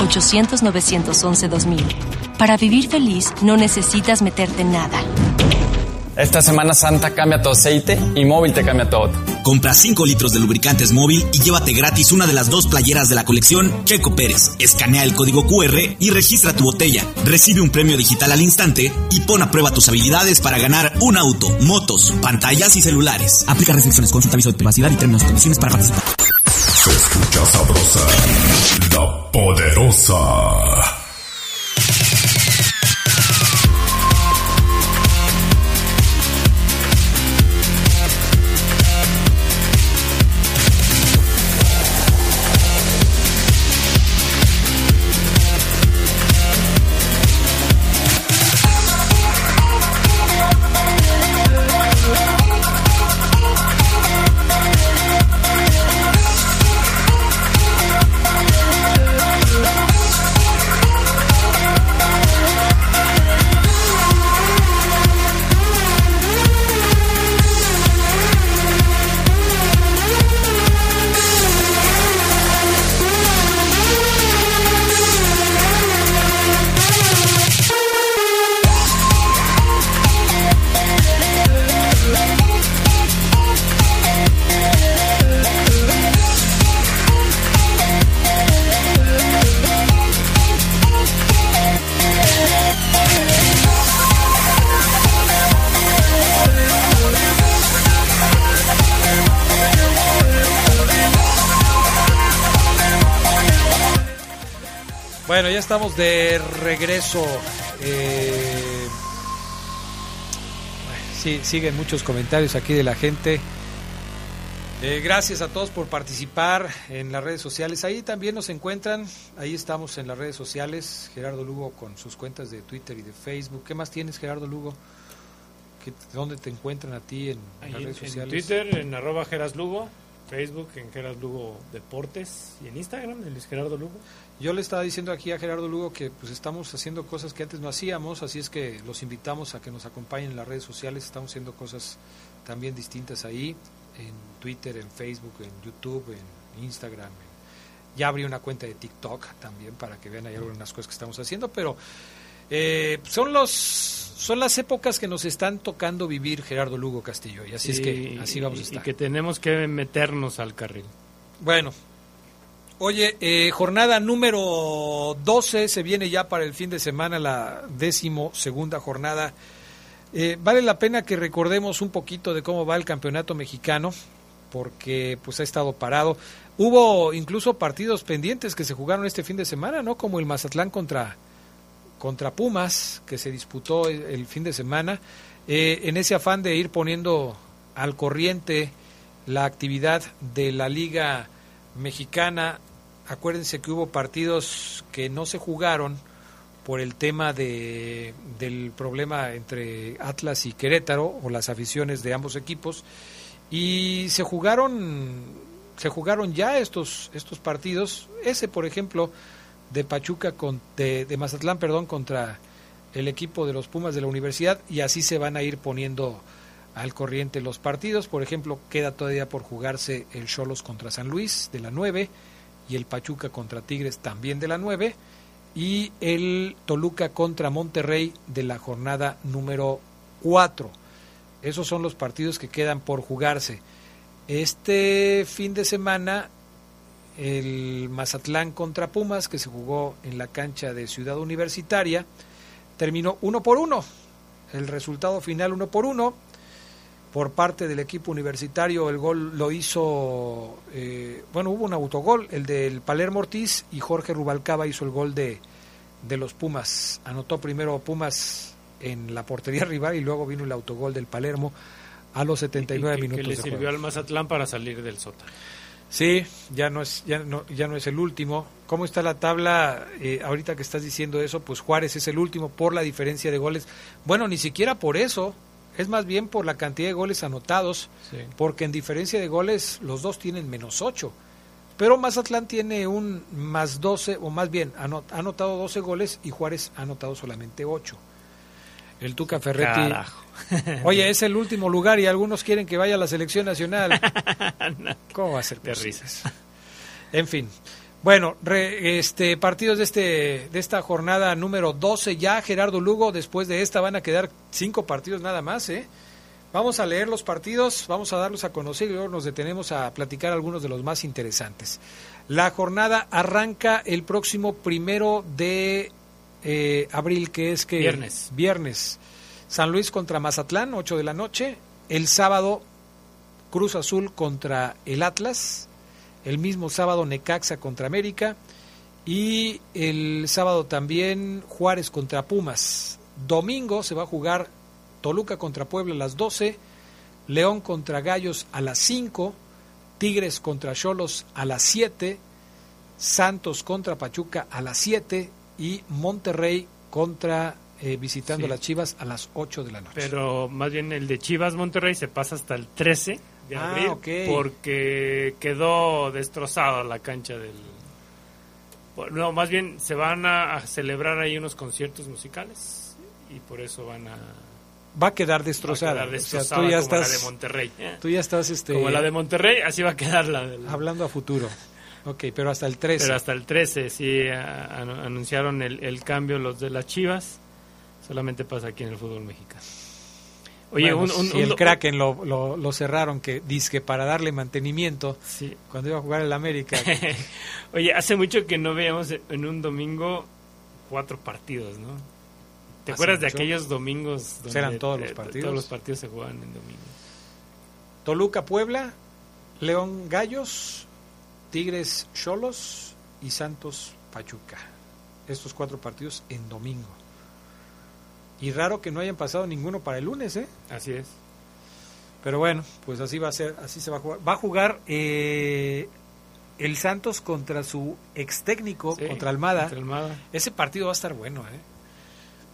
800-911-2000. Para vivir feliz, no necesitas meterte en nada. Esta Semana Santa cambia tu aceite y móvil te cambia todo. Compra 5 litros de lubricantes móvil y llévate gratis una de las dos playeras de la colección Checo Pérez. Escanea el código QR y registra tu botella. Recibe un premio digital al instante y pon a prueba tus habilidades para ganar un auto, motos, pantallas y celulares. Aplica restricciones, consulta aviso de privacidad y términos y condiciones para participar. La poderosa. Estamos de regreso. Eh, sí, siguen muchos comentarios aquí de la gente. Eh, gracias a todos por participar en las redes sociales. Ahí también nos encuentran, ahí estamos en las redes sociales. Gerardo Lugo con sus cuentas de Twitter y de Facebook. ¿Qué más tienes, Gerardo Lugo? ¿Dónde te encuentran a ti en, las redes sociales? En Twitter, en arroba Geras Lugo, Facebook, en Geras Lugo Deportes y en Instagram, en Luis Gerardo Lugo. Yo le estaba diciendo aquí a Gerardo Lugo que pues estamos haciendo cosas que antes no hacíamos, así es que los invitamos a que nos acompañen en las redes sociales, estamos haciendo cosas también distintas ahí, en Twitter, en Facebook, en YouTube, en Instagram. Ya abrí una cuenta de TikTok también para que vean ahí algunas cosas que estamos haciendo, pero eh, son los son las épocas que nos están tocando vivir Gerardo Lugo Castillo y así es que así vamos a estar. Y que tenemos que meternos al carril. Bueno, Oye, eh, jornada número 12 se viene ya para el fin de semana, la décimo segunda jornada. Eh, vale la pena que recordemos un poquito de cómo va el campeonato mexicano, porque pues ha estado parado. Hubo incluso partidos pendientes que se jugaron este fin de semana, ¿no? Como el Mazatlán contra, contra Pumas, que se disputó el, fin de semana. Eh, en ese afán de ir poniendo al corriente la actividad de la Liga Mexicana, acuérdense que hubo partidos que no se jugaron por el tema de, del problema entre Atlas y Querétaro o las aficiones de ambos equipos y se jugaron se jugaron ya estos estos partidos ese por ejemplo de Pachuca con, de, de Mazatlán perdón contra el equipo de los Pumas de la universidad y así se van a ir poniendo al corriente los partidos. Por ejemplo, queda todavía por jugarse el Cholos contra San Luis de la 9 y el Pachuca contra Tigres también de la 9 y el Toluca contra Monterrey de la jornada número 4. Esos son los partidos que quedan por jugarse. Este fin de semana el Mazatlán contra Pumas que se jugó en la cancha de Ciudad Universitaria terminó uno por uno. El resultado final uno por uno por parte del equipo universitario. El gol lo hizo, eh, bueno, hubo un autogol, el del Palermo Ortiz y Jorge Rubalcaba hizo el gol de, de los Pumas. Anotó primero Pumas en la portería rival y luego vino el autogol del Palermo a los 79 minutos. Que le sirvió al Mazatlán para salir del sótano. Sí, ya no es ya no, ya no es el último. ¿Cómo está la tabla? Eh, ahorita que estás diciendo eso, pues Juárez es el último por la diferencia de goles. Bueno, ni siquiera por eso, es más bien por la cantidad de goles anotados, porque en diferencia de goles los dos tienen menos 8. Pero Mazatlán tiene un más 12, o más bien, ha anotado 12 goles y Juárez ha anotado solamente 8. El Tuca Ferretti. Oye, es el último lugar y algunos quieren que vaya a la selección nacional. ¿Cómo va a ser? De risas. En fin, bueno, este partidos de este de esta jornada número 12 ya Gerardo Lugo, después de esta van a quedar cinco partidos nada más, ¿eh? Vamos a leer los partidos, vamos a darlos a conocer y luego nos detenemos a platicar algunos de los más interesantes. La jornada arranca el próximo primero de eh, abril, que es que viernes. Viernes. San Luis contra Mazatlán, 8 de la noche. El sábado Cruz Azul contra el Atlas el mismo sábado Necaxa contra América y el sábado también Juárez contra Pumas. Domingo se va a jugar Toluca contra Puebla a las 12, León contra Gallos a las 5, Tigres contra Cholos a las 7, Santos contra Pachuca a las 7 y Monterrey contra eh, visitando las Chivas a las 8 de la noche. Pero más bien el de Chivas Monterrey se pasa hasta el 13 Ah, porque quedó destrozada la cancha del... No, más bien se van a, celebrar ahí unos conciertos musicales y por eso van a... Va a quedar destrozada. tú ya estás, la de Monterrey. Tú ya estás... Este, como la de Monterrey, así va a quedar la del... Hablando a futuro. Ok, pero hasta el 13. Pero hasta el 13, sí, anunciaron el, el cambio los de las Chivas. Solamente pasa aquí en el fútbol mexicano. Oye, un, el Kraken lo, lo, cerraron, que dice para darle mantenimiento cuando iba a jugar el América. Oye, hace mucho que no veíamos en un domingo cuatro partidos, ¿no? ¿Te acuerdas de aquellos domingos donde eran todos los partidos? Todos los partidos se jugaban en domingo. Toluca, Puebla, León, Gallos, Tigres, Cholos y Santos, Pachuca. Estos cuatro partidos en domingo. Y raro que no hayan pasado ninguno para el lunes, ¿eh? Así es. Pero bueno, pues así va a ser, así se va a jugar. Va a jugar eh, el Santos contra su ex técnico, contra, Almada. Almada. Ese partido va a estar bueno, ¿eh?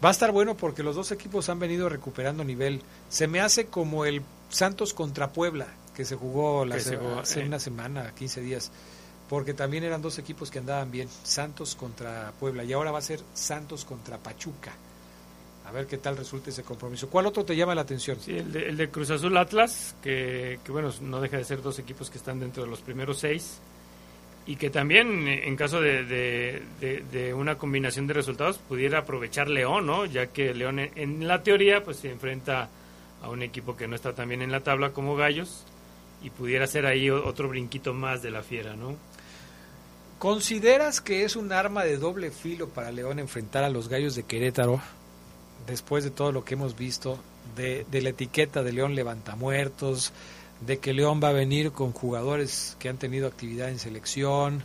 Va a estar bueno porque los dos equipos han venido recuperando nivel. Se me hace como el Santos contra Puebla, que se jugó la hace eh. una semana, 15 días. Porque también eran dos equipos que andaban bien. Santos contra Puebla. Y ahora va a ser Santos contra Pachuca. A ver qué tal resulta ese compromiso. ¿Cuál otro te llama la atención? Sí, el de, Cruz Azul Atlas, que, bueno, no deja de ser dos equipos que están dentro de los primeros seis y que también en caso de, una combinación de resultados pudiera aprovechar León, ¿no? Ya que León en, la teoría pues se enfrenta a un equipo que no está tan bien en la tabla como Gallos y pudiera ser ahí otro brinquito más de la fiera, ¿no? ¿Consideras que es un arma de doble filo para León enfrentar a los gallos de Querétaro después de todo lo que hemos visto, de, de la etiqueta de León levantamuertos, de que León va a venir con jugadores que han tenido actividad en selección,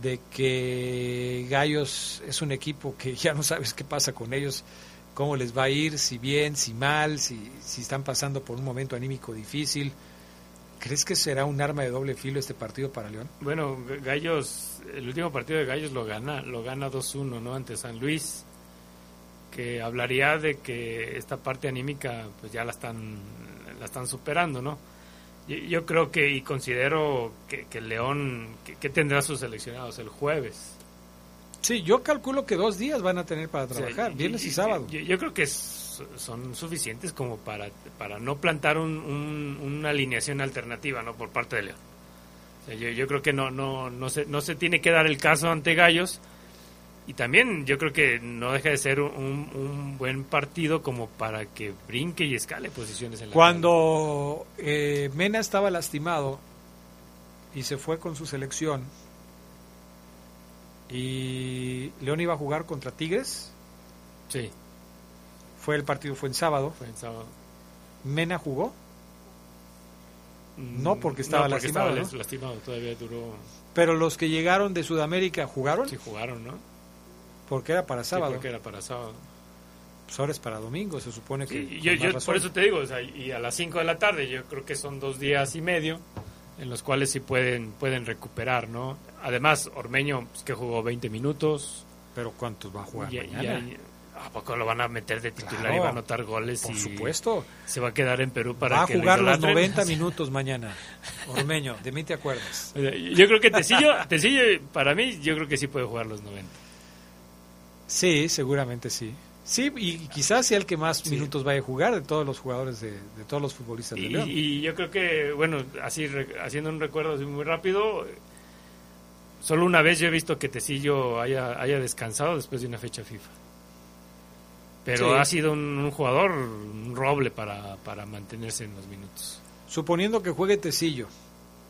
de que Gallos es un equipo que ya no sabes qué pasa con ellos, cómo les va a ir, si bien, si mal, si, si están pasando por un momento anímico difícil. ¿Crees que será un arma de doble filo este partido para León? Bueno, Gallos, el último partido de Gallos lo gana, lo gana 2-1, ¿no? Ante San Luis, que hablaría de que esta parte anímica pues ya la están la están superando, ¿no? Yo, creo que y considero que, que León, que, tendrá sus seleccionados el jueves. Sí, yo calculo que dos días van a tener para trabajar, viernes y, sábado. Yo, creo que son suficientes como para, para no plantar un, una alineación alternativa no por parte de León. yo, yo creo que no, no, no, se, no se tiene que dar el caso ante Gallos y también yo creo que no deja de ser un, buen partido como para que brinque y escale posiciones en la Cuando eh, Mena estaba lastimado y se fue con su selección y León iba a jugar contra Tigres. Sí. Fue el partido, fue en sábado. Fue en sábado. ¿Mena jugó? No, porque estaba lastimado. lastimado, todavía duró. Pero los que llegaron de Sudamérica jugaron. Sí, jugaron, ¿no? Porque era para sábado. porque era para sábado. Pues ahora es para domingo, se supone que. yo, por eso te digo, y a las 5 de la tarde, yo creo que son dos días y medio en los cuales sí pueden, pueden recuperar, ¿no? Además, Ormeño, pues, que jugó 20 minutos. ¿Pero cuántos va a jugar? ¿A poco lo van a meter de titular y va a anotar goles? Por supuesto. Se va a quedar en Perú para va a jugar los 90 minutos mañana. Ormeño, de mí te acuerdas. Yo creo que Tecillo, Tecillo, para mí, yo creo que sí puede jugar los 90. Sí, seguramente sí. Sí, y quizás sea el que más minutos vaya a jugar de todos los jugadores, de, todos los futbolistas de León. Y yo creo que, bueno, así haciendo un recuerdo muy rápido, solo una vez yo he visto que Tecillo haya, haya descansado después de una fecha FIFA. Pero ha sido un, jugador, un roble para, para mantenerse en los minutos. Suponiendo que juegue Tecillo,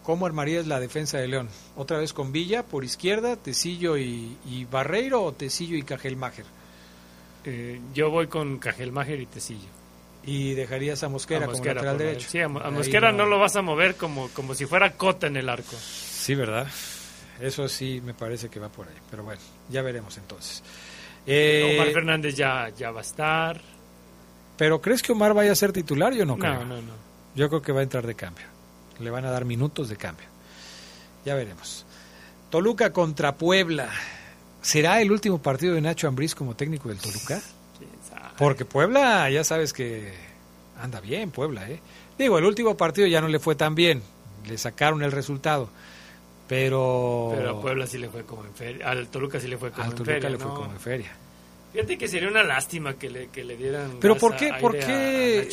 ¿Cómo armarías la defensa de León? ¿Otra vez con Villa por izquierda, Tecillo y, Barreiro o Tecillo y Cajelmacher? Eh, yo voy con Cajelmacher y Tecillo. ¿Y dejarías a Mosquera, como lateral derecho? Sí, a, Mosquera no... lo vas a mover como, como si fuera cota en el arco. Sí, ¿verdad? Eso sí me parece que va por ahí. Pero bueno, ya veremos entonces. Eh, Omar Fernández ya, ya va a estar. ¿Pero crees que Omar vaya a ser titular? Yo no creo. No, no, no. Yo creo que va a entrar de cambio le van a dar minutos de cambio. Ya veremos. Toluca contra Puebla. ¿Será el último partido de Nacho Ambriz como técnico del Toluca? Porque Puebla, ya sabes que anda bien Puebla, ¿eh? Digo, el último partido ya no le fue tan bien. Le sacaron el resultado. Pero... Pero a Puebla sí le fue como en feria. Al Toluca sí le fue como en feria. le fue como en feria. Fíjate que sería una lástima que le, que le dieran. Pero ¿por qué, por qué,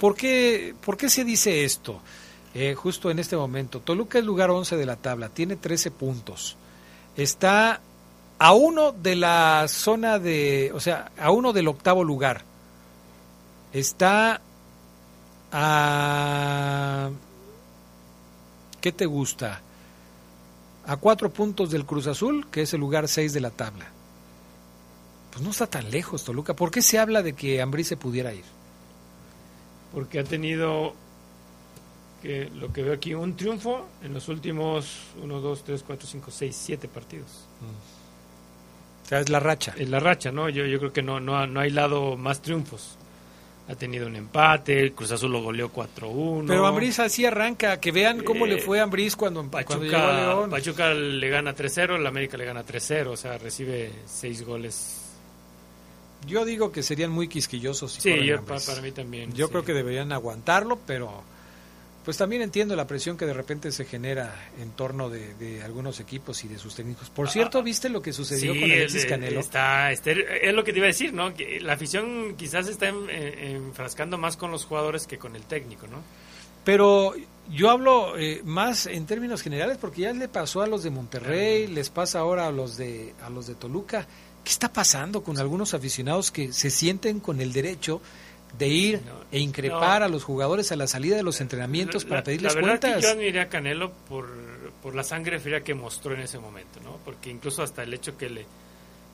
¿por qué, por qué se dice esto? Eh, justo en este momento. Toluca es lugar 11 de la tabla, tiene 13 puntos. Está a uno de la zona de, o sea, a uno del octavo lugar. Está a... ¿Qué te gusta? A cuatro puntos del Cruz Azul, que es el lugar 6 de la tabla. Pues no está tan lejos, Toluca. ¿Por qué se habla de que Ambrí se pudiera ir? Porque ha tenido lo que veo aquí, un triunfo en los últimos 1, 2, 3, 4, 5, 6, 7 partidos. O sea, es la racha. Es la racha, ¿no? Yo, yo creo que no, no, no hay lado más triunfos. Ha tenido un empate, Cruz Azul lo goleó 4-1. Pero Ambriz así arranca, que vean cómo le fue a Ambriz cuando, Pachuca, Pachuca le gana 3-0, el América le gana 3-0, o sea, recibe 6 goles. Yo digo que serían muy quisquillosos. sí, para, mí también. Yo creo que deberían aguantarlo, pero pues también entiendo la presión que de repente se genera en torno de, algunos equipos y de sus técnicos. Por cierto, ¿viste lo que sucedió con Alexis Canelo? Está, este, es lo que te iba a decir, ¿no? Que la afición quizás está enfrascando más con los jugadores que con el técnico, ¿no? Pero yo hablo eh, más en términos generales porque ya le pasó a los de Monterrey, les pasa ahora a los de a los de Toluca. ¿Qué está pasando con algunos aficionados que se sienten con el derecho de ir e increpar a los jugadores a la salida de los entrenamientos para pedirles la verdad cuentas. Que yo admiré a Canelo por, por la sangre fría que mostró en ese momento, ¿no? Porque incluso hasta el hecho que le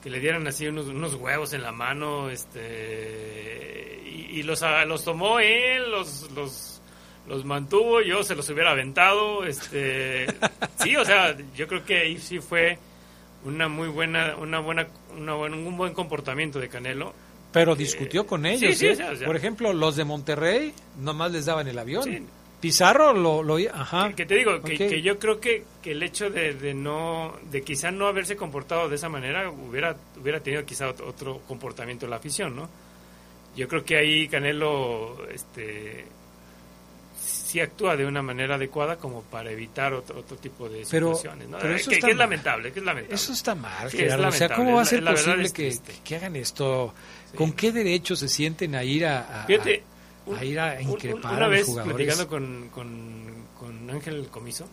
que le dieran así unos, unos huevos en la mano, este y, los, los tomó él, los, los los mantuvo, yo se los hubiera aventado, este sí, o sea, yo creo que ahí sí fue una muy buena, una buena, una un buen comportamiento de Canelo pero discutió con ellos. ¿eh? Por ejemplo, los de Monterrey nomás les daban el avión. Pizarro lo, lo ajá. Que, te digo que, yo creo que, que el hecho de, de, no de quizá no haberse comportado de esa manera hubiera hubiera tenido quizá otro, comportamiento la afición, ¿no? Yo creo que ahí Canelo este sí actúa de una manera adecuada como para evitar otro, otro tipo de situaciones, ¿no? Pero eso que, es lamentable, que es lamentable. Eso está mal, O sea, ¿cómo va a ser posible que, que, hagan esto? ¿Con qué derecho se sienten a ir a, a, ir a increpar una a los vez jugadores? platicando con, con, Ángel Comiso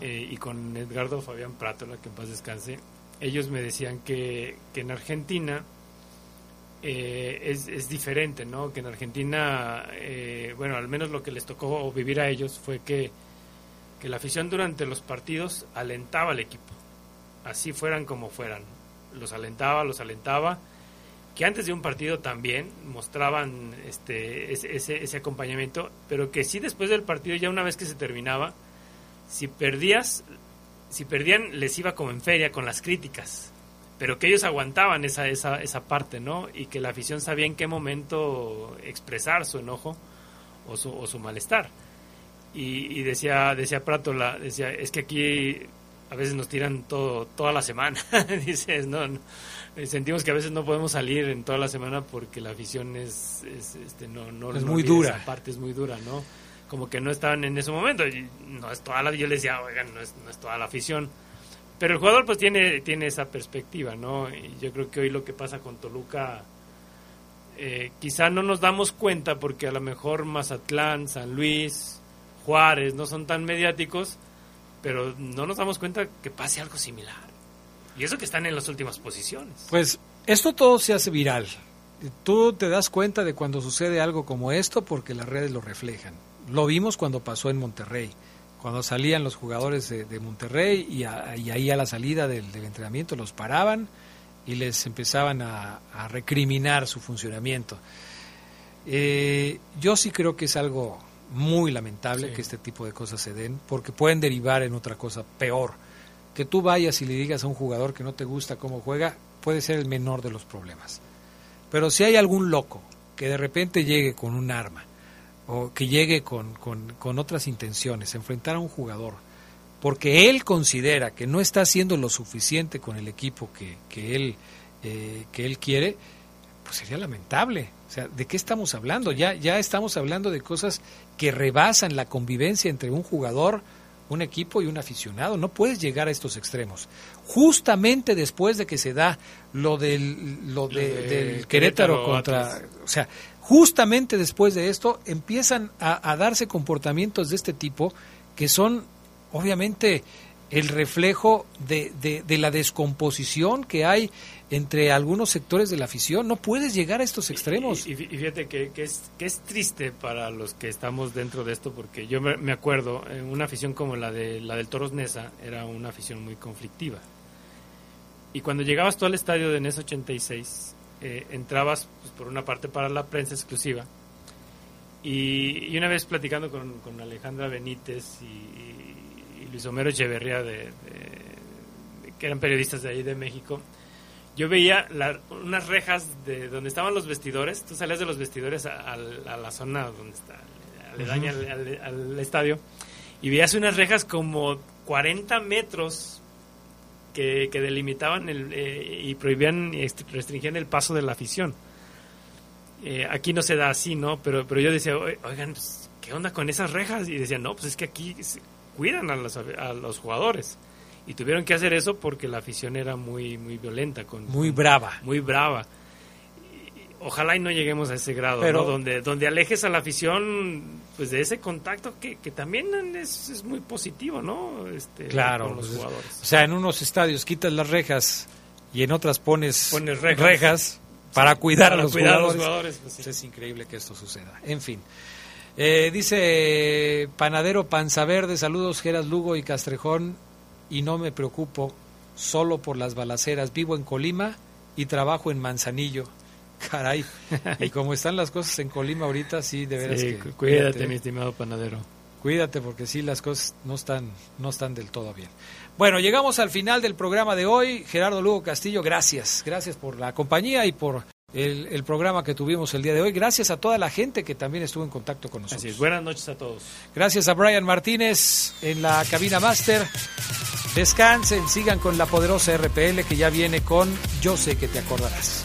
eh, y con Edgardo Fabián Prátola, que en paz descanse, ellos me decían que, que en Argentina eh, es, es, diferente, ¿no? Que en Argentina, eh, bueno, al menos lo que les tocó vivir a ellos fue que, que la afición durante los partidos alentaba al equipo, así fueran como fueran, los alentaba, los alentaba que antes de un partido también mostraban este, ese, ese, acompañamiento, pero que sí después del partido, ya una vez que se terminaba, si perdías, si perdían, les iba como en feria con las críticas, pero que ellos aguantaban esa, esa, esa parte, ¿no? Y que la afición sabía en qué momento expresar su enojo o su, o su malestar. Y, y decía, decía Prato, la, decía, es que aquí a veces nos tiran todo, toda la semana, dices, no, no sentimos que a veces no podemos salir en toda la semana porque la afición es, este, no, no, es muy dura. Esa parte es muy dura, ¿no? Como que no estaban en ese momento. no es toda la, yo les decía, oigan, no es, no es toda la afición. Pero el jugador pues tiene, tiene esa perspectiva, ¿no? Y yo creo que hoy lo que pasa con Toluca, eh, quizá no nos damos cuenta porque a lo mejor Mazatlán, San Luis, Juárez no son tan mediáticos, pero no nos damos cuenta que pase algo similar. Y eso que están en las últimas posiciones. Pues esto todo se hace viral. Tú te das cuenta de cuando sucede algo como esto porque las redes lo reflejan. Lo vimos cuando pasó en Monterrey, cuando salían los jugadores de, Monterrey y, ahí a la salida del, entrenamiento los paraban y les empezaban a, recriminar su funcionamiento. Eh, yo sí creo que es algo muy lamentable que este tipo de cosas se den porque pueden derivar en otra cosa peor que tú vayas y le digas a un jugador que no te gusta cómo juega, puede ser el menor de los problemas. Pero si hay algún loco que de repente llegue con un arma o que llegue con, con, otras intenciones, enfrentar a un jugador, porque él considera que no está haciendo lo suficiente con el equipo que, que, él, eh, que él quiere, pues sería lamentable. O sea, ¿de qué estamos hablando? Ya, ya estamos hablando de cosas que rebasan la convivencia entre un jugador, un equipo y un aficionado. No puedes llegar a estos extremos. Justamente después de que se da lo del, lo del Querétaro, contra... O sea, justamente después de esto empiezan a, darse comportamientos de este tipo que son obviamente el reflejo de, de, la descomposición que hay entre algunos sectores de la afición. No puedes llegar a estos extremos. Y, fíjate que, es, que es triste para los que estamos dentro de esto, porque yo me, acuerdo, en una afición como la, de, la del Toros Nesa era una afición muy conflictiva. Y cuando llegabas tú al estadio de Nesa 86, eh, entrabas pues, por una parte para la prensa exclusiva. Y, una vez platicando con, con Alejandra Benítez y, Luis Homero Echeverría, de, que eran periodistas de ahí de México, yo veía unas rejas de donde estaban los vestidores. Tú salías de los vestidores a, la zona donde está, aledaña al, estadio, y veías unas rejas como 40 metros que, delimitaban el, eh, y prohibían y restringían el paso de la afición. Eh, aquí no se da así, ¿no? Pero, pero yo decía, oigan, pues, ¿qué onda con esas rejas? Y decían, no, pues es que aquí cuidan a los, a los jugadores. Y tuvieron que hacer eso porque la afición era muy muy violenta con muy brava. Muy brava. Ojalá y no lleguemos a ese grado Pero, donde donde alejes a la afición pues de ese contacto que, que también es, es, muy positivo no este claro con los pues, jugadores. o sea en unos estadios quitas las rejas y en otras pones, rejas, para cuidar, a, los jugadores. Pues es increíble que esto suceda. En fin. Eh, dice Panadero Panza Verde, saludos Geras Lugo y Castrejón, y no me preocupo solo por las balaceras. Vivo en Colima y trabajo en Manzanillo. Caray, y como están las cosas en Colima ahorita, sí, de veras que... Cuídate, mi estimado Panadero. Cuídate porque sí, las cosas no están, no están del todo bien. Bueno, llegamos al final del programa de hoy. Gerardo Lugo Castillo, gracias. Gracias por la compañía y por el, programa que tuvimos el día de hoy. Gracias a toda la gente que también estuvo en contacto con nosotros. Así Buenas noches a todos. Gracias a Brian Martínez en la cabina máster. Descansen, sigan con la poderosa RPL que ya viene con Yo sé que te acordarás.